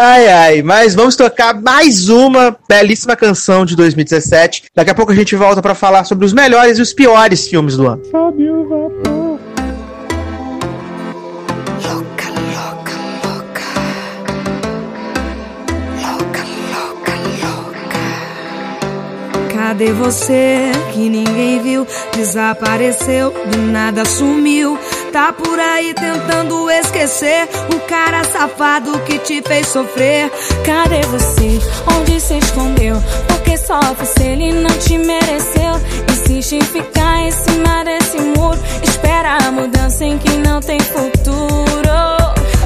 Ai, ai, mas vamos tocar mais uma belíssima canção de 2017. Daqui a pouco a gente volta pra falar sobre os melhores e os piores filmes do ano. Sabe o vapor. Cadê você que ninguém viu? Desapareceu, do nada sumiu. Tá por aí tentando esquecer o cara safado que te fez sofrer. Cadê você? Onde se escondeu? Porque sofre se ele não te mereceu. Insiste em ficar em cima desse muro. Espera a mudança em que não tem futuro.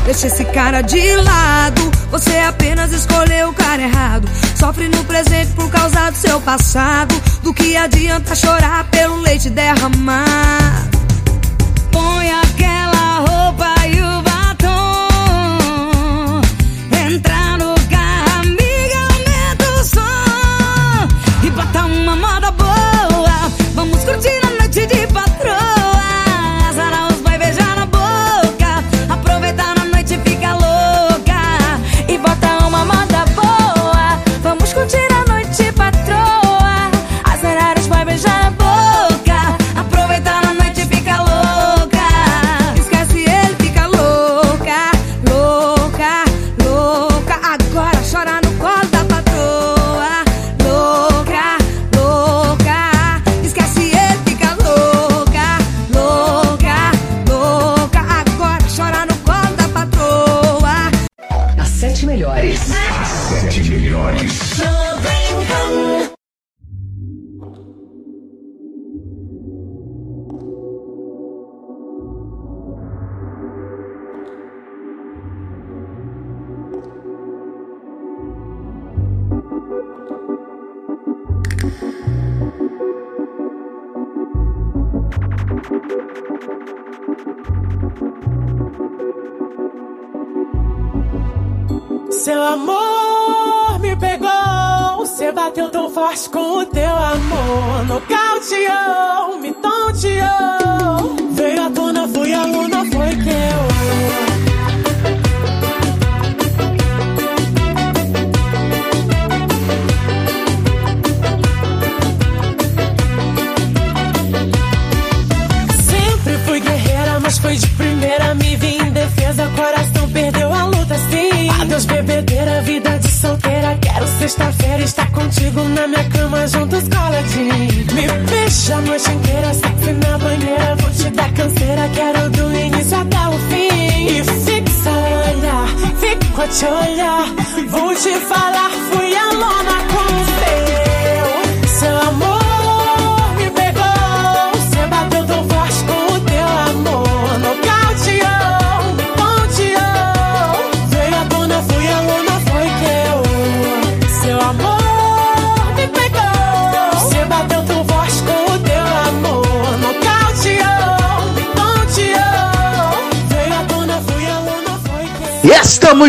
Deixa esse cara de lado. Você apenas escolheu o cara errado. Sofre no presente por causa do seu passado. Do que adianta chorar pelo leite derramar? Põe aquela roupa e o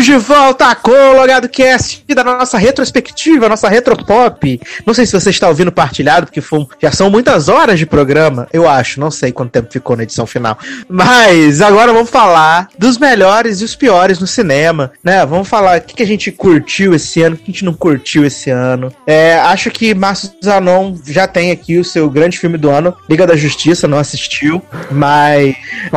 estamos de volta com o Logado Cast da nossa retrospectiva, nossa retropop. Não sei se você está ouvindo partilhado, porque foi já são muitas horas de programa, eu acho. Não sei quanto tempo ficou na edição final. Mas agora vamos falar dos melhores e os piores no cinema, né? Vamos falar o que, que a gente curtiu esse ano, o que a gente não curtiu esse ano. É, acho que Márcio Zanon já tem aqui o seu grande filme do ano, Liga da Justiça, não assistiu, mas.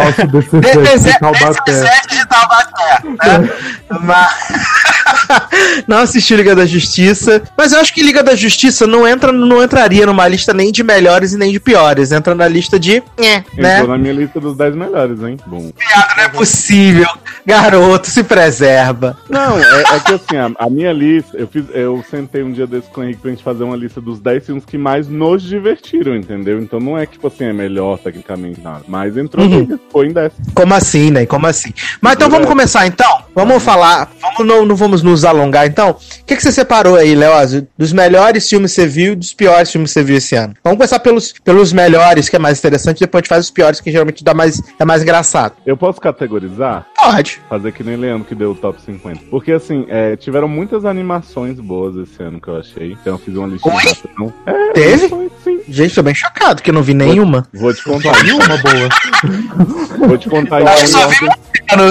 Taubaté. de Taubaté, né? Mas- não assisti Liga da Justiça, mas eu acho que Liga da Justiça não entra, não entraria numa lista nem de melhores e nem de piores, entra na lista de, é, né? Entrou na minha lista dos 10 melhores, hein? Bom. Não é possível, garoto, se preserva. Não, é, é que assim, a, a minha lista, eu fiz, eu sentei um dia desse com o Henrique pra gente fazer uma lista dos 10 filmes que mais nos divertiram, entendeu? Então não é que, tipo assim, é melhor tecnicamente nada. Mas entrou Uhum. foi em 10. Como assim, né? Como assim? Mas então vamos começar então? Vamos falar, vamos, não, não vamos nos alongar então? O que, que você separou aí, Leózio? Dos melhores filmes que você viu e dos piores filmes que você viu esse ano? Vamos começar pelos, pelos melhores, que é mais interessante, depois a gente faz os piores, que geralmente dá mais, é mais engraçado. Eu posso categorizar? Pode. Fazer que nem Leandro que deu o top 50. Porque assim, é, tiveram muitas animações boas esse ano que eu achei. Então eu fiz uma Oi? rapidão. É, Teve? Sim. Gente, tô bem chocado que eu não vi nenhuma. Vou te contar. Nenhuma boa. Vou te contar Eu só vi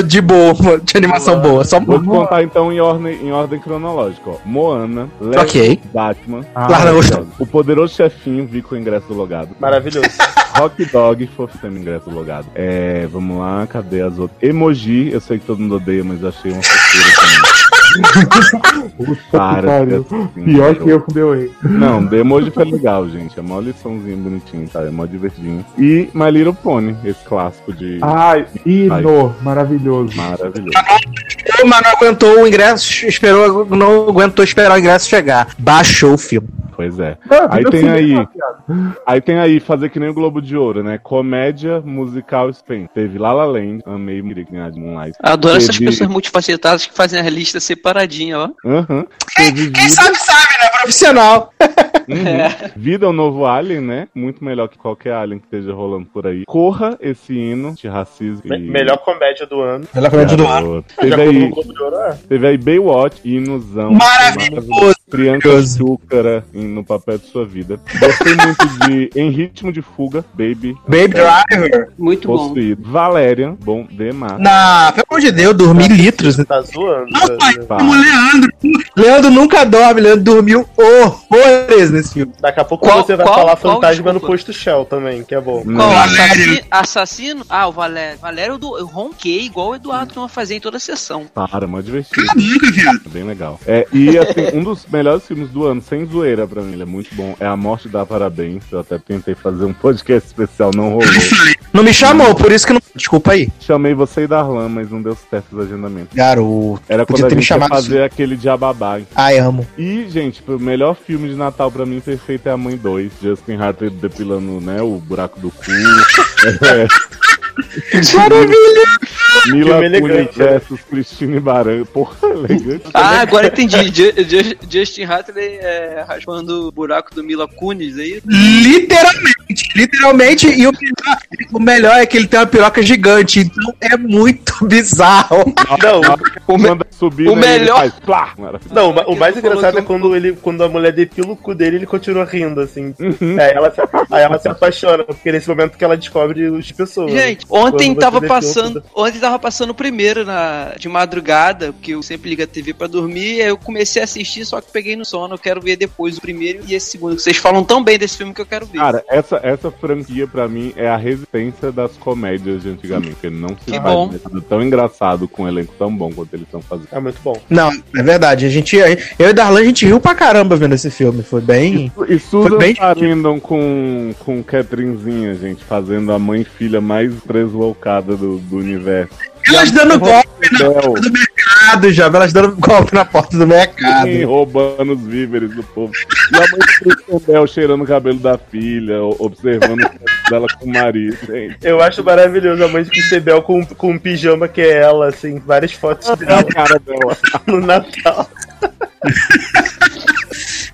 de boa, de animação boa. Só Vou te contar então em ordem, em ordem cronológica. Ó. Moana, Lego, Ok. Batman, Ah, Lara Maravilhoso. O Poderoso Chefinho, vi com o ingresso do logado. Maravilhoso. Rock Dog, fofíssimo ingresso do logado. É, vamos lá, cadê as outras? Emoji, eu sei que todo mundo odeia, mas achei uma fofura também. Para, assim, Pior eu- que eu com The Way. Não, The Emoji foi legal, gente. É uma liçãozinha bonitinha, tá? É mó divertidinho. E My Little Pony, esse clássico de. Ai, hino, maravilhoso. Maravilhoso. Mas não aguentou o ingresso, esperou, não aguentou esperar o ingresso chegar. Baixou o filme. Pois é. Ah, Aí tem aí. Aí tem aí fazer que nem o Globo de Ouro, né? Comédia musical Spain. Teve La La Land, amei queria ganhar de Moonlight. Adoro essas Teve- pessoas multifacetadas que fazem as listas separadinha, ó. Teve Quem vida, sabe, sabe, né? Profissional. Uhum. Vida é o novo Alien, né? Muito melhor que qualquer Alien que esteja rolando por aí. Corra esse hino de racismo. Me- e- melhor comédia do ano. Melhor comédia do ano. Teve aí, é. teve aí Baywatch, hinozão. Maravilhoso. Priyanka Chukara em- no papel de sua vida. Gostei muito de Em Ritmo de Fuga, Baby. Baby Driver. Muito bom. Possuído. Valerian, bom demais. Na, pelo amor de Deus, dormi litros. Tá zoando. Não, pai, Tá. como Leandro. Leandro nunca dorme, Leandro dormiu horrores nesse filme. Daqui a pouco Qual- você vai qual- falar qual, fantasma no posto Shell também, que é bom. Qual? Assassino, assassino? Ah, o Valério. Valério do eu ronquei igual o Eduardo que eu fazia em toda a sessão. Para, mó divertido. Bem legal. É, e assim, um dos melhores filmes do ano, sem zoeira pra mim, ele é muito bom. É A Morte dá Parabéns. Eu até tentei fazer um podcast especial, não rolou. Não me chamou, por isso que não. Desculpa aí. Chamei você e Darlan, mas não deu certo os agendamentos. Garoto. Era quando a gente chamado fazer aquele diababá. Ai, amo. E, gente, o melhor filme de Natal pra mim perfeito é A Mãe 2. Justin Hartley depilando, né, o buraco do cu. É, Maravilha! Mila Kunis versus Christine Baran. Porra, elegante. Ah, agora entendi. Ju- Ju- Justin Hatley é, raspando o buraco do Mila Kunis aí. Literalmente, literalmente. E o melhor, o melhor é que ele tem uma piroca gigante, então é muito bizarro. Não, O, me- Manda subir, o melhor- faz plá. Maravilhoso. não, o ma- o mais engraçado é quando, ele, quando a mulher depila o cu dele, ele continua rindo, assim. Uhum. É, ela se, aí ela se apaixona, porque nesse momento que ela descobre as pessoas. Gente, ontem tava passando. Ontem tava passando o primeiro na, de madrugada, porque eu sempre ligo a TV pra dormir. Aí eu comecei a assistir, só que peguei no sono. Eu quero ver depois o primeiro e esse segundo. que Vocês falam tão bem desse filme que eu quero ver. Cara, essa, essa franquia, pra mim, é a resistência das comédias de antigamente. Não se Que faz bom. nada tão engraçado com um elenco tão bom quanto eles estão fazendo. É muito bom. Não, é verdade. A gente, eu e Darlan, a gente riu pra caramba vendo esse filme. Foi bem. E Susan Foi bem Sarandon com, com Catherinezinha, gente, fazendo a mãe e filha mais presloucada do, do universo. Elas dando golpe na Bel. porta do mercado, já. Elas dando golpe na porta do mercado. Sim, roubando os víveres do povo. E a mãe do Bell cheirando o cabelo da filha, observando o dela com o marido, gente. Eu acho maravilhoso a mãe de Cristebel com, com um pijama que é ela, assim, várias fotos dela cara dela. no Natal.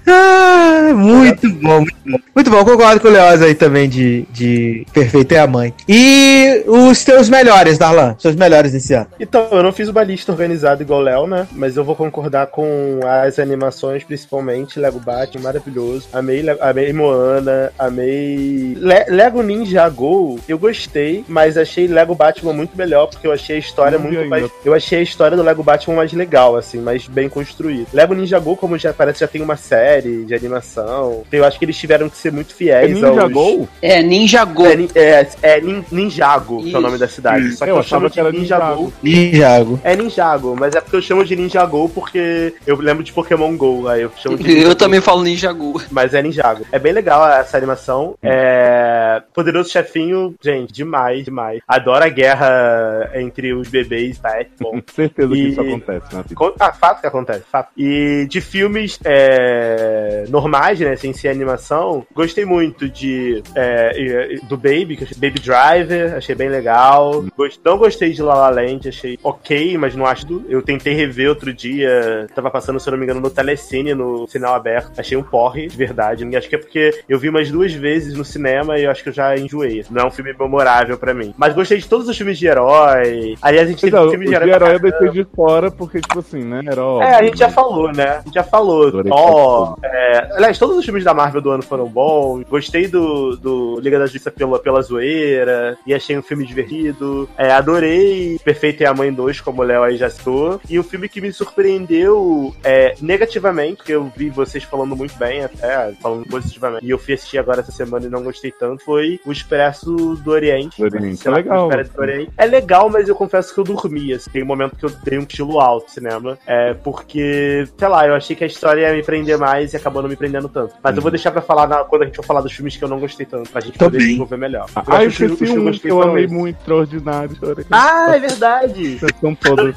Ah, muito bom, muito bom. Muito bom, concordo com o Leoz aí também de, de Perfeita é a Mãe. E os teus melhores, Darlan? Seus melhores desse ano. Então, eu não fiz uma lista organizada igual o Léo, né? Mas eu vou concordar com as animações, principalmente Lego Batman, maravilhoso. Amei, amei Moana, amei. Le- Lego Ninja Go, eu gostei, mas achei Lego Batman muito melhor, porque eu achei a história Não muito mais. Eu achei a história do Lego Batman mais legal, assim, mais bem construída. Lego Ninja Go, como já parece, já tem uma série de animação. Eu acho que eles tiveram que ser muito É fiéis Ninja aos... Go? É, Ninja Go. É, é, é nin- Ninjago, que é o nome da cidade. Isso. Só que Eu eu, chamo que de era Ninja Ninjago. Go. Ninjago. É Ninjago, mas é porque eu chamo de Ninjago porque eu lembro de Pokémon GO, aí eu chamo de Eu Ninjago. também falo Ninja Go. Mas é Ninjago. É bem legal essa animação. É... Poderoso Chefinho, gente, demais, demais. Adoro a guerra entre os bebês, tá? É bom. Com certeza que E- isso acontece na vida. Co- Ah, fato que acontece, fato. E de filmes é, normais, né, sem ser animação, gostei muito de é, do Baby, que Baby Driver, achei bem legal. Gost- não gostei de La La Land, achei ok, mas não acho. do- Eu tentei rever outro dia, tava passando, se eu não me engano, no Telecine, no sinal aberto. Achei um porre, de verdade. Acho que é porque eu vi umas duas vezes no cinema e eu acho que eu já enjoei. Não é um filme memorável pra mim. Mas gostei de todos os filmes de herói. Aliás, a gente teve Então, um o filme de de herói. herói pra eu deixei de fora, porque, tipo assim, né? Óbvio. é, a gente já falou, né? A gente já falou. Thor. É... Aliás, todos os filmes da Marvel do ano foram bons. Gostei do, do Liga da Justiça pela, pela zoeira. E achei um filme divertido. É, adorei Perfeito é a Mãe 2, como o Léo aí já citou. E um filme que me surpreendeu é, negativamente, que eu vi vocês falando muito bem, até falando positivamente. E eu fui assistir agora essa semana e não gostei tanto. Foi o Expresso do Oriente. Do Oriente, é legal. do Oriente. É legal, mas eu confesso que eu dormi. Assim. Tem um momento que eu dei um estilo alto cinema. É, porque, sei lá, eu achei que a história ia me prender mais e acabou não me prendendo tanto. Mas eu vou deixar pra falar na- quando a gente for falar dos filmes que eu não gostei tanto, pra gente Tô poder desenvolver melhor. Ah, eu que os- os esqueci eu um que eu amei esses. muito, extraordinário. chorei. Ah, é verdade! São todas.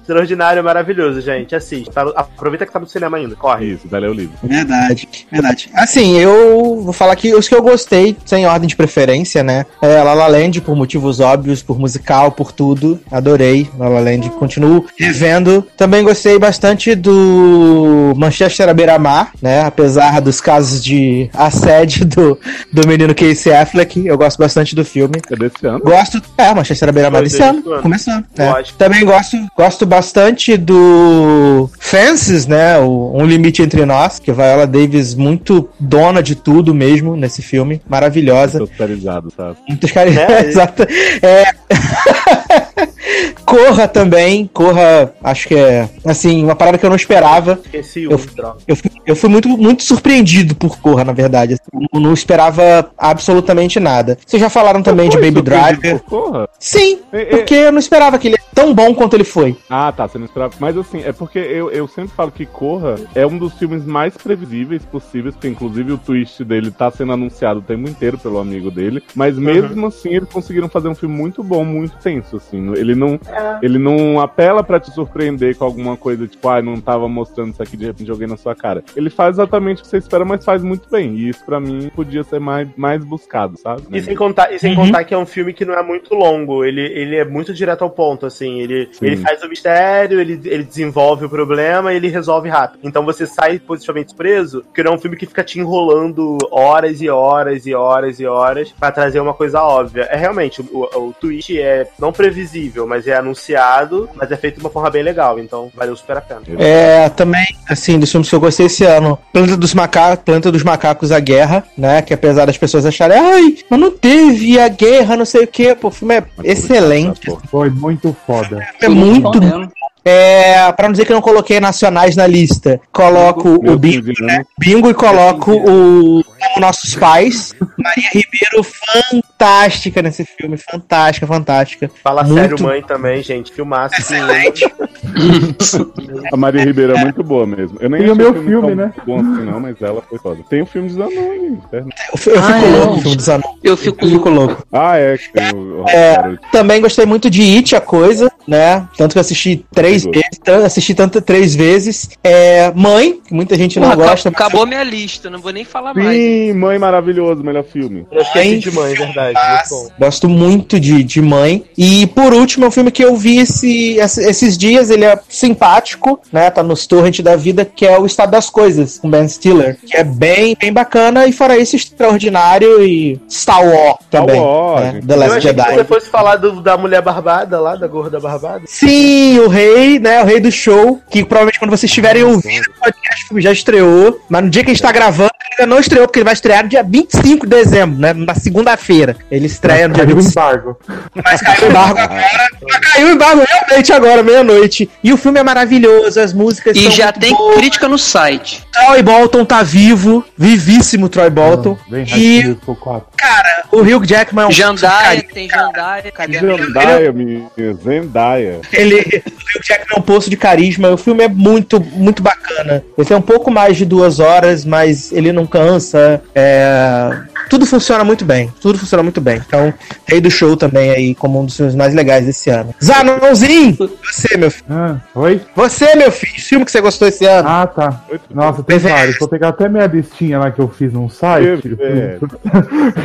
Extraordinário, maravilhoso, gente. Assiste. Tá aproveita que tá no cinema ainda. Corre. Isso, dá o livro. Verdade, verdade. Assim, eu vou falar que os que eu gostei, sem ordem de preferência, né? É La La Land, por motivos óbvios, por musical, por tudo. Adorei La La Land, continuo revendo. Também gostei bastante do Manchester à beira-mar, né? Apesar dos casos de assédio do, do menino Casey Affleck, eu gosto bastante do filme. É desse ano? Gosto, é, Manchester beira-mar desse ano, ano. começando. é. Também gosto, gosto bastante do Fences, né? O Um Limite Entre Nós, que a Viola Davis muito dona de tudo mesmo nesse filme. Maravilhosa. Totalizado, sabe? Muitas caras. É, Exato. É. Corra também. Corra, acho que é assim, uma parada que eu não esperava. Esqueci Eu-. Eu fui, eu fui muito, muito surpreendido por Corra, na verdade. assim, Eu não esperava absolutamente nada. Vocês já falaram também de Baby Driver. Corra? Sim, É, é- porque eu não esperava que ele é tão bom quanto ele foi. Ah, tá, você não esperava. Mas assim, é porque eu, eu sempre falo que Corra é um dos filmes mais previsíveis possíveis, porque inclusive o twist dele tá sendo anunciado o tempo inteiro pelo amigo dele. Mas mesmo assim, eles conseguiram fazer um filme muito bom, muito tenso, assim. Ele não, ele não apela pra te surpreender com alguma coisa, tipo, ah, não tava mostrando isso aqui, de repente joguei na sua cara. Ele faz exatamente o que você espera, mas faz muito bem. E isso pra mim podia ser mais, mais buscado, sabe? E sem contar, e sem Uhum. contar que é um filme que não é muito longo, ele, ele é muito direto ao ponto, assim, ele, Sim. ele faz o mistério, ele, ele desenvolve o problema e ele resolve rápido. Então você sai positivamente preso, porque não é um filme que fica te enrolando horas e horas e horas e horas pra trazer uma coisa óbvia. É realmente, o, o twist é não previsível, mas é anunciado, mas é feito de uma forma bem legal, então valeu super a pena. É, também, assim, dos filmes que eu gostei esse ano, Planeta dos Macacos, Planeta dos Macacos, A Guerra, né? Que apesar das pessoas acharem, ai, mas não teve a guerra, não sei o que, pô, o filme é excelente. Foi muito foda. É muito. É, pra não dizer que eu não coloquei nacionais na lista, coloco Meu o Bingo, filho, né? Bingo e coloco o como nossos pais. Maria Ribeiro, fantástica nesse filme. Fantástica, fantástica. Fala Muito sério, mãe, também, gente. Filmaço. Excelente. A Maria Ribeiro é muito boa mesmo. Eu nem Tem o meu tão filme, né? Bom assim, não, mas ela foi foda. Tem o filme dos anões. né? Eu fico Ah, é? louco no filme dos anões. Eu fico Eu fico louco. Ah, é. É, também gostei muito de It, a coisa, né? Tanto que eu assisti três vezes, assisti tanto três vezes. É, Mãe, que muita gente não Porra, gosta. acabou, acabou minha lista, não vou nem falar mais. Sim, Mãe Maravilhoso, melhor filme. Eu esqueci de mãe, verdade. Gosto muito de, de Mãe. E por último, é um filme que eu vi esse, esse- esses dias. Ele é simpático, né? Tá nos torrent da vida, que é o Estado das Coisas, com Ben Stiller. Que é bem, bem bacana. E fora isso, extraordinário e Star Wars também. Wars, né? The Last que Jedi. você fosse falar do- da mulher barbada lá, da gorda barbada. Sim, o rei, né? O rei do show. Que provavelmente quando vocês estiverem ouvindo o podcast, o filme já estreou. Mas no dia que a gente tá gravando, ele ainda não estreou, porque ele vai estrear no dia 25 de dezembro, né? Na segunda-feira. Ele estreia no dia Caiu o 25. embargo. Mas caiu o embargo agora. Mas caiu o embargo realmente agora, meia-noite. E o filme é maravilhoso, as músicas E são já muito tem boas. crítica no site. Troy Bolton tá vivo, vivíssimo Troy Bolton. Bem E, High School 4. cara, o Hugh Jackman é um Jandaia, tem Jandaia, Zendaya, menina. Zendaya. Ele, o Hugh Jackman é um poço de carisma. O filme é muito, muito bacana. Ele tem um pouco mais de duas horas, mas ele não cansa. É, Tudo funciona muito bem. Tudo funciona muito bem. Então, Rei do Show também aí, como um dos filmes mais legais desse ano. Zanãozinho! Você, meu filho. Ah, oi? Você, meu filho. Filme que você gostou esse ano. Ah, tá. Nossa, tem Perfeito. vários. Vou pegar até minha listinha lá que eu fiz num site. Perfeito.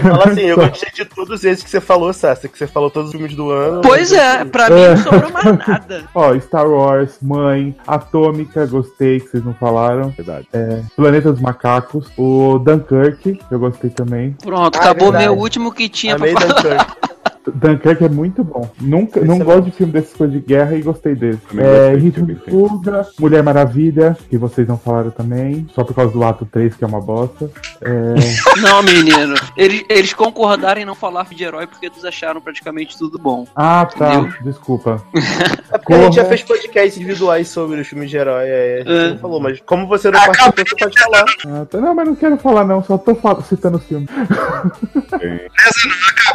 Fala assim, eu gostei de todos esses que você falou, Sassa, que você falou todos os filmes do ano. Pois é, pra mim É. não sobrou mais nada. Ó, Star Wars, Mãe, Atômica, gostei, que vocês não falaram. Verdade. É, Planeta dos Macacos, o Dunkirk, que eu gostei também. Pronto, Ah, acabou verdade. meu último que tinha Amei pra falar. Dunkirk. É muito bom. Nunca, não Excelente. gosto de filme dessas coisas de guerra e gostei desse. Também É, Ritmo de. Fuga, Mulher Maravilha, que vocês não falaram também, só por causa do ato 3, que é uma bosta. É, Não, menino. Eles, eles concordaram em não falar de herói porque eles acharam praticamente tudo bom. Ah, tá. Entendeu? Desculpa. É porque a gente já Corra. fez podcasts individuais sobre os filmes de herói, aí a gente É. não falou, mas como você não participou, você pode falar. Ah, tá. Não, mas não quero falar, não. Só tô citando o filme.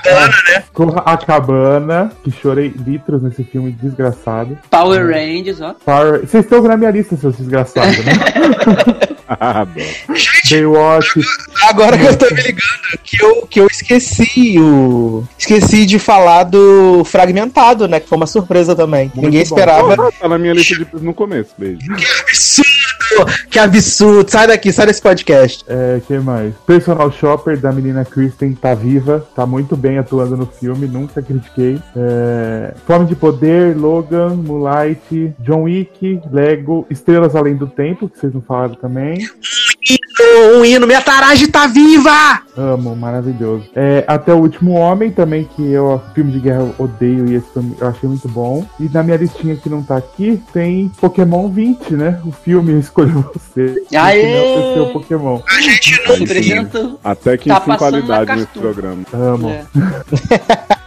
Cabana, né? A Cabana, que chorei litros nesse filme desgraçado. Power Rangers, ó. Power... Vocês estão na minha lista, seus desgraçados, né? Adoro. Baywatch. Agora que eu tô me ligando, que eu, que eu esqueci o. Esqueci de falar do Fragmentado, né? Que foi uma surpresa também. Muito Ninguém bom. esperava. Ah, Tá na minha lista de no começo, beijo. absurdo! Que absurdo! Sai daqui, sai desse podcast. É, que mais? Personal Shopper da menina Kristen tá viva, tá muito bem atuando no filme, nunca critiquei. É, Fome de Poder, Logan, Moonlight, John Wick, Lego, Estrelas Além do Tempo, que vocês não falaram também. Hino, um hino, minha tarage tá viva! Amo, maravilhoso. É, Até o Último Homem, também, que eu, filme de guerra, odeio e esse filme eu achei muito bom. E na minha listinha que não tá aqui, tem Pokémon 20, né? O filme Escolha Você. Aê! É o seu Pokémon. A gente não. apresenta. Até que Tá enfim qualidade nesse programa. Amo. É.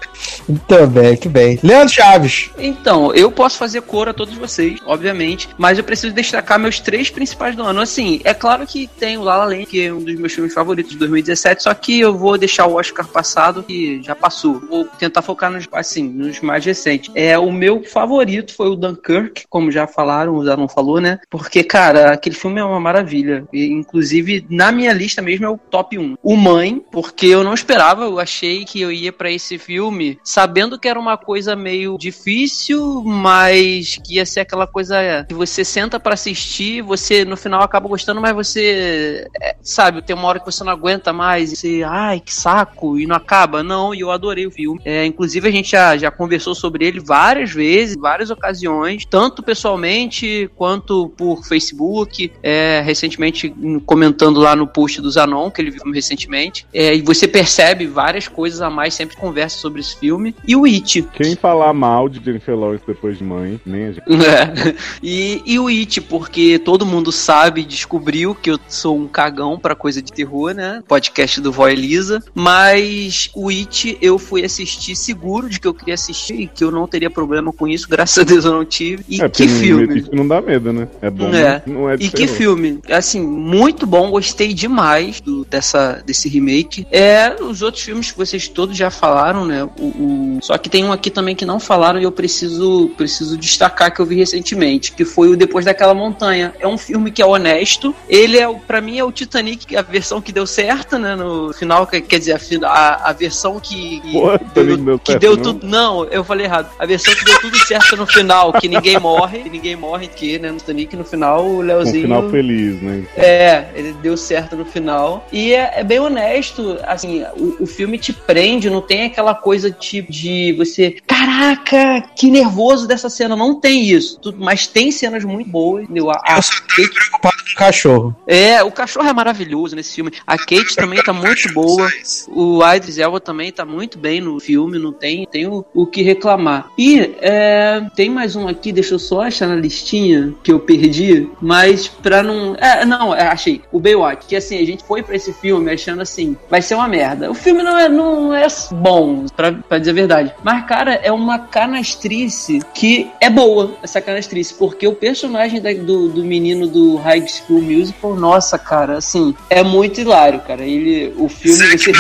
Muito bem, que bem. Leandro Chaves. Então, eu posso fazer cor a todos vocês, obviamente, mas eu preciso destacar meus três principais do ano. Assim, é claro que tem o La La Land, que é um dos meus filmes favoritos de 2017, só que eu vou deixar o Oscar passado, que já passou. Vou tentar focar nos, assim, nos mais recentes. É, o meu favorito foi o Dunkirk, como já falaram, o não falou, né? Porque, cara, aquele filme é uma maravilha. E, inclusive, na minha lista mesmo é o top 1. O Mãe, porque eu não esperava, eu achei que eu ia pra esse filme sabendo que era uma coisa meio difícil, mas que ia ser aquela coisa que você senta pra assistir, você no final acaba gostando, mas você, é, sabe, tem uma hora que você não aguenta mais, e você, ai, que saco, e não acaba. Não, e eu adorei o filme. É, inclusive, a gente já, já conversou sobre ele várias vezes, várias ocasiões, tanto pessoalmente quanto por Facebook, é, recentemente comentando lá no post do Zanon, que ele viu recentemente. É, e você percebe várias coisas a mais, sempre conversa sobre esse filme. Filme, e o It. Quem falar mal de Jennifer Lawrence depois de mãe, nem a gente. É. E, e o It, porque todo mundo sabe, descobriu que eu sou um cagão pra coisa de terror, né? Podcast do Vó Elisa. Mas o It eu fui assistir seguro de que eu queria assistir e que eu não teria problema com isso. Graças a Deus eu não tive. E é, que filme! Isso não dá medo, né? É bom, É. não é de e que terror. filme? Assim, muito bom, gostei demais do- dessa, desse remake. É, os outros filmes que vocês todos já falaram, né? O, o- Só que tem um aqui também que não falaram e eu preciso, preciso destacar que eu vi recentemente, que foi o Depois daquela Montanha. É um filme que é honesto. Ele é, pra mim, é o Titanic, a versão que deu certo, né? No final, que- quer dizer, a, a, versão que. que Pô, Titanic deu que deu tudo. Não, eu falei errado. A versão que deu tudo certo no final, que ninguém morre, que ninguém morre, que, né, no Titanic, no final, o Com um Leozinho. final feliz, né? É, ele deu certo no final. E é, é bem honesto, assim, o, o filme te prende, não tem aquela coisa tipo de você. Caraca, que nervoso dessa cena. Não tem isso. Tudo, mas tem cenas muito boas. Entendeu? A, a Kate- preocupado com o cachorro. é, o cachorro é maravilhoso nesse filme. A Kate também tá muito boa. O Idris Elba também tá muito bem no filme, não tem, tem o, o que reclamar. E é, tem mais um aqui, deixa eu só achar na listinha que eu perdi, mas pra não. É, não, é, achei. O Baywatch, que assim, a gente foi pra esse filme achando assim, vai ser uma merda. O filme não é, não é bom, pra, pra dizer a verdade. Mas, cara, é uma canastrice que é boa, essa canastrice, porque o personagem da- do, do menino do High School Musical, nossa, cara, assim, é muito hilário, cara. Ele, o filme. você ri-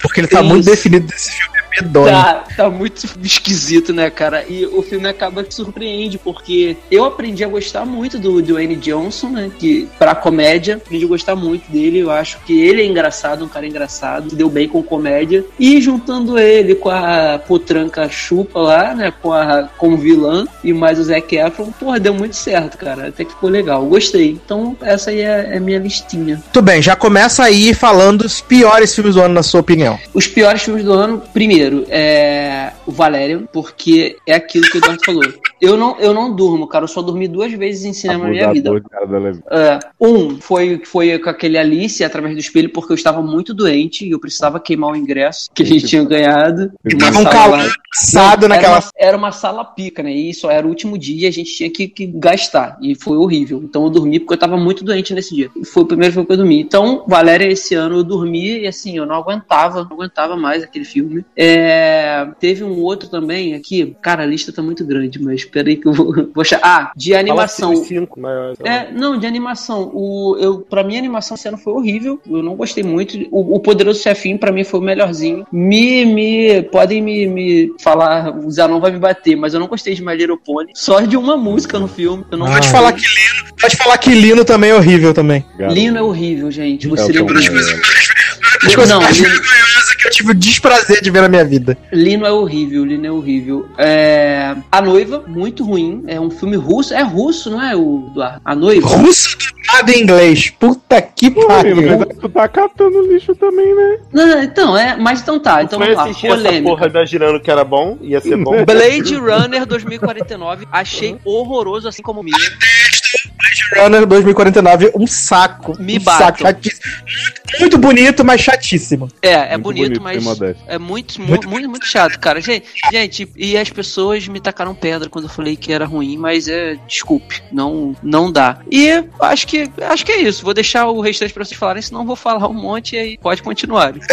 Porque ele tá Isso. muito definido desse filme, é medonho. Tá, tá muito esquisito, né, cara? E o filme acaba que surpreende, porque eu aprendi a gostar muito do Dwayne Johnson, né? Que, pra comédia, aprendi a gostar muito dele. Eu acho que ele é engraçado, um cara engraçado, se deu bem com comédia. E juntando ele com a potranca chupa lá, né? Com a como vilã e mais o Zac Efron, porra, deu muito certo, cara. Até que ficou legal. Gostei. Então, essa aí é, é minha listinha. Muito bem, já começa aí falando os piores filmes do ano, na sua opinião. Os piores filmes do ano, primeiro, é o Valerian, porque é aquilo que o Eduardo falou. Eu não, eu não durmo, cara. Eu só dormi duas vezes em cinema na minha vida. Levi. É, um foi, foi com aquele Alice através do espelho, porque eu estava muito doente e eu precisava queimar o ingresso que a gente tinha ganhado. de uma Tava um sala Não, naquela- Era uma, era uma sala pica, né? E isso era o último dia, a gente tinha que, que gastar. E foi horrível. Então eu dormi porque eu estava muito doente nesse dia. E foi o primeiro filme que eu dormi. Então, Valéria, esse ano eu dormi e assim, eu não aguentava, não aguentava mais aquele filme. É, teve um outro também aqui. Cara, a lista tá muito grande, mas peraí que eu vou, vou achar. Ah, de animação. Fala assim, cinco maiores. É, não, de animação. O, eu, pra mim, a animação esse ano foi horrível. Eu não gostei muito. O, o Poderoso Chefinho, pra mim, foi o melhorzinho. Me, me, podem me, me falar, o Zanon vai me bater, mas eu não gostei de My Little Pony. Só de uma música no filme. Eu não Pode gostei. falar que Lino, pode falar que Lino também é horrível também. Lino é horrível, gente. É Você o lembra? uma das Das coisas Não, mais Lino- que eu tive o desprazer de ver na minha vida. Lino é horrível, Lino é horrível. É... A Noiva, muito ruim. É um filme russo. É russo, não é, o Eduardo? A Noiva? Russo do nada em inglês. Puta que pariu. Mas tu tá catando lixo também, né? Não, então, é. Mas então tá. Então Foi vamos lá. assistir essa Polêmica. porra imaginando que era bom, ia ser bom. Blade Runner 2049, achei horroroso, assim como o. Blade Runner 2049, um saco. Me um saco. Muito, muito bonito, mas chatíssimo. É, é bonito, bonito, mas é muito, muito, muito, muito chato, cara. Gente, gente, e as pessoas me tacaram pedra quando eu falei que era ruim, mas é, desculpe, não, não dá. E acho que, acho que é isso. Vou deixar o restante pra vocês falarem, senão eu vou falar um monte e aí pode continuar.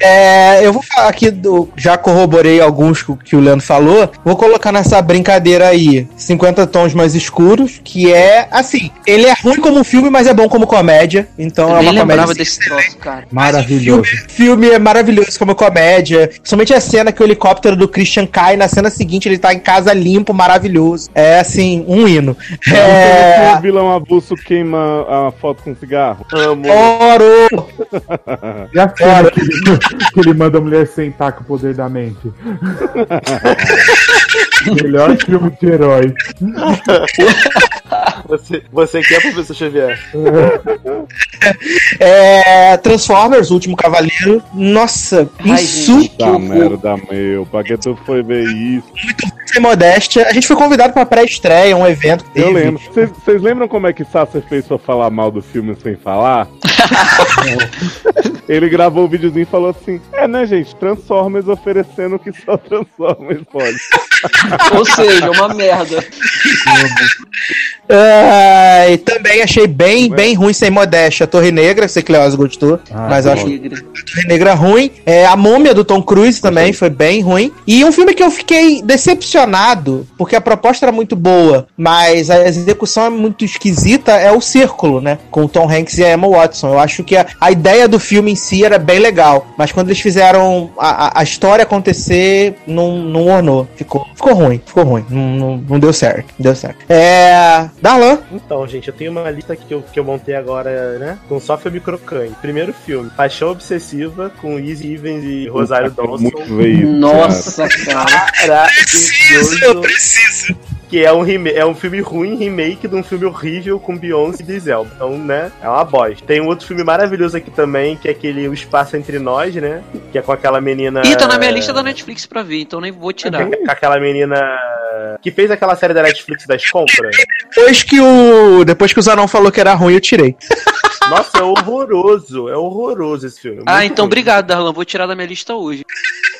É, eu vou falar aqui do. Já corroborei alguns que, o- Leandro falou. Vou colocar nessa brincadeira aí 50 tons mais escuros, que é assim. Ele é ruim como filme, mas é bom como comédia. Então Eu é uma comédia. Desse troço, cara. Maravilhoso. O filme é maravilhoso como comédia. Somente a cena que o helicóptero do Christian cai, na cena seguinte ele tá em casa limpo, maravilhoso. É assim, um hino. É... É. O vilão avulso queima a foto com cigarro. Amo. Oro! E a cena que, ele- que ele manda a mulher sentar com o poder da mente? Melhor filme de herói. Você, você que é professor Xavier. É, Transformers, o último cavaleiro. Nossa, insu Puta merda, meu. Pra que tu foi ver isso? sem modéstia. A gente foi convidado pra pré-estreia, um evento que Eu teve. lembro. Vocês- Vocês lembram como é que Sasser fez pra falar mal do filme sem falar? ele gravou o videozinho e falou assim: É, né, gente? Transformers oferecendo o que só Transformers pode. Ou seja, uma merda. Ah, e também achei bem, bem ruim, sem modéstia. A Torre Negra, sei que Leoz gostou, Ah, mas eu acho Negra. a Torre Negra ruim. É, a Múmia do Tom Cruise também foi bem ruim. E um filme que eu fiquei decepcionado, porque a proposta era muito boa, mas a execução é muito esquisita, é o Círculo, né? Com o Tom Hanks e a Emma Watson. Eu acho que a, a ideia do filme em si era bem legal, mas quando eles fizeram a, a- história acontecer, não, não ornou. Ficou, ficou ruim, ficou ruim. Não, não, não deu certo, não deu certo. É. Darlan. Então, gente, eu tenho uma lista aqui que eu, que eu montei agora, né? Com só filme crocante. Primeiro filme, Paixão Obsessiva, com Easy Evans e Rosário Dawson. Muito veio. Nossa, cara. Preciso, preciso. Que é um, é um filme ruim, remake de um filme horrível com Beyoncé e Diesel. Então, né, é uma bosta. Tem um outro filme maravilhoso aqui também, que é aquele O Espaço Entre Nós, né? Que é com aquela menina... Ih, tá na minha lista da Netflix pra ver, então nem vou tirar. Com aquela menina que fez aquela série da Netflix das compras. Depois que o. Depois que o Zanon falou que era ruim, eu tirei. Nossa, é horroroso. É horroroso esse filme. Ah, Muito então ruim. obrigado, Darlan. Vou tirar da minha lista hoje.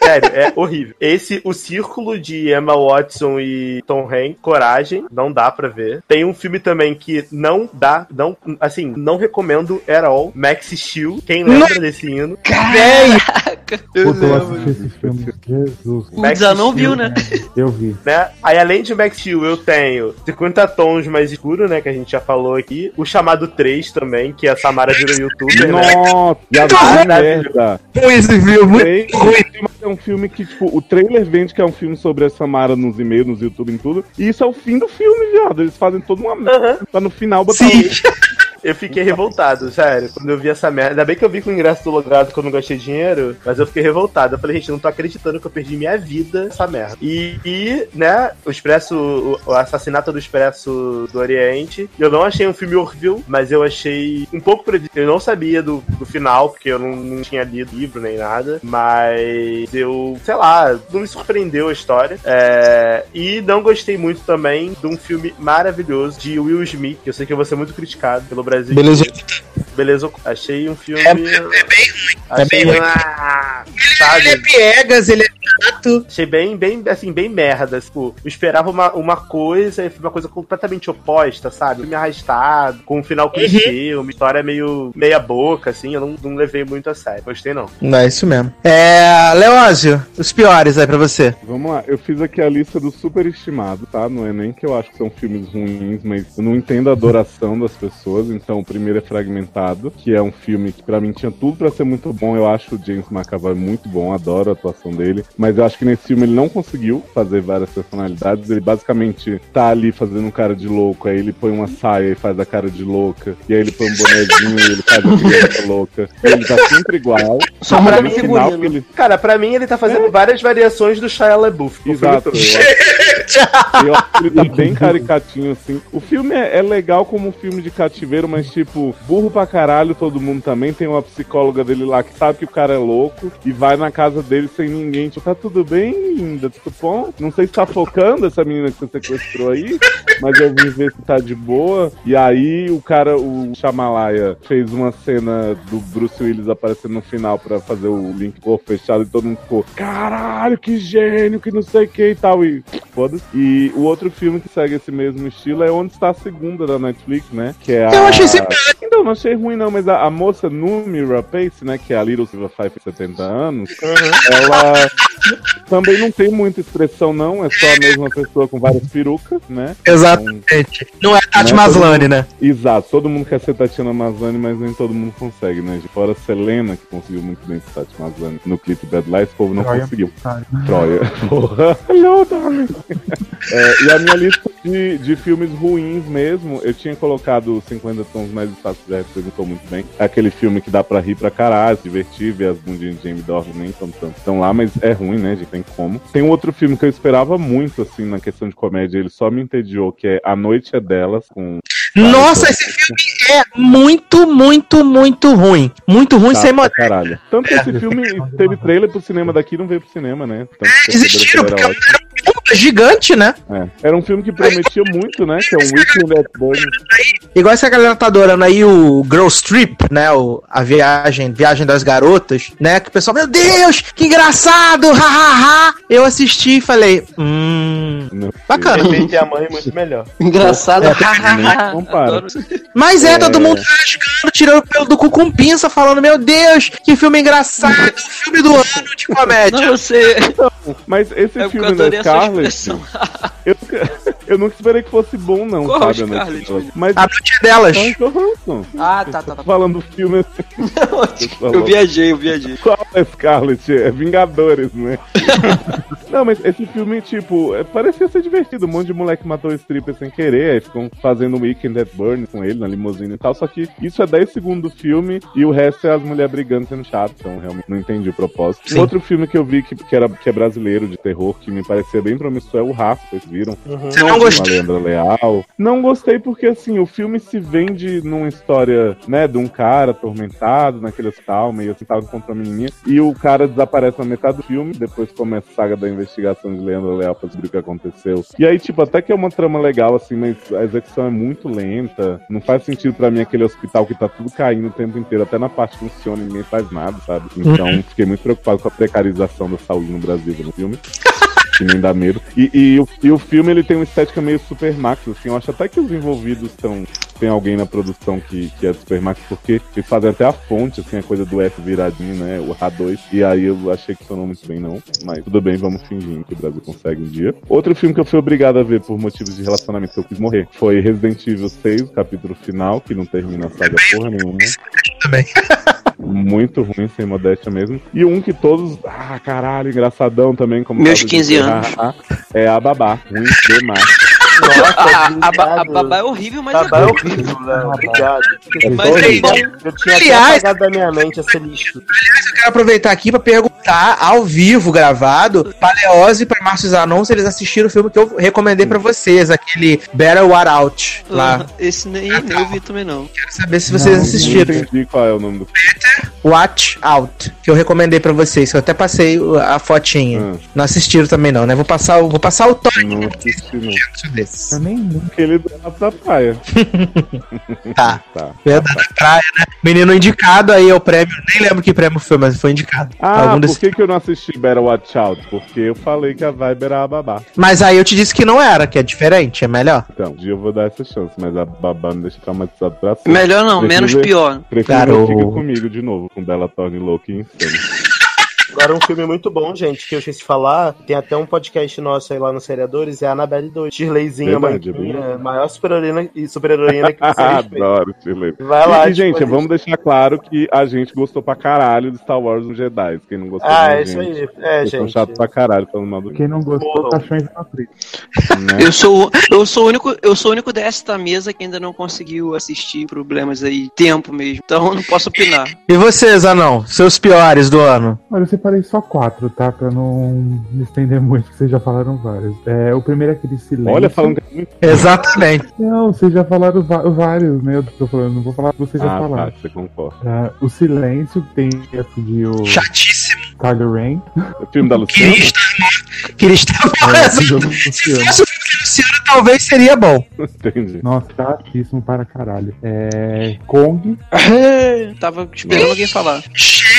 Sério, é horrível. Esse, o Círculo de Emma Watson e Tom Hanks, Coragem, não dá pra ver. Tem um filme também que não dá, não, assim, não recomendo at all. Max Steel. Quem lembra desse hino? Caraca! Puta, eu assisti esse filme. Jesus. O Zanon viu, né? Eu vi. Né? Aí, além de Max Steel, eu tenho 50 tons mais escuro, né? Que a gente já falou aqui. O chamado 3 também, que a Samara virou youtuber, né? Nossa, e a Maravilhoso. merda. Ruim esse filme, mas É um filme que, tipo, o trailer vende que é um filme sobre a Samara nos e-mails, nos YouTube e tudo. E isso é o fim do filme, viado. Eles fazem toda uma merda. Pra no final botar Sim. um- Eu fiquei revoltado, sério, quando eu vi essa merda. Ainda bem que eu vi com o ingresso do logado que eu não gastei dinheiro, mas eu fiquei revoltado. Eu falei, gente, não tô acreditando que eu perdi minha vida nessa merda. E, e, né, o Expresso, o, o assassinato do Expresso do Oriente, eu não achei um filme horrível, mas eu achei um pouco previsível. Eu não sabia do, do final, porque eu não, não tinha lido livro nem nada, mas eu, sei lá, não me surpreendeu a história. É, e não gostei muito também de um filme maravilhoso de Will Smith, que eu sei que eu vou ser muito criticado pelo Brasil. Beleza. Beleza, achei um filme. É, é bem ruim. Achei É bem ruim. ah, sabe? Ele é piegas, ele é chato. Achei bem, bem, assim, bem merda. Tipo, eu esperava uma, uma coisa e foi uma coisa completamente oposta, sabe? Filme arrastado, com um final clichê, uma história meio meia boca, assim, eu não, não levei muito a sério. Gostei, não. Não, é isso mesmo. É. Leózio, os piores aí pra você. Vamos lá, eu fiz aqui a lista do superestimado, tá? Não é nem que eu acho que são filmes ruins, mas eu não entendo a adoração das pessoas. Então, o primeiro é Fragmentado, que é um filme que pra mim tinha tudo pra ser muito bom. Eu acho o James McAvoy muito bom, adoro a atuação dele. Mas eu acho que nesse filme ele não conseguiu fazer várias personalidades. Ele basicamente tá ali fazendo um cara de louco, aí ele põe uma saia e faz a cara de louca, e aí ele põe um bonezinho e ele faz a criança louca. E ele tá sempre igual. Só pra mim, final, ele Cara, pra mim ele tá fazendo várias variações do Shia LaBeouf. Exato. Eu acho que ele tá bem caricatinho, assim. O filme é, é legal como um filme de cativeiro, mas, tipo, burro pra caralho todo mundo também. Tem uma psicóloga dele lá que sabe que o cara é louco e vai na casa dele sem ninguém. Tipo, tá tudo bem, linda? Tudo bom? Não sei se tá focando essa menina que você sequestrou aí, mas eu vim ver se tá de boa. E aí o cara, o Shamalaya, fez uma cena do Bruce Willis aparecendo no final pra fazer o link corpo fechado e todo mundo ficou, caralho, que gênio, que não sei o que e tal. E foda-se. E o outro filme que segue esse mesmo estilo é Onde Está a Segunda da Netflix, né? Que é a... Eu achei esse- Então, não achei ruim não, mas a, a moça Numi Rapace, né, que é a Little Silver Five de 70 anos, ela também não tem muita expressão não, é só a mesma pessoa com várias perucas, né? Exatamente. Não é Tati Né, Maslany, né? Exato, todo mundo quer ser Tatiana Maslany, mas nem todo mundo consegue, né? De fora a Selena, que conseguiu muito bem ser Tati Maslany no clipe Bad Lies, o povo não Troia. conseguiu. Ai. Troia. Porra. Hello, darling. É, e a minha lista de, de filmes ruins mesmo, eu tinha colocado 50 tons mais fáceis, já representou muito bem. É aquele filme que dá pra rir pra caralho, se divertir, ver as bundinhas de Jamie Dornan nem tão tanto estão lá, mas é ruim, né, gente? Tem como. Tem um outro filme que eu esperava muito, assim, na questão de comédia, ele só me entediou, que é A Noite é Delas, com... Nossa, esse filme é muito, muito, muito ruim. Muito ruim Tá, sem modéstia. caralho. Tanto que esse filme teve trailer pro cinema daqui e não veio pro cinema, né? Tanto que Desistiram, era porque ótimo. era muito gigante, né? É. Era um filme que prometia muito, né? Que é um Weekend at Bernie. Igual essa galera tá adorando aí o Girls Trip, né? O, a viagem, viagem das garotas, né? Que o pessoal, meu Deus, que engraçado, hahaha. Eu assisti e falei, hum, bacana. Ele tem a mãe muito melhor. Engraçado. Mas é, É. todo mundo rasgando, tirando o pelo do cu com pinça, falando, meu Deus, que filme engraçado, filme do ano de comédia. Não, eu sei. Mas esse É filme da Scarlett, eu, eu nunca esperei que fosse bom, não, Qual sabe? a noite Scarlett? Mas A noite delas. Scarlett Johansson. Ah, tá, tá, tá. Falando do filme assim. Eu viajei, eu viajei. Qual é Scarlett? É Vingadores, né? Não, mas esse filme, tipo, é, parecia ser divertido. Um monte de moleque matou o stripper sem querer, aí ficam fazendo um Weekend at Burn com ele na limusine e tal. Só que isso é 10 segundos do filme e o resto é as mulheres brigando sendo chato. Então, realmente, não entendi o propósito. Sim. Outro filme que eu vi que, que, era, que é brasileiro, de terror, que me parecia bem promissor é o Rafa, vocês viram? Você não gostou? a Leandra Leal. Não gostei porque, assim, o filme se vende numa história, né, de um cara atormentado naquele hospital, meio assim, tava contra a menininha, e o cara desaparece na metade do filme, depois começa a saga da investigação de Leandra Leal pra descobrir o que aconteceu. E aí, tipo, até que é uma trama legal, assim, mas a execução é muito lenta, não faz sentido pra mim aquele hospital que tá tudo caindo o tempo inteiro, até na parte que funciona e ninguém faz nada, sabe? Então, Uhum. fiquei muito preocupado com a precarização da saúde no Brasil no filme que nem dá medo. E, e, o, e o filme ele tem uma estética meio Supermax, assim. Eu acho até que os envolvidos estão. Tem alguém na produção que, que é do Supermax, porque eles fazem até a fonte, assim, a coisa do F viradinho, né? O H2. E aí eu achei que sonou muito bem, não. Mas tudo bem, vamos fingir que o Brasil consegue um dia. Outro filme que eu fui obrigado a ver por motivos de relacionamento que eu quis morrer foi Resident Evil 6, o capítulo final, que não termina a saga porra nenhuma. Também. Muito ruim, sem modéstia mesmo. E um que todos. Ah, caralho, engraçadão também, como Meus caso de 15 ser, anos. ah, ah, É a babá. Ruim demais. A, a, a babá é horrível, mas Babá é é bom. horrível, né? Obrigado. Mas é bom. Eu tinha até Aliás- apagado da minha mente essa lista. Eu quero aproveitar aqui pra perguntar, ao vivo, gravado, pra Leose e pra Márcio Zanon, se eles assistiram o filme que eu recomendei pra vocês, aquele Better What Out, lá. Ah, Esse nem, nem eu vi também não. Quero saber se vocês Não assistiram. entendi qual é o nome do Watch Out, que eu recomendei pra vocês, que eu até passei a fotinha. Hum. Não assistiram também não, né? Vou passar o, vou passar o toque Não assisti, não. Eu nem Aquele do da praia. Tá. Tá. Verdade, da praia, né? Menino indicado aí é o prêmio, nem lembro que prêmio foi, mas foi indicado. Ah, Algum por desses- que, que eu não assisti Better Watch Out? Porque eu falei que a vibe era a babá. Mas aí eu te disse que não era, que é diferente, é melhor. Então, um dia eu vou dar essa chance, mas a babá me deixa traumatizado pra sempre. Melhor não, Prefiro menos ver- pior. Prefiro ver Fica Comigo de novo, com Bela Thorne louca e insano. Agora um filme muito bom, gente, que eu esqueci de falar. Tem até um podcast nosso aí lá no Seriadores, é a Annabelle 2. Shirleyzinha, Verdade, manquinha, maior super-heroína e super-heroína que você respeita. Adoro Shirley. Vai lá, E, e, gente, tipo, vamos deixar claro que a gente gostou pra caralho de Star Wars no Jedi. Quem não gostou Ah, é isso aí. É, Vocês gente. chatos pra caralho falando mal do Quem não gostou, Porra. caixões na frente. né? Eu sou, eu sou o único, eu sou o único desta mesa que ainda não conseguiu assistir problemas aí, tempo mesmo. Então eu não posso opinar. E vocês, Anão? Seus piores do ano? Olha, eu separei só quatro, tá? Pra não me estender muito, que vocês já falaram vários. É, o primeiro é aquele silêncio. Olha, falando que é muito. Exatamente. Não, vocês já falaram vários, né? Eu tô falando, não vou falar que vocês já Ah, tá, falaram. você concorda. Ah, o silêncio, tem esse de o Chatíssimo. Kylo Ren. O filme da Luciana? Queria estar, queria estar É, o filme do Se fosse o filme do Luciano, talvez seria bom. Entendi. Nossa, chatíssimo para caralho. É. Kong. Tava esperando alguém falar.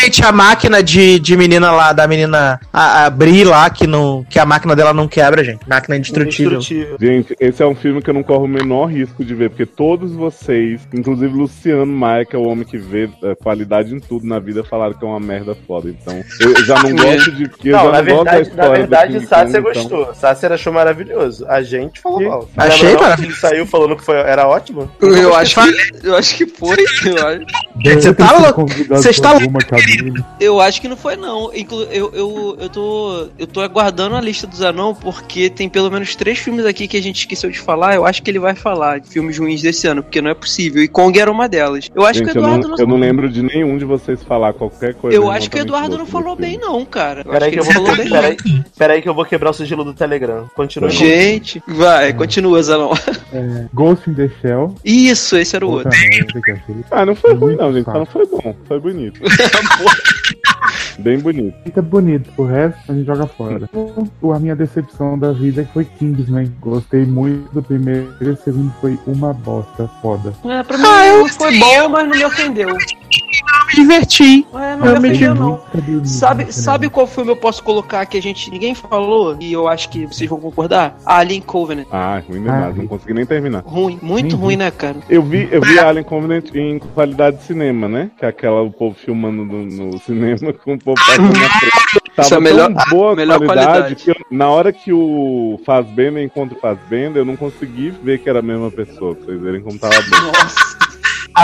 Gente, a máquina de, de menina lá, da menina a, a Bri lá, que, não, que a máquina dela não quebra, gente. Máquina indestrutível. Indestrutível. Gente, esse é um filme que eu não corro o menor risco de ver, porque todos vocês, inclusive Luciano Maia, que é o homem que vê eh, qualidade em tudo na vida, falaram que é uma merda foda. Então, eu eu já não gosto de. Eu Não, já na não gosto da verdade, história na verdade, Sácer então- gostou. Sácer achou maravilhoso. A gente falou Que? mal. Achei que Ele saiu falando que foi, era ótimo? Eu acho que, eu acho que foi. Eu acho, Você tá louco? Você está louco, eu acho que não foi não. Inclu eu, eu, eu tô eu tô aguardando a lista dos anão porque tem pelo menos três filmes aqui que a gente esqueceu de falar. Eu acho que ele vai falar de filmes ruins desse ano, porque não é possível. E Kong era uma delas. Eu acho Gente, que o eu Eduardo não, não, eu não lembro de nenhum de vocês falar qualquer coisa. Eu acho que o Eduardo não falou bem, não, cara. Eu Peraí acho que, eu vou, falou bem. peraí, peraí que eu vou quebrar o sigilo do Telegram. Continua com- Gente, vai, continua, Zanão. É, Ghost in the Shell. Isso, esse era o outro. Que eu. Ah, não foi ruim, não, gente. Só não foi bom. Foi bonito. Bem bonito. Fica bonito, o resto a gente joga fora. O- A minha decepção da vida foi Kingsman. Gostei muito do primeiro e o segundo foi uma bosta foda. É, pra mim foi bom, mas não me ofendeu. Me diverti. É, não me me ofendeu, não. diverti. Sabe, sabe qual filme eu posso colocar que a gente ninguém falou e eu acho que vocês vão concordar? Alien Covenant. Ah, ruim demais, não consegui nem terminar. Ruim, muito ruim, né, cara? Eu vi, eu vi Alien Covenant em qualidade de cinema, né? Que é aquela o povo filmando no, no cinema com o povo passando na frente. Tava Isso é a melhor- tão boa a melhor qualidade, qualidade. que eu- na hora que o Fazbender encontra o Fazbender, eu não consegui ver que era a mesma pessoa, pra vocês verem como tava bom.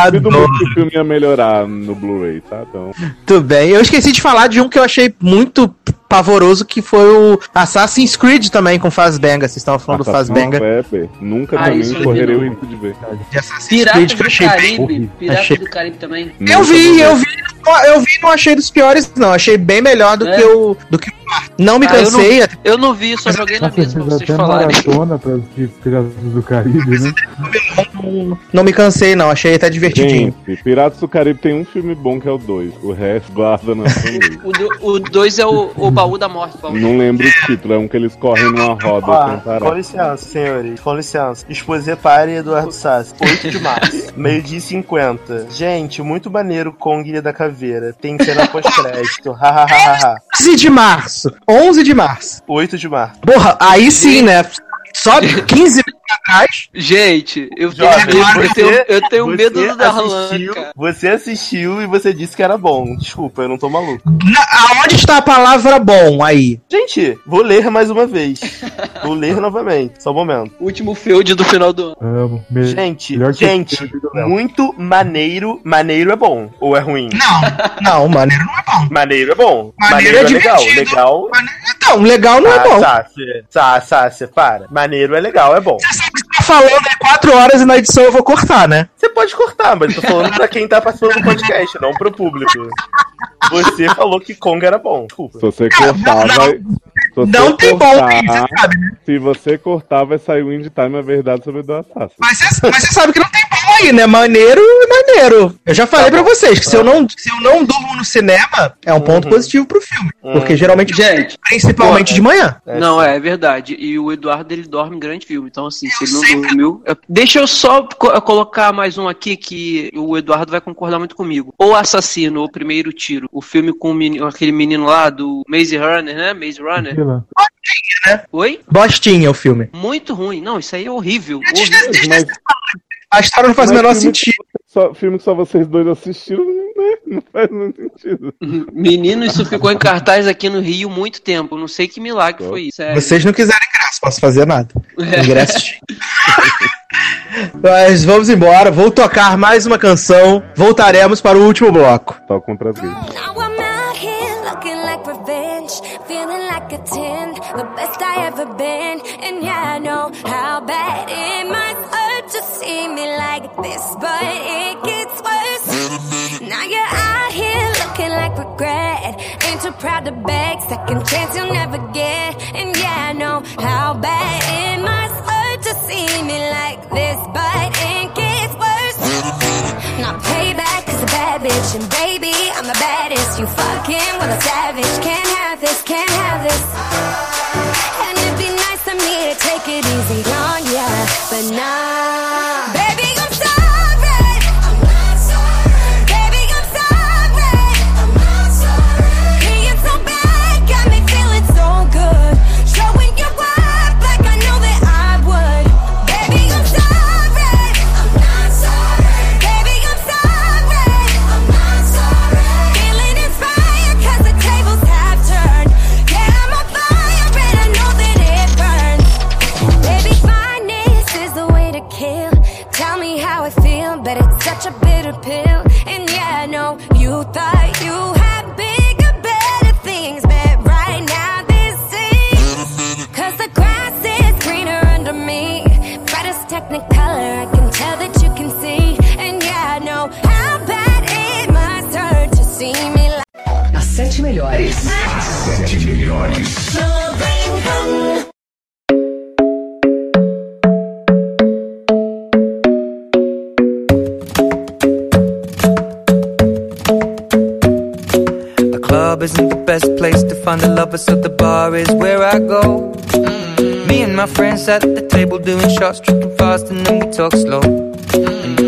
Duvido muito que o filme ia melhorar no Blu-ray, tá? Então, Tudo bem. Eu esqueci de falar de um que eu achei muito pavoroso, que foi o Assassin's Creed também com Fazbenga. Vocês estavam falando do Assassin's Fazbenga. Creed, nunca Ah, também eu correrei o risco de ver. Piratas que eu do achei bem Caribe. Piratas Achei- do Caribe também. Eu vi, eu vi. Eu vi e não achei dos piores, não. Achei bem melhor do É? que o. Do que. Não me Ah, eu não- cansei. Eu não vi, só joguei na mesa pra vocês até falarem. pra assistir Piratas do Caribe, né? Não, não me cansei, não. Achei até divertidinho. Gente, Piratas do Caribe tem um filme bom que é o 2. O resto guarda na família. O 2 é o, o baú da morte. baú Não lembro o título, é um que eles correm numa roda sem Ó, com licença, senhores. Com licença. Exposepare Eduardo Sassi. 8 de março. Meio-dia e 50. Gente, muito maneiro Kong Ilha da Caveira. Tem cena pós-crédito. Hahaha. 11 de março. 11 de março. 8 de março. Porra, aí sim, né? Só 15 minutos atrás. Gente, eu tenho, Jovem, medo, eu tenho, você- eu tenho você medo do Darlan, assistiu- cara. Você assistiu e você disse que era bom. Desculpa, eu não tô maluco. Na- aonde está a palavra bom aí? Gente, vou ler mais uma vez. Vou ler novamente. Só um momento. Último field do final do ano. Me- Gente, gente, muito maneiro. Maneiro é bom. Ou é ruim? Não, maneiro não é bom. Maneiro é bom. Maneiro Maneiro, é é, legal. Legal. Então, legal não é Ah, bom. Sácia. Sá, Sácia, para. Maneiro é legal, é bom. Tá falando aí 4 horas e na edição eu vou cortar, né? Você pode cortar, mas eu tô falando pra quem tá participando do podcast, não pro público. Você falou que Kong era bom. Desculpa. Se você cortar, vai. Se você Não tem bom, cortar, você sabe, né? Se você cortar, vai sair o Indie Time a verdade sobre o Assassin. Mas você, mas você sabe que não tem bom aí, né? Maneiro e maneiro. Eu já falei pra vocês que se eu, não, se eu não durmo no cinema, é um ponto positivo pro filme. Porque geralmente, Gente, principalmente de manhã. Não, é, é verdade. E o Eduardo, ele dorme em grande filme. Então, assim, se ele não. Eu- Deixa eu só co- colocar mais um aqui que o Eduardo vai concordar muito comigo. O Assassino, o Primeiro Tiro. O filme com o menino- aquele menino lá do Maze Runner, né? Maze Runner. Fila. Oi? Bostinha o filme. Muito ruim. Não, isso aí é horrível. Mas, A história não faz o mas menor filme que sentido. Só, filme que só vocês dois assistiram, né? Não faz muito sentido. Menino, isso ficou em cartaz aqui no Rio muito tempo. Não sei que milagre foi isso. sério. Vocês não quiserem graça, posso fazer nada. Ingresso. Mas vamos embora, vou tocar mais uma canção. Voltaremos para o último bloco. Contra as gays. Now I'm out here looking like revenge, feeling like a 10, the best I ever been. And yeah, I know how bad it might see me like this, but it gets worse. Now you're out here looking like regret, ain't too proud to beg, second chance you'll never get. And yeah, I know how bad it might hurt to see me like this, but it gets worse. Now payback is a bad bitch, and baby, I'm the baddest. You fucking with a savage. Can't have this, can't have this. Of me to take it easy on ya, but nah. sete melhores. Sete melhores. Club isn't the best place to find a lover, so the bar is where I go. Mm -hmm. Me and my friends sat at the table doing shots, tripping fast, and then we talk slow.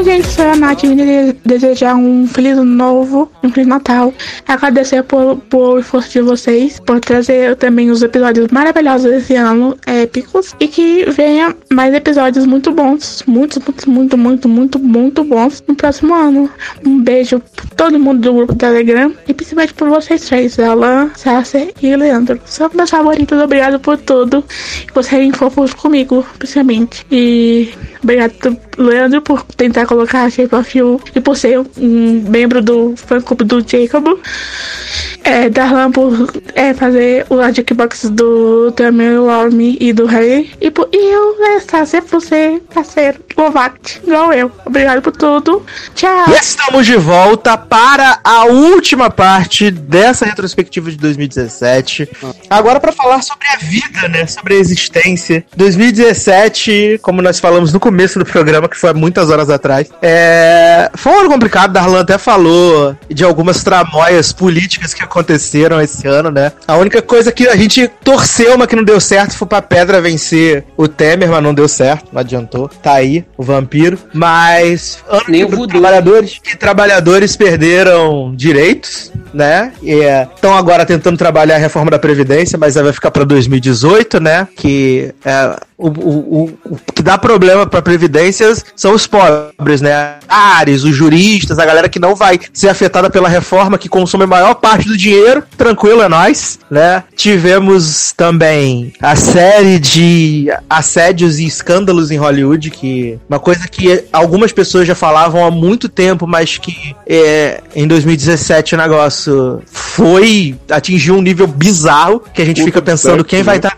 Oi, gente, sou a Nath. De- desejar um feliz novo, um feliz Natal. Agradecer por, por esforço de vocês, por trazer também os episódios maravilhosos desse ano, épicos. E que venha mais episódios muito bons, muito, muito, muito, muito, muito, muito bons no próximo ano. Um beijo pra todo mundo do grupo do Telegram e principalmente por vocês três, Alan, Sasser e Leandro. São meus favoritos, obrigado por tudo. E por serem fofos comigo, principalmente. E obrigado, Leandro, por tentar colocar a Shape of You e por ser um membro do fã clube do Jacob. É, Darlan por é, fazer o Jukebox do Tamil Warm e do Harry. E, por, e eu, né, Sasser, por ser parceiro, Lovac, igual eu. Obrigado por tudo. Tchau. E estamos de volta para a última parte dessa retrospectiva de 2017. Agora para falar sobre a vida, né? Sobre a existência. 2017, como nós falamos no começo do programa, que foi muitas horas atrás, é... foi um ano complicado. Darlan até falou de algumas tramóias políticas que aconteceram esse ano, né? A única coisa que a gente torceu, mas que não deu certo, foi pra Pedra vencer o Temer, mas não deu certo, não adiantou. Tá aí, o vampiro. Mas ano Nem que trabalhadores, que trabalhadores perderam direitos, né? Estão agora tentando trabalhar a reforma da Previdência, mas vai ficar pra 2018, né? Que é, o, o, o, o que dá problema pra Previdências são os pobres, né? Ares, os juristas, a galera que não vai ser afetada pela reforma, que consome a maior parte do dinheiro. Tranquilo, é nóis, né? Tivemos também a série de assédios e escândalos em Hollywood, que uma coisa que algumas pessoas já falavam há muito tempo, mas que é, em 2017 o negócio foi atingiu um nível bizarro que a gente fica pensando quem vai estar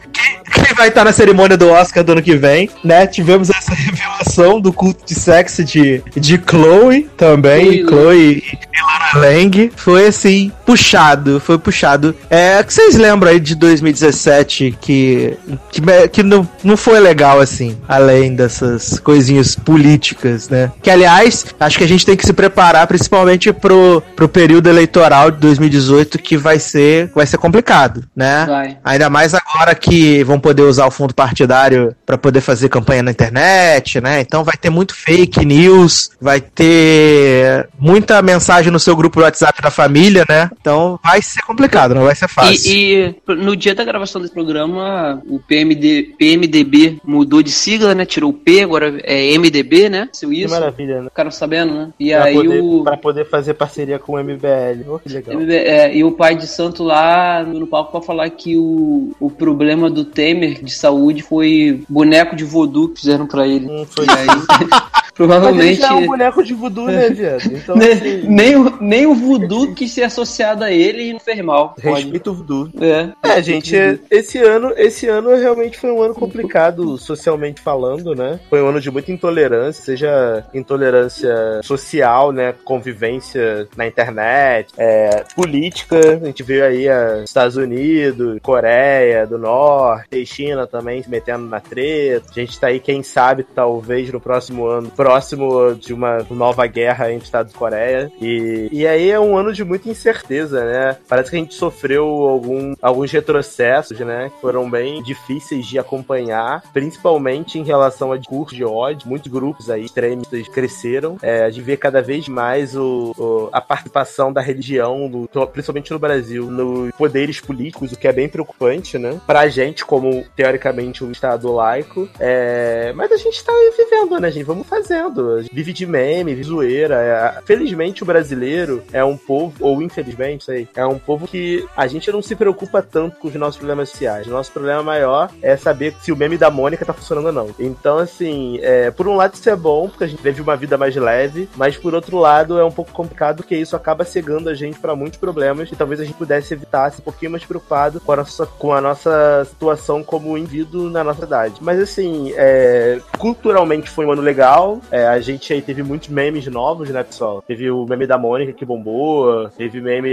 quem vai estar na cerimônia do Oscar do ano que vem, né? Tivemos essa revelação do culto de sexo de, de Chloe também, Chloe Chloe e Lara Lang. Foi assim, puxado, foi puxado. É, o que vocês lembram aí de 2017 que, que, que não, não foi legal assim, além dessas coisinhas políticas, né? Que aliás, acho que a gente tem que se preparar principalmente pro, pro período eleitoral de 2018 que vai ser, vai ser complicado, né? Vai. Ainda mais agora que vão poder usar o fundo partidário para poder fazer campanha na internet, né? Então vai ter muito fake news, vai ter muita mensagem no seu grupo do WhatsApp da família, né? Então vai ser complicado, não vai ser fácil. E, e no dia da gravação desse programa, o PMD, PMDB mudou de sigla, né? Tirou o P, agora é MDB, né? Seu Que isso. maravilha, né? Ficaram sabendo, né? E pra, aí poder, o. pra poder fazer parceria com o MBL. Oh, que legal. MB é, e o pai de santo lá no palco pra falar que o, o problema do Temer de saúde foi boneco de voodoo que fizeram pra ele. Foi e aí, Mas provavelmente. ele já é um boneco de voodoo, né, viado? Então, nem, assim, nem, o, nem o voodoo quis ser associado a ele e não fez mal. respeito o voodoo. É. É, gente, esse ano, esse ano realmente foi um ano complicado socialmente falando, né? Foi um ano de muita intolerância, seja intolerância social, né? Convivência na internet, é, política. A gente viu aí a Estados Unidos, Coreia do Norte, e China também se metendo na treta. A gente tá aí, quem sabe, talvez no próximo ano, próximo de uma nova guerra entre Estados e Coreia. E, e aí é um ano de muita incerteza, né? Parece que a gente sofreu algum, alguns retrocessos, né? Que foram bem difíceis de acompanhar, principalmente em relação a discurso de ódio. Muitos grupos aí extremistas cresceram. É, a gente vê cada vez mais o, o- a participação da religião, principalmente no Brasil, nos poderes políticos, o que é bem preocupante, né? Pra gente, como teoricamente um Estado laico. É, mas a gente tá vivendo, né, gente? Vamos fazendo. Vive de meme, vive zoeira. É, felizmente o brasileiro é um povo, ou infelizmente, sei, é um povo que a gente não se preocupa tanto com os nossos problemas sociais. O nosso problema maior é saber se o meme da Mônica tá funcionando ou não. Então, assim, é, por um lado isso é bom, porque a gente vive uma vida mais leve, mas por outro lado é um pouco complicado, porque isso acaba cegando a gente pra muitos problemas e talvez a gente pudesse evitar, ser um pouquinho mais preocupado com a nossa, com a nossa situação como indivíduo na nossa idade. Mas, assim, é, culturalmente foi um ano legal, é, a gente aí teve muitos memes novos, né, pessoal? Teve o meme da Mônica que bombou, teve meme.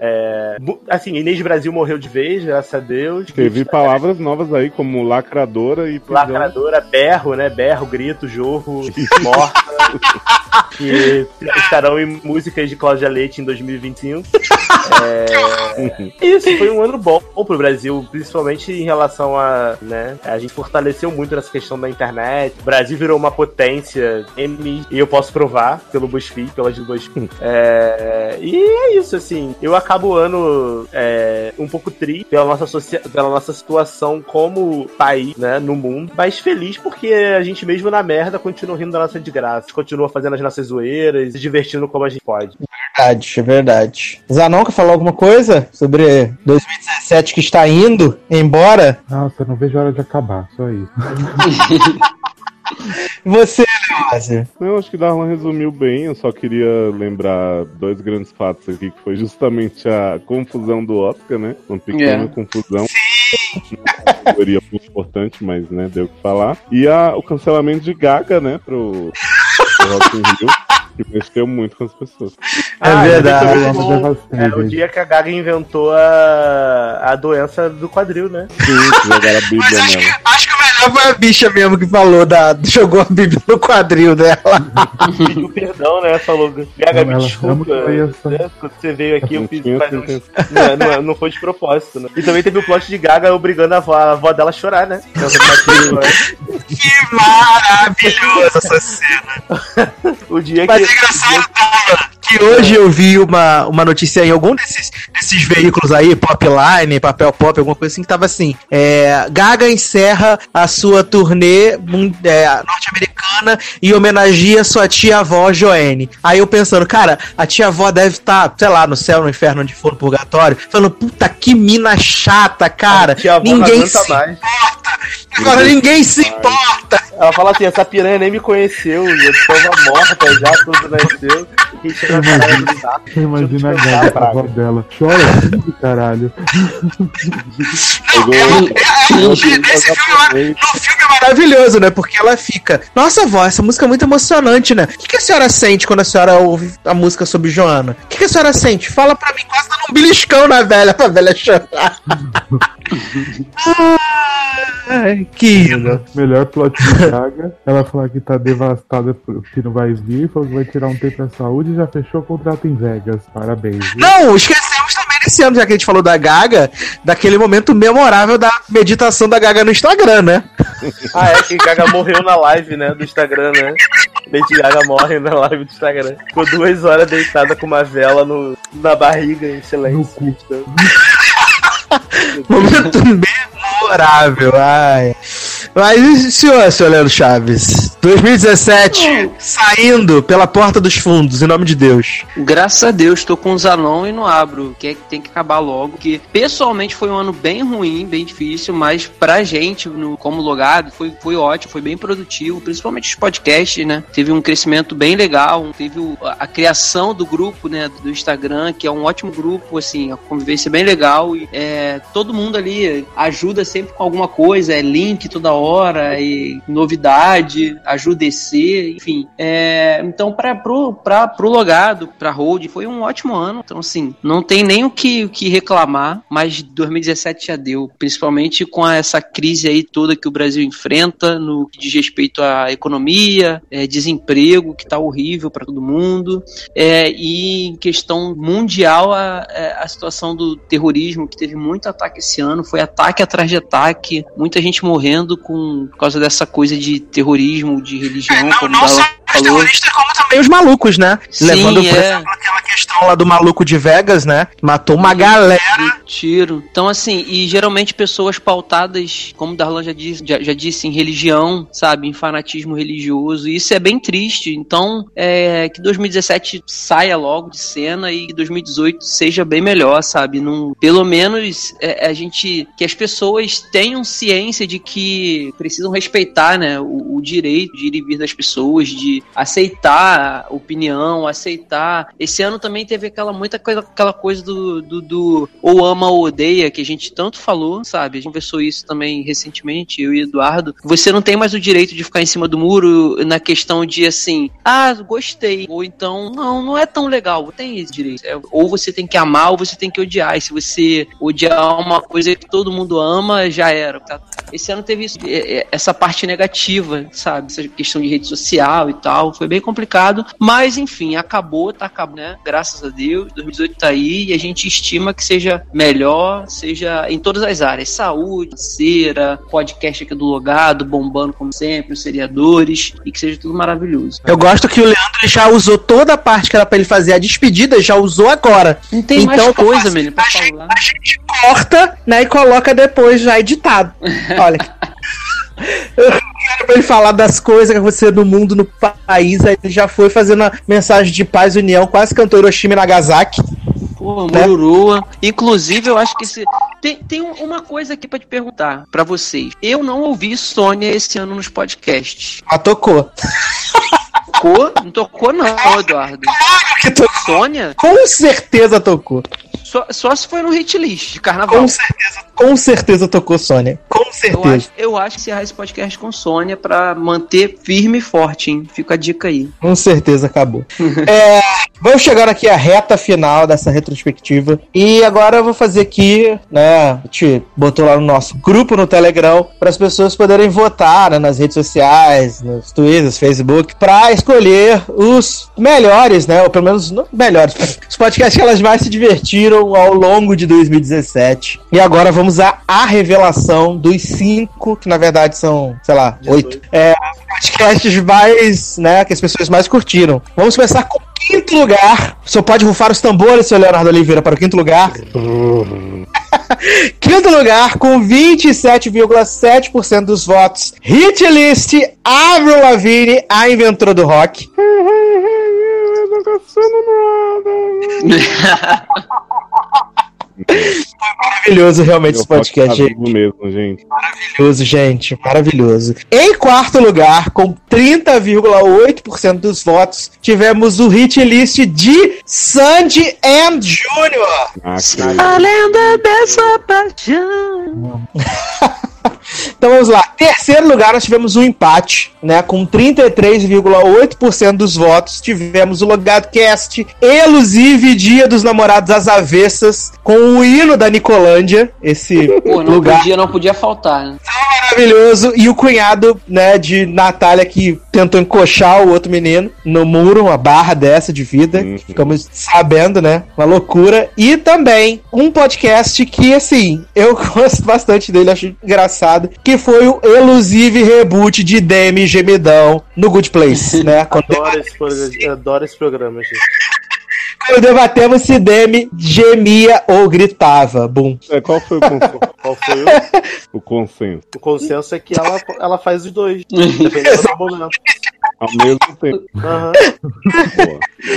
É, assim, Inês Brasil morreu de vez, graças a Deus. Teve palavras novas aí, como lacradora e prisão. Lacradora, berro, né? Berro, grito, jorro, morta. que estarão em músicas de Cláudia Leite em 2025. É... Isso, foi um ano bom pro Brasil, principalmente em relação a. Né, a gente fortaleceu muito nessa questão da internet. O Brasil virou uma potência M, e eu posso provar pelo BuzzFeed, pela do BuzzFeed. É, e é isso, assim. Eu acabo o ano é, um pouco triste pela nossa, socia- pela nossa situação como país, né, no mundo, mas feliz porque a gente mesmo na merda continua rindo da nossa desgraça, continua fazendo as nossas zoeiras, se divertindo como a gente pode. Verdade, é verdade. Zanon quer falar alguma coisa sobre 2017 que está indo embora? Nossa, eu não vejo a hora de acabar, só isso. Você, Leózio? Eu acho que Darlan resumiu bem, eu só queria lembrar dois grandes fatos aqui, que foi justamente a confusão do Oscar, né? Uma pequena É. confusão. Uma categoria muito importante, mas né, deu o que falar. E a, o cancelamento de Gaga, né, pro, pro Rock in Rio, que mexeu muito com as pessoas. Ah, verdade. Eu bom. amo devastante, É o dia que a Gaga inventou a, a doença do quadril, né? Sim, jogaram a Bíblia nela. Acho que foi a bicha mesmo que falou, da, jogou a Bíblia no quadril dela. Pediu perdão, né? Falou, Gaga, Não, me desculpa. né? Quando você veio aqui, eu fiz não, não, não foi de propósito, né? E também teve o plot de Gaga obrigando a avó, a avó dela a chorar, né? Que maravilhosa essa cena. o dia Mas que. é engraçado, Douglas, que hoje eu vi uma, uma notícia em algum desses, desses veículos aí, Popline, Papel Pop, alguma coisa assim, que tava assim: é, Gaga encerra a sua turnê é, norte-americana e homenageia sua tia-avó Joanne. Aí eu pensando, cara, a tia-avó deve estar, sei lá, no céu, no inferno, onde for, no purgatório, falando, puta, que mina chata, cara. Ninguém se mais. importa. Agora ninguém se importa. Ela fala assim: essa piranha nem me conheceu, eu estava morta já, tudo nasceu. Parada do saco. Imagina a pensar, a avó dela. Chora tudo, caralho. Nesse filme, no filme é maravilhoso, né? Porque ela fica, nossa vó, essa música é muito emocionante, né? O que, que a senhora sente quando a senhora ouve a música sobre Joana? O que, que a senhora sente? Fala pra mim, quase dando um beliscão na velha, pra velha chorar. Ai, que lindo. Melhor plot de Gaga. Ela falar que tá devastada que não vai vir, falou que vai tirar um tempo pra saúde e já fechou o contrato em Vegas. Parabéns. Não, esquecemos também nesse ano, já que a gente falou da Gaga, daquele momento memorável da meditação da Gaga no Instagram, né? Ah, é que Gaga morreu na live, né? Do Instagram, né? Lady Gaga morre na live do Instagram. Ficou duas horas deitada com uma vela no, na barriga, em silêncio. Momento memorável, ai. Mas e senhor, senhor Leandro Chaves? 2017, saindo pela porta dos fundos, em nome de Deus. Graças a Deus, tô com o Zanon e não abro, que é que tem que acabar logo. Que pessoalmente foi um ano bem ruim, bem difícil, mas pra gente, no, como logado, foi, foi ótimo, foi bem produtivo, principalmente os podcasts, né? Teve um crescimento bem legal, teve a, a criação do grupo, né, do Instagram, que é um ótimo grupo, assim, a convivência é bem legal e é, todo mundo ali ajuda sempre com alguma coisa, é link toda hora e novidade, ajuda descer, enfim. É, então, para pro, pra, pro logado, pra Hold, foi um ótimo ano. Então, assim, não tem nem o que, o que reclamar, mas 2017 já deu, principalmente com essa crise aí toda que o Brasil enfrenta no que diz respeito à economia, é, desemprego, que tá horrível para todo mundo, é, e em questão mundial, a, é, a situação do terrorismo, que teve muito ataque esse ano, foi ataque atrás de ataque, muita gente morrendo com, por causa dessa coisa de terrorismo, de religião, É, não, como não só os falou. terroristas, como também os malucos, né? Sim, Levando, por é. exemplo, aquela questão lá do maluco de Vegas, né? Matou uma galera. tiro. Então, assim, e geralmente pessoas pautadas, como Darlan já disse, já, já disse, em religião, sabe? Em fanatismo religioso. E isso é bem triste. Então, é, que 2017 saia logo de cena e que 2018 seja bem melhor, sabe? Num, pelo menos é, a gente. Que as pessoas tenham ciência de que precisam respeitar, né? O, o direito de ir e vir das pessoas, de aceitar opinião, aceitar. Esse ano também teve aquela muita coisa, aquela coisa do, do, do ou ama ou odeia, que a gente tanto falou, sabe? A gente conversou isso também recentemente, eu e Eduardo. Você não tem mais o direito de ficar em cima do muro na questão de assim, ah, gostei. Ou então, não, não é tão legal. Tem esse direito. É, ou você tem que amar ou você tem que odiar. E se você odiar uma coisa que todo mundo ama, já era. tá? Esse ano teve isso, é, é, essa parte negativa, sabe? Essa questão de rede social e tal. Foi bem complicado. Mas, enfim, acabou, tá acabando, né? Graças a Deus. 2018 tá aí e a gente estima que seja melhor, seja em todas as áreas. Saúde, financeira, podcast aqui do Logado, bombando como sempre, os seriadores. E que seja tudo maravilhoso. Eu gosto que o Leandro já usou toda a parte que era pra ele fazer a despedida, já usou agora. Não tem mais Então, coisa, menino, pra falar. corta, né, e coloca depois já editado. Olha. Pra ele falar das coisas que aconteceram no mundo, no país, aí ele já foi fazendo a mensagem de paz e união, quase cantou Hiroshima e Nagasaki. Pô, Mururua. Inclusive, eu acho que esse. Tem, tem um- uma coisa aqui pra te perguntar pra vocês. Eu não ouvi Sônia esse ano nos podcasts. Ah, tocou. Tocou? Não tocou, não, Eduardo. Sônia? Com certeza tocou. Só, só se foi no hit list de carnaval. Com certeza, com certeza tocou Sônia. Com Eu certeza. acho, eu acho que encerrar esse podcast com Sônia pra manter firme e forte, hein? Fica a dica aí. Com certeza acabou. É, vamos chegar aqui à reta final dessa retrospectiva. E agora eu vou fazer aqui, né? A gente botou lá no nosso grupo no Telegram para as pessoas poderem votar né, nas redes sociais, nos Twitters, Facebook, para escolher os melhores, né? Ou pelo menos não melhores, os podcasts que elas mais se divertiram ao longo de 2017. E agora vamos à, à revelação dos cinco, que na verdade são, sei lá, oito. É, podcasts mais, né, que as pessoas mais curtiram. Vamos começar com o quinto lugar. O senhor pode rufar os tambores, seu Leonardo Oliveira, para o quinto lugar. quinto lugar, com 27,7% dos votos. Hit List, Avril Lavigne, a inventora do rock. Maravilhoso, realmente, esse podcast. Eu posso mesmo, gente. Maravilhoso, gente. Maravilhoso. Em quarto lugar, com 30,8% dos votos, tivemos o hit list de Sandy and Jr. Ah, A lenda dessa paixão. Então vamos lá. Terceiro lugar, nós tivemos um empate, né? Com 33,8% dos votos. Tivemos o Logado Cast, Elusive Dia dos Namorados às Avessas, com o hino da Nicolândia. Esse Pô, não lugar podia, não podia faltar, né? maravilhoso. E o cunhado, né, de Natália que tentou encoxar o outro menino no muro, uma barra dessa de vida. Ficamos sabendo, né? Uma loucura. E também um podcast que, assim, eu gosto bastante dele, acho engraçado, que foi o Elusive Reboot de Demi Gemidão no Good Place, né? Quando, Adoro esse, programa, eu adoro esse programa, gente. quando debatemos se Demi gemia ou gritava. Bum. É, qual foi o consenso? Qual foi o, o consenso? o consenso? É que ela, ela faz os dois. Dependendo do momento. Ao mesmo tempo. Aham.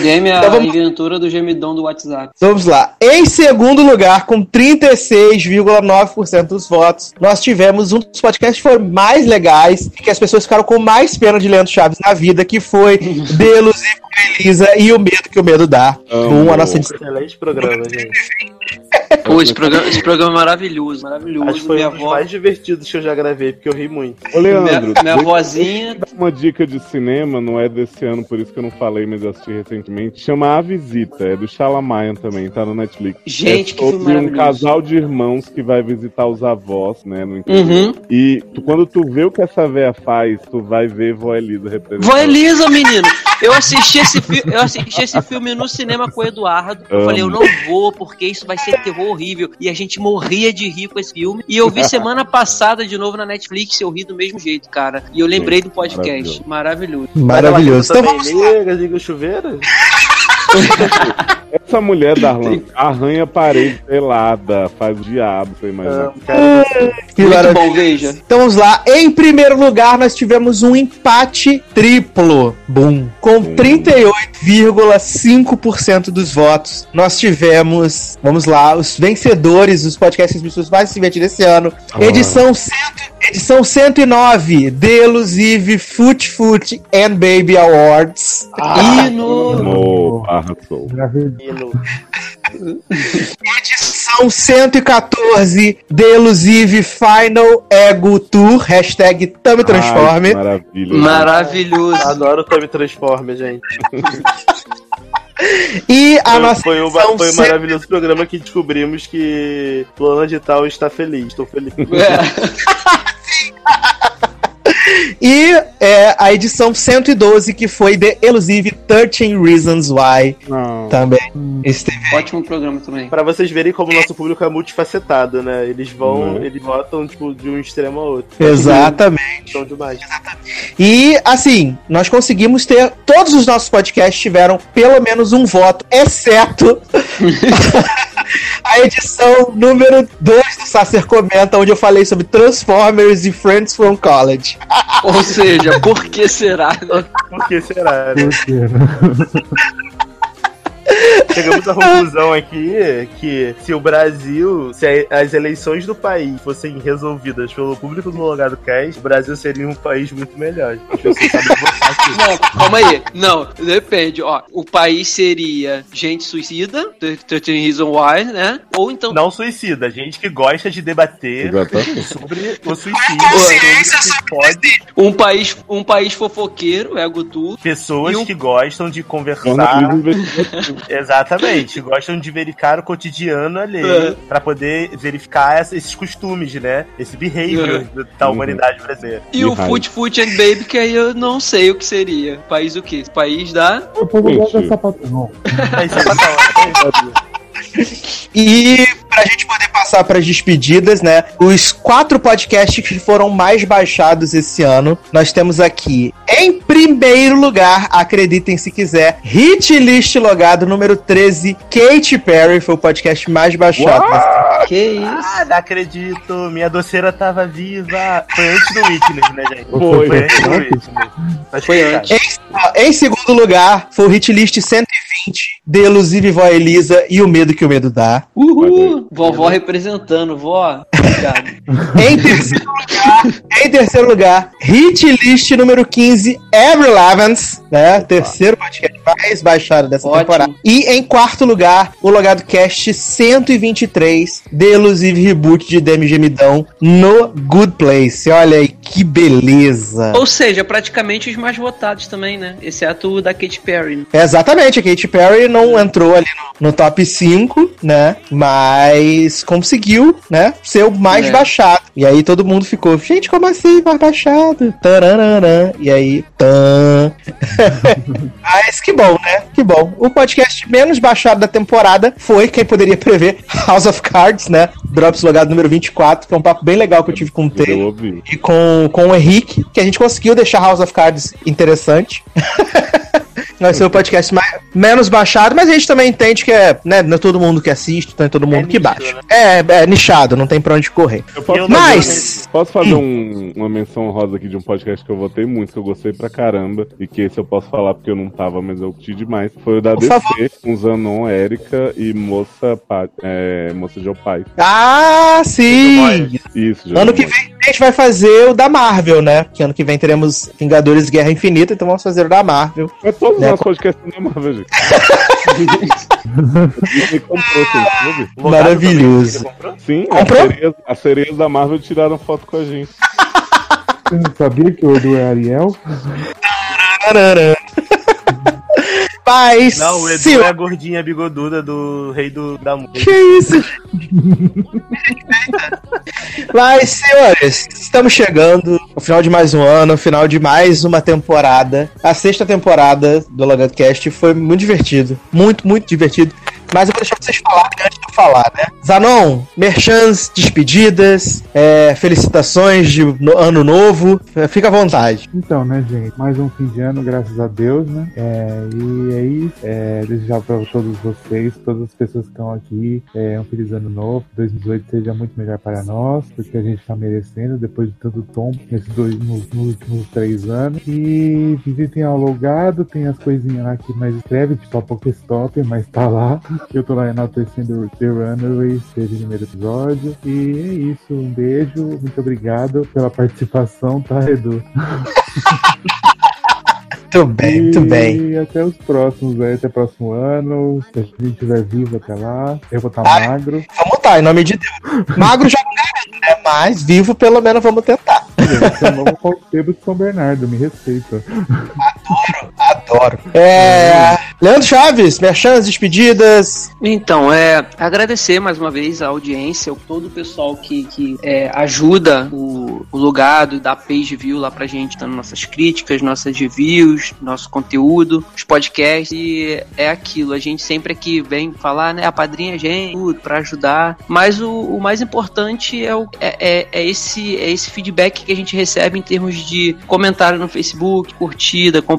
Game a Então vamos- inventura do gemidão do WhatsApp. Vamos lá. Em segundo lugar, com 36,9% dos votos, nós tivemos um dos podcasts que foram mais legais, que as pessoas ficaram com mais pena de Leandro Chaves na vida, que foi Delos e Elisa e o medo que o medo dá. Amo. Um, a nossa Excelente programa, gente. Pô, esse programa, esse programa é maravilhoso, maravilhoso. Acho que foi minha um dos avó, mais divertidos que eu já gravei, porque eu ri muito. Ô, Leandro, minha, vozinha. Uma dica de cinema, não é desse ano, por isso que eu não falei, mas eu assisti recentemente. Chama A Visita, é do Shalamayan também, tá no Netflix. Gente, é que filme sobre um maravilhoso. casal de irmãos que vai visitar os avós, né, no. Uhum. E tu- quando tu vê o que essa véia faz, tu vai ver Vó Elisa representando. Vó Elisa, menino! Eu assisti, esse eu assisti esse filme no cinema com o Eduardo. Eu Amo. falei, eu não vou, porque isso vai ser terror horrível. E a gente morria de rir com esse filme. E eu vi semana passada de novo na Netflix e eu ri do mesmo jeito, cara. E eu lembrei do podcast. Maravilhoso. Maravilhoso. Então Também vamos liga o chuveiro? Essa mulher da Arlan arranha a parede pelada, faz o diabo, você imagina. Que Muito bom, veja. Então vamos lá. Em primeiro lugar, nós tivemos um empate triplo. Boom. Com 38,5% dos votos. Nós tivemos, vamos lá, os vencedores dos podcasts que as pessoas mais se divertiram esse ano. Edição, cento, edição 109, The Elusive Foot Foot and Baby Awards. Hino! Oh, arrasou. Edição 114, The Elusive Final Ego Tour. Hashtag Tame Transforme. Maravilha. Maravilhoso. Adoro Tommy Transforme, gente. E a Foi- nossa foi, um, foi um cem- maravilhoso programa que descobrimos que Plana de Tal está feliz. Estou feliz. E é, a edição 112, que foi The Elusive 13 Reasons Why. Também esteve. Ótimo programa também. Pra vocês verem como o nosso público é multifacetado, né? Eles vão, Uhum. eles votam tipo, de um extremo ao outro. Exatamente. São demais. E assim, nós conseguimos ter. Todos os nossos podcasts tiveram pelo menos um voto, exceto a edição número 2 do Sacer Comenta, onde eu falei sobre Transformers e Friends from College. Ou seja, por que será? Por que será, né? Chegamos à conclusão aqui que se o Brasil, se as eleições do país fossem resolvidas pelo público do Logado Cast, o Brasil seria um país muito melhor. Não, calma aí. Não, depende. Ó, o país seria gente suicida, 13 Reasons Why, né? Ou então. Não suicida, gente que gosta de debater sobre o suicídio. que pode, Um país, um país fofoqueiro, é Gutu. pessoas um- que gostam de conversar. Investigativo. Exatamente, gostam de verificar o cotidiano alheio É. pra poder verificar essa- esses costumes, né? Esse behavior da humanidade brasileira. E E o. Foot Foot and Baby, que aí eu não sei o que seria. País o quê? País da. Ligado Mentira. a sapatão. Mas E pra gente poder passar pras despedidas, né? Os quatro podcasts que foram mais baixados esse ano, nós temos aqui, em primeiro lugar, acreditem se quiser, Hit List Logado número 13, Katy Perry, foi o podcast mais baixado. Que isso? Ah, não acredito, minha doceira tava viva. Foi antes do Witness, né, gente? Foi. Foi antes do Witness. Foi que antes. Em, em segundo lugar, foi o Hit List 120, de Elusive Vó Elisa e o Medo que o Medo dá. Uhul! Vovó representando, vó. Obrigado. Em terceiro lugar, em terceiro lugar, Hit List número 15, Every Levens, né? Terceiro podcast mais baixado dessa Ótimo. temporada. E em quarto lugar, o Logado Cast 123, The Elusive Reboot de Demi Gemidão no Good Place. Olha aí, que beleza. Ou seja, praticamente os mais votados também, né? Exceto o da Katy Perry. né? Exatamente, a Katy Perry não entrou ali no, no top 5, né? Mas conseguiu, né? Ser o mais É. baixado. E aí todo mundo ficou, gente, como assim mais baixado? Taranana. E aí, tan. Mas que bom, né? Que bom. O podcast menos baixado da temporada foi, quem poderia prever, House of Cards, né? Drops logado número 24, que é um papo bem legal que eu tive com o Taylor ouvi. e com, com o Henrique, que a gente conseguiu deixar House of Cards interessante. Vai ser o podcast mais, menos baixado, mas a gente também entende que é, né, não é todo mundo que assiste, não é todo mundo É que nicho, baixa. né? É, é nichado, não tem pra onde correr. Eu posso Eu fazer, Mas, posso fazer um- uma menção honrosa aqui de um podcast que eu votei muito, que eu gostei pra caramba, e que esse eu posso falar porque eu não tava, mas eu curti demais. Foi o da Por DC, favor. com Zanon, Érica e Moça, Pa- é, Moça Geopai. ah, sim! Isso, Ano que vem a gente vai fazer o da Marvel, né? Que ano que vem teremos Vingadores Guerra Infinita, então vamos fazer o da Marvel. Mas todos Né, nosso podcast é Marvel, gente. Disney comprou, você soube? Maravilhoso. Sim, Comprou? As, sereias, as sereias da Marvel tiraram foto com a gente. Você não sabia que o Edu é Ariel? Mas. Não, o Edu é a gordinha bigoduda do rei do, da música. Que isso? Mas, senhores, estamos chegando ao final de mais um ano, ao final de mais uma temporada. A sexta temporada do Logadcast foi muito divertido. Muito, muito divertido. Mas eu vou deixar vocês falarem antes de eu falar, né? Zanon, merchans, despedidas, é, felicitações de no- ano novo. É, Fica à vontade. Então, né, gente? Mais um fim de ano, graças a Deus, né? É, e é isso. É, desejar para todos vocês, todas as pessoas que estão aqui, é, um feliz ano novo. 2018 seja muito melhor para nós, porque a gente está merecendo depois de tanto tombo nesses dois, nos, nos últimos três anos. E visitem ao logado, tem as coisinhas lá que mais escreve, tipo a Pokéstop, mas tá lá. Eu tô lá enaltecendo The Runaway, seja o primeiro episódio. E é isso, um beijo, muito obrigado pela participação, tá, Edu? Muito bem, muito bem. E até os próximos, aí, até o próximo ano. Se a gente estiver vivo até lá, eu vou estar Ah, magro. Vamos tá, em nome de Deus. Magro já não garanto, né? Mas vivo, pelo menos, vamos tentar. É o novo conselho de São Bernardo, me respeita. Adoro. É. Leandro Chaves, merchans, despedidas. Então, é agradecer mais uma vez a audiência, todo o pessoal que, que é, ajuda o, o Logado e dá page view lá pra gente, dando nossas críticas, nossas reviews, nosso conteúdo, os podcasts. E é aquilo, a gente sempre aqui vem falar, né, a padrinha gente, tudo, pra ajudar. Mas o, o mais importante é, o, é, é- é esse, é esse feedback que a gente recebe em termos de comentário no Facebook, curtida, compartilhamento,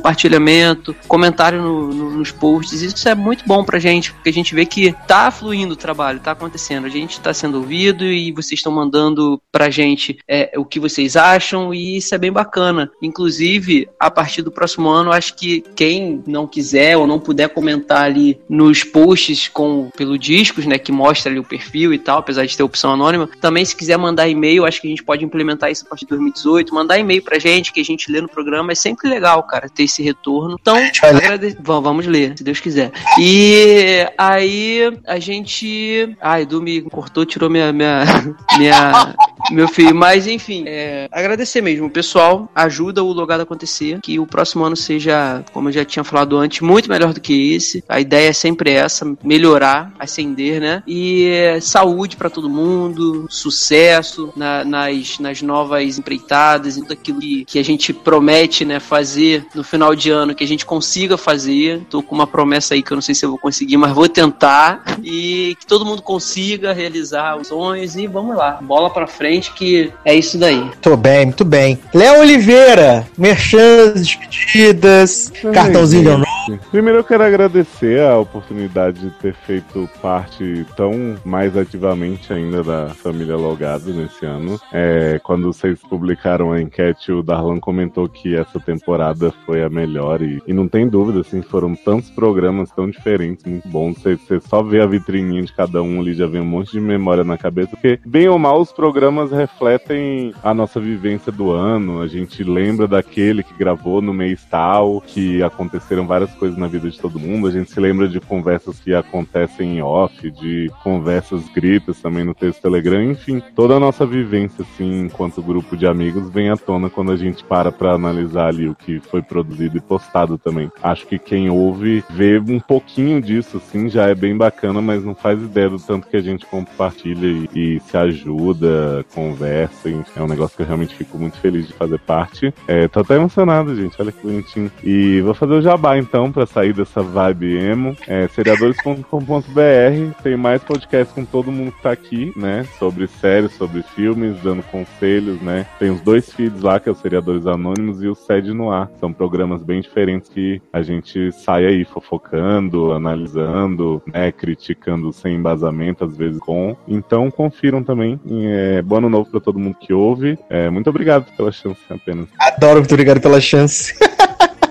comentário no- no- nos posts. Isso é muito bom pra gente, porque a gente vê que tá fluindo o trabalho, tá acontecendo. A gente tá sendo ouvido e vocês estão mandando pra gente é, o que vocês acham e isso é bem bacana. Inclusive, a partir do próximo ano, acho que quem não quiser ou não puder comentar ali nos posts com pelo discos, né, que mostra ali o perfil e tal, apesar de ter opção anônima, também se quiser mandar e-mail, acho que a gente pode implementar isso a partir de 2018, mandar e-mail pra gente que a gente lê no programa, é sempre legal, cara, ter esse retorno. Então, agrade- Vamos, ler, se Deus quiser. E aí a gente, ai, Edu me cortou, tirou minha minha, minha meu filho, mas enfim, é, agradecer mesmo, o pessoal ajuda o logado a acontecer, que o próximo ano seja, como eu já tinha falado antes, muito melhor do que esse. A ideia é sempre essa, melhorar, ascender, né? E é, saúde pra todo mundo, sucesso na- nas, nas novas empreitadas tudo aquilo que, que a gente promete, né, fazer no final de ano, que a gente consiga fazer. Tô com uma promessa aí que eu não sei se eu vou conseguir, mas vou tentar. E que todo mundo consiga realizar os sonhos e vamos lá, bola pra frente que é isso daí. Muito bem, muito bem. Léo Oliveira, merchans, despedidas, cartãozinho de Primeiro eu quero agradecer a oportunidade de ter feito parte tão mais ativamente ainda da família Logado nesse ano. É, quando vocês publicaram a enquete, o Darlan comentou que essa temporada foi a melhor e, e não tem dúvida, assim, foram tantos programas tão diferentes, muito bons. Você, você só vê a vitrininha de cada um ali, já vem um monte de memória na cabeça, porque bem ou mal os programas refletem a nossa vivência do ano. A gente lembra daquele que gravou no mês tal, que aconteceram várias coisas na vida de todo mundo. A gente se lembra de conversas que acontecem em off, de conversas escritas também no texto Telegram. Enfim, toda a nossa vivência, assim, enquanto grupo de amigos, vem à tona quando a gente para pra analisar ali o que foi produzido e postado também. Acho que quem ouve vê um pouquinho disso, assim, já é bem bacana, mas não faz ideia do tanto que a gente compartilha e, e se ajuda, conversa. enfim, É um negócio que eu realmente fico muito feliz de fazer parte. É, tô até emocionado, gente. Olha que bonitinho. E vou fazer o jabá então pra sair dessa vibe emo. É, seriadores.com.br. Tem mais podcasts com todo mundo que tá aqui, né? Sobre séries, sobre filmes, dando conselhos, né? Tem os dois feeds lá, que é o Seriadores Anônimos e o Sede no Ar. São programas bem diferentes que a gente sai aí fofocando, analisando, né? Criticando sem embasamento, às vezes com. Então confiram também. É, bom ano novo pra todo mundo que ouve. É, muito obrigado pela chance apenas. Adoro, muito obrigado pela chance.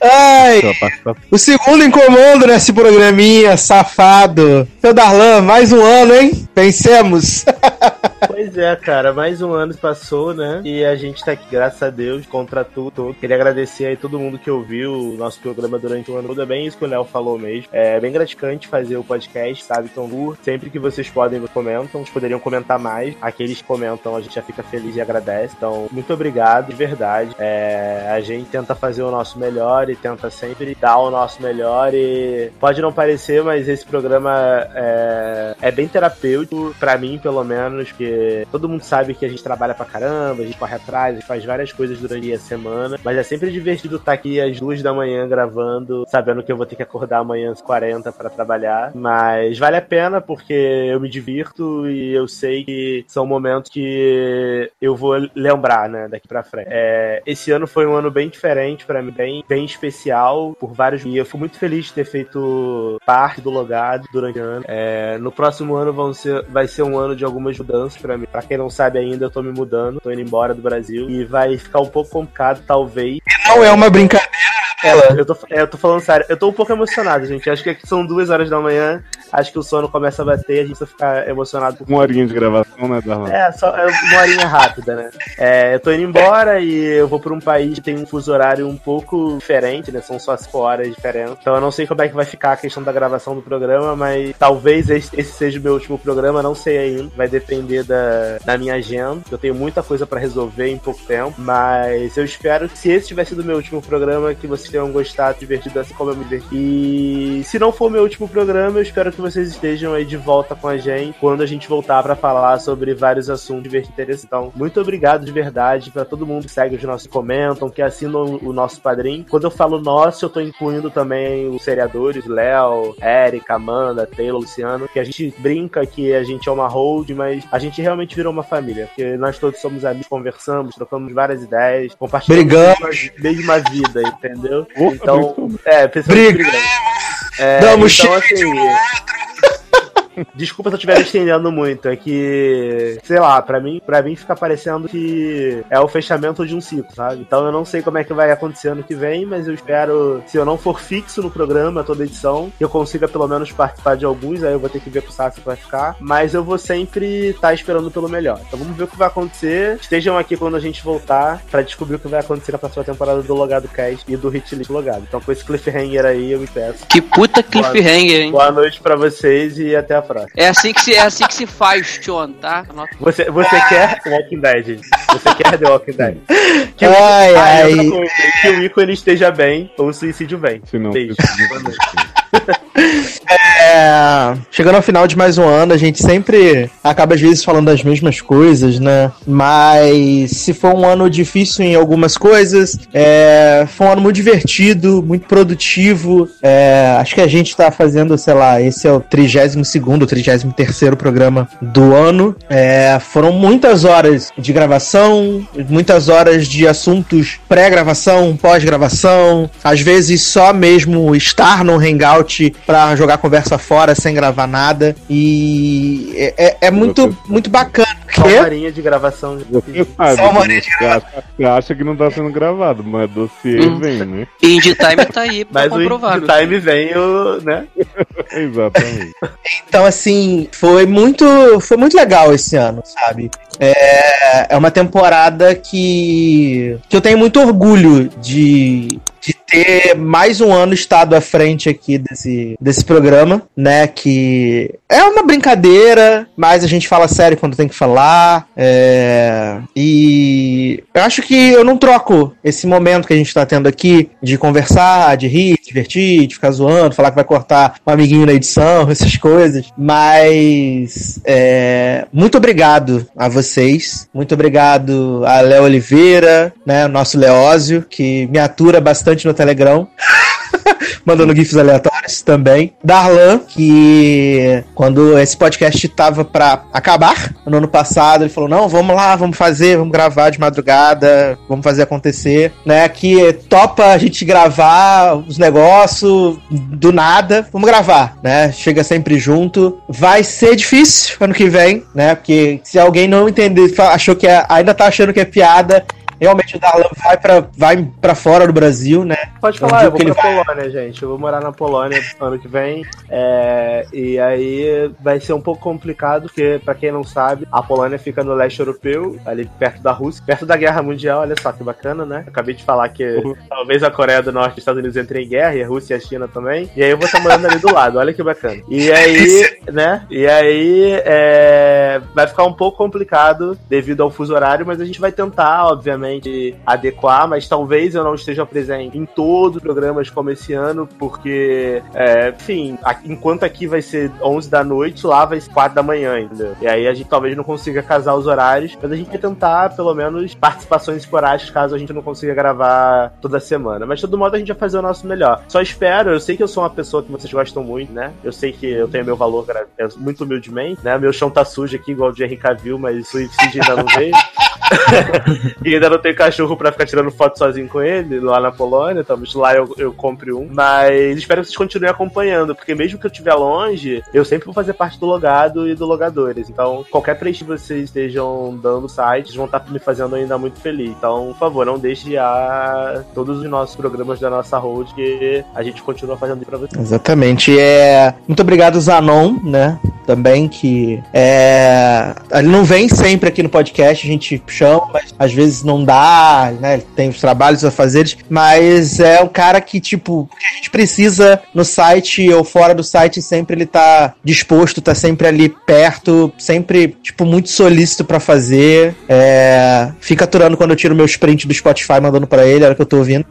Ai, o segundo em comando nesse programinha, safado. Seu Darlan, mais um ano, hein? Pensemos. Pois é, cara, mais um ano passou, né? E a gente tá aqui, graças a Deus, contra tudo. Queria agradecer aí todo mundo que ouviu o nosso programa durante o ano todo. É bem isso que o Léo falou mesmo. É bem gratificante fazer o podcast, sabe? Então, sempre que vocês podem, comentam. Vocês poderiam comentar mais. Aqueles que comentam, a gente já fica feliz e agradece. Então, muito obrigado, de verdade. É, a gente tenta fazer o nosso melhor e tenta sempre dar o nosso melhor. E pode não parecer, mas esse programa é, é bem terapêutico, pra mim, pelo menos, que todo mundo sabe que a gente trabalha pra caramba, a gente corre atrás, a gente faz várias coisas durante a semana, mas é sempre divertido estar aqui às duas da manhã gravando, sabendo que eu vou ter que acordar amanhã às 40 para trabalhar, mas vale a pena porque eu me divirto e eu sei que são momentos que eu vou lembrar, né, daqui pra frente. É, esse ano foi um ano bem diferente para mim, bem, bem especial por vários e eu fui muito feliz de ter feito parte do logado durante o ano. É, no próximo ano vão ser, vai ser um ano de algumas mudanças para mim. Pra quem não sabe ainda, eu tô me mudando, tô indo embora do Brasil e vai ficar um pouco complicado, talvez. Não é uma brincadeira, ela. Eu tô, é, eu tô falando sério, eu tô um pouco emocionado, gente. Acho que aqui são duas horas da manhã, acho que o sono começa a bater, a gente vai ficar emocionado. Uma horinha de gravação, né, Darlan? É, só é uma horinha rápida, né? É, eu tô indo embora e eu vou pra um país que tem um fuso horário um pouco diferente, né? São só 5 horas diferentes. Então eu não sei como é que vai ficar a questão da gravação do programa, mas talvez esse, seja o meu último programa, não sei ainda. Vai depender da, da minha agenda. Eu tenho muita coisa pra resolver em pouco tempo, mas eu espero que se esse tivesse sido o meu último programa, que vocês tenham gostado, divertido assim como eu me diverti. E se não for o meu último programa, eu espero que vocês estejam aí de volta com a gente quando a gente voltar pra falar sobre vários assuntos divertidos. Então, muito obrigado de verdade pra todo mundo que segue os nossos comentam, que assinam o nosso padrinho. Quando eu falo nosso, eu tô incluindo também os seriadores, Léo, Érica, Amanda, Taylor, Luciano, que a gente brinca que a gente é uma hold, mas a gente realmente virou uma família, porque nós todos somos amigos, conversamos, trocamos várias ideias, compartilhamos Brigamos. a mesma vida, entendeu? Então, é, pessoas Brigamos. É, Damos então, chifre assim, Desculpa se eu estiver estendendo muito, é que, sei lá, pra mim, pra mim fica parecendo que é o fechamento de um ciclo, sabe? Então eu não sei como é que vai acontecer ano que vem, mas eu espero, se eu não for fixo no programa toda edição, que eu consiga pelo menos participar de alguns, aí eu vou ter que ver com o Sassi vai ficar, mas eu vou sempre estar esperando pelo melhor. Então vamos ver o que vai acontecer. Estejam aqui quando a gente voltar pra descobrir o que vai acontecer na próxima temporada do Logado Cast e do Hit List Logado. Então com esse cliffhanger aí, eu me peço. Que puta cliffhanger, hein? Boa noite pra vocês e até a próxima. É assim que se, é assim que se faz, Tion, tá? Anota. Você, você quer Walking Dead? Você quer The Walking Dead? Que, Ai, o, Ah, ai. outra coisa, que o Ico ele esteja bem ou o suicídio bem. Se não, Beijo. É, chegando ao final de mais um ano, a gente sempre acaba às vezes falando das mesmas coisas, né? Mas se for um ano difícil em algumas coisas, é, foi um ano muito divertido, muito produtivo. É, acho que a gente tá fazendo, sei lá, esse é o 32 º 33 programa do ano. É, foram muitas horas de gravação, muitas horas de assuntos pré-gravação, pós-gravação, às vezes só mesmo estar no Hangout pra jogar conversa fora sem gravar nada. E é, é- é muito, muito bacana. Só uma horinha de gravação. Sabe, Só uma né? você, acha, você acha que não tá sendo gravado, mas dossiê Hum. vem, né? Indie Time tá aí pra Mas o comprovar. Indie Time vem o, né? Exatamente. Então, assim, foi muito, foi muito legal esse ano, sabe? É, é uma temporada que, que eu tenho muito orgulho de, de ter mais um ano estado à frente aqui desse, desse programa, né? Que é uma brincadeira, mas a gente fala sério quando tem que falar. é, e eu acho que eu não troco esse momento que a gente tá tendo aqui de conversar, de rir, de divertir, de ficar zoando, falar que vai cortar um amiguinho na edição, essas coisas. Mas é, muito obrigado a vocês. Muito obrigado a Léo Oliveira, né? Nosso Leózio, que me atura bastante no Telegram. Mandando GIFs aleatórios também. Darlan, que quando esse podcast tava pra acabar, no ano passado, ele falou: não, vamos lá, vamos fazer, vamos gravar de madrugada, vamos fazer acontecer, né? Que topa a gente gravar os negócios do nada, vamos gravar, né? Chega sempre junto. Vai ser difícil ano que vem, né? Porque se alguém não entender, achou que é, ainda tá achando que é piada, realmente o Darlan vai pra, vai pra fora do Brasil, né? Pode falar, eu vou pra ele vai- Polônia, gente. Eu vou morar na Polônia ano que vem. É, e aí vai ser um pouco complicado, porque, pra quem não sabe, a Polônia fica no leste europeu, ali perto da Rússia, perto da Guerra Mundial. Olha só que bacana, né? Acabei de falar que talvez a Coreia do Norte e os Estados Unidos entrem em guerra, e a Rússia e a China também. E aí eu vou estar morando ali do lado, olha que bacana. E aí, né? E aí é, vai ficar um pouco complicado devido ao fuso horário, mas a gente vai tentar, obviamente, adequar, mas talvez eu não esteja presente em todos os programas como esse ano, porque, é, enfim, enquanto aqui vai ser 11 da noite, lá vai ser 4 da manhã, entendeu? E aí a gente talvez não consiga casar os horários, mas a gente vai tentar, pelo menos, participações esporádicas, caso a gente não consiga gravar toda semana. Mas de todo modo a gente vai fazer o nosso melhor. Só espero, eu sei que eu sou uma pessoa que vocês gostam muito, né? Eu sei que eu tenho meu valor gra- é, muito humildemente, né? Meu chão tá sujo aqui, igual o de Henry Cavill, mas suicídio ainda não veio. e ainda não tenho cachorro pra ficar tirando foto sozinho com ele lá na Polônia, talvez lá eu, eu compre um. Mas espero que vocês continuem acompanhando, porque mesmo que eu estiver longe, eu sempre vou fazer parte do logado e do logadores. Então, qualquer preenche que vocês estejam dando no site, vão estar me fazendo ainda muito feliz. Então, por favor, não deixe a todos os nossos programas da nossa road que a gente continua fazendo pra vocês. Exatamente. É, muito obrigado, Zanon, né? Também que é, ele não vem sempre aqui no podcast, a gente chama, mas às vezes não dá, né? Ele tem os trabalhos a fazer, mas é um cara que, tipo, que a gente precisa no site ou fora do site, sempre ele tá disposto, tá sempre ali perto, sempre, tipo, muito solícito pra fazer. É, fica aturando quando eu tiro meu sprint do Spotify mandando pra ele, a hora que eu tô ouvindo.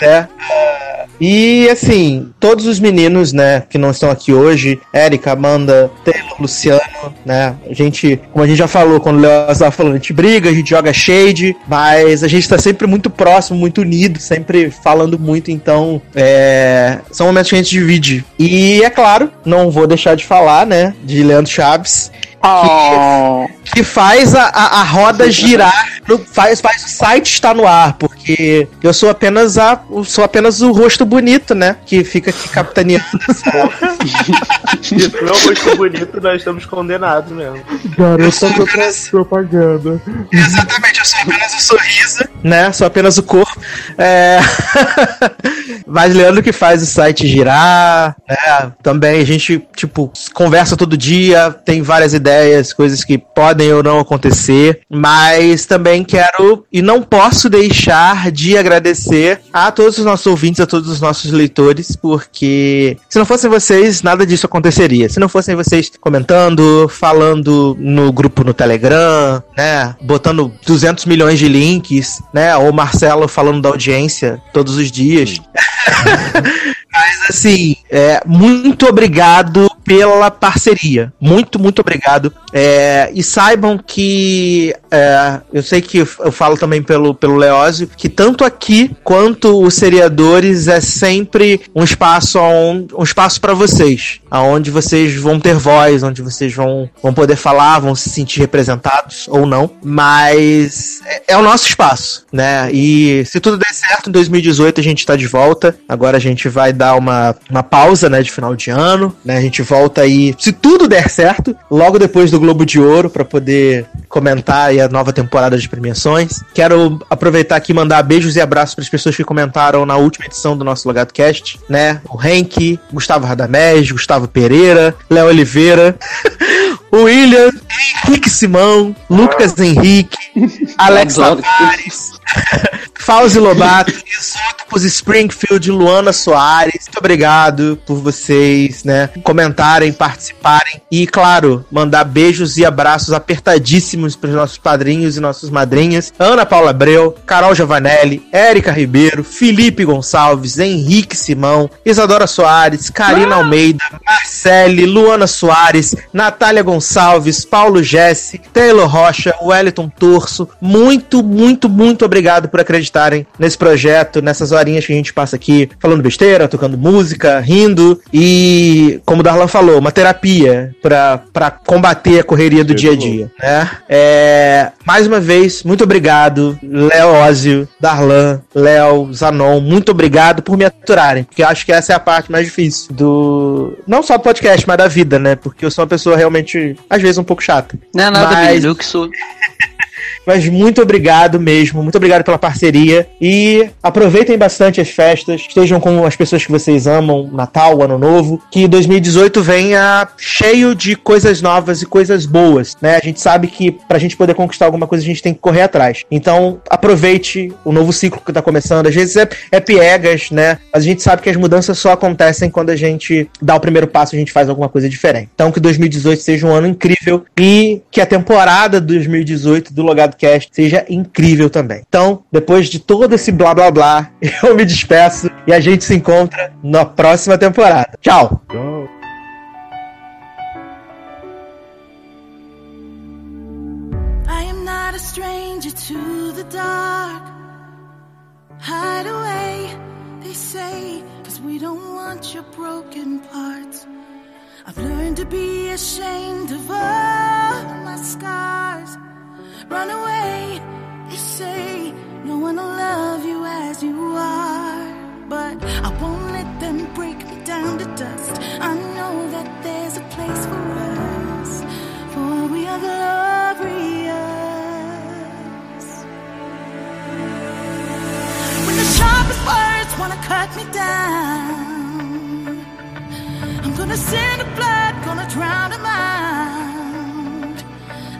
né? E assim, todos os meninos, né, que não estão aqui hoje, Érica, Amanda, Taylor, Luciano, né? A gente, como a gente já falou quando o Léo estava falando, a gente briga, a gente joga shade, mas a gente tá sempre muito próximo, muito unido, sempre falando muito, então é, são momentos que a gente divide. E é claro, não vou deixar de falar, né, de Leandro Chaves. Que, que faz a, a, a roda girar, no- faz, faz o site estar no ar, porque eu sou apenas a, eu sou apenas o rosto bonito, né? Que fica aqui capitaneando. Se não é um rosto bonito, nós estamos condenados mesmo. Garota pro- propaganda. Exatamente, eu sou apenas o sorriso, né? Sou apenas o corpo. É... Mas Leandro que faz o site girar, né? Também a gente, tipo, conversa todo dia, tem várias ideias, coisas que podem ou não acontecer, mas também quero e não posso deixar de agradecer a todos os nossos ouvintes, a todos os nossos leitores, porque se não fossem vocês, nada disso aconteceria. Se não fossem vocês comentando, falando no grupo no Telegram, né, botando 200 milhões de links, né, ou Marcelo falando da audiência todos os dias. Mas assim, é, muito obrigado pela parceria. Muito, muito obrigado. É, e saibam que é, eu sei que eu falo também pelo, pelo Leózio, que tanto aqui quanto os seriadores é sempre um espaço um espaço para vocês, aonde vocês vão ter voz, onde vocês vão, vão poder falar, vão se sentir representados ou não, mas é, é o nosso espaço, né? E se tudo der certo, em 2018 a gente tá de volta. Agora a gente vai dar uma, uma pausa, né, de final de ano, né? A gente volta aí, se tudo der certo, logo depois do Globo de Ouro para poder comentar aí a nova temporada de premiações. Quero aproveitar aqui e mandar beijos e abraços para as pessoas que comentaram na última edição do nosso Logado Cast, né? O Henk, Gustavo Radamés, Gustavo Pereira, Léo Oliveira, William, Henrique Simão, Lucas Henrique, Alex. Tavares, Fauzi Lobato, Isótopos Springfield, Luana Soares. Muito obrigado por vocês, né, comentarem, participarem e, claro, mandar beijos e abraços apertadíssimos para os nossos padrinhos e nossas madrinhas. Ana Paula Abreu, Carol Giovanelli, Érica Ribeiro, Felipe Gonçalves, Henrique Simão, Isadora Soares, Karina Almeida, Marcele, Luana Soares, Natália Gonçalves, Paulo Jesse, Taylor Rocha, Wellington Torso. Muito, muito, muito obrigado por acreditarem nesse projeto, nessas horinhas que a gente passa aqui falando besteira, tocando música, rindo e, como o Darlan falou, uma terapia pra pra combater a correria do dia a dia, né? É, mais uma vez, muito obrigado, Leózio, Darlan, Léo, Zanon, muito obrigado por me aturarem, porque eu acho que essa é a parte mais difícil do. Não só do podcast, mas da vida, né? Porque eu sou uma pessoa realmente, às vezes, um pouco chata. Não é nada, Mas- sou. Mas muito obrigado mesmo. Muito obrigado pela parceria. E aproveitem bastante as festas. Estejam com as pessoas que vocês amam, Natal, Ano Novo. Que 2018 venha cheio de coisas novas e coisas boas, né? A gente sabe que pra gente poder conquistar alguma coisa, a gente tem que correr atrás. Então, aproveite o novo ciclo que tá começando. Às vezes é, é piegas, né? Mas a gente sabe que as mudanças só acontecem quando a gente dá o primeiro passo, a gente faz alguma coisa diferente. Então, que 2018 seja um ano incrível e que a temporada 2018 do Logado Cast seja incrível também. Então, depois de todo esse blá blá blá, eu me despeço e a gente se encontra na próxima temporada. Tchau! I am not a stranger to the dark. Hide away, they say, cause we don't want your broken parts. I've learned to be ashamed of all my scars. Run away, they say, no one will love you as you are. But I won't let them break me down to dust. I know that there's a place for us, for we are glorious. When the sharpest words wanna cut me down, I'm gonna send a blood, gonna drown them out.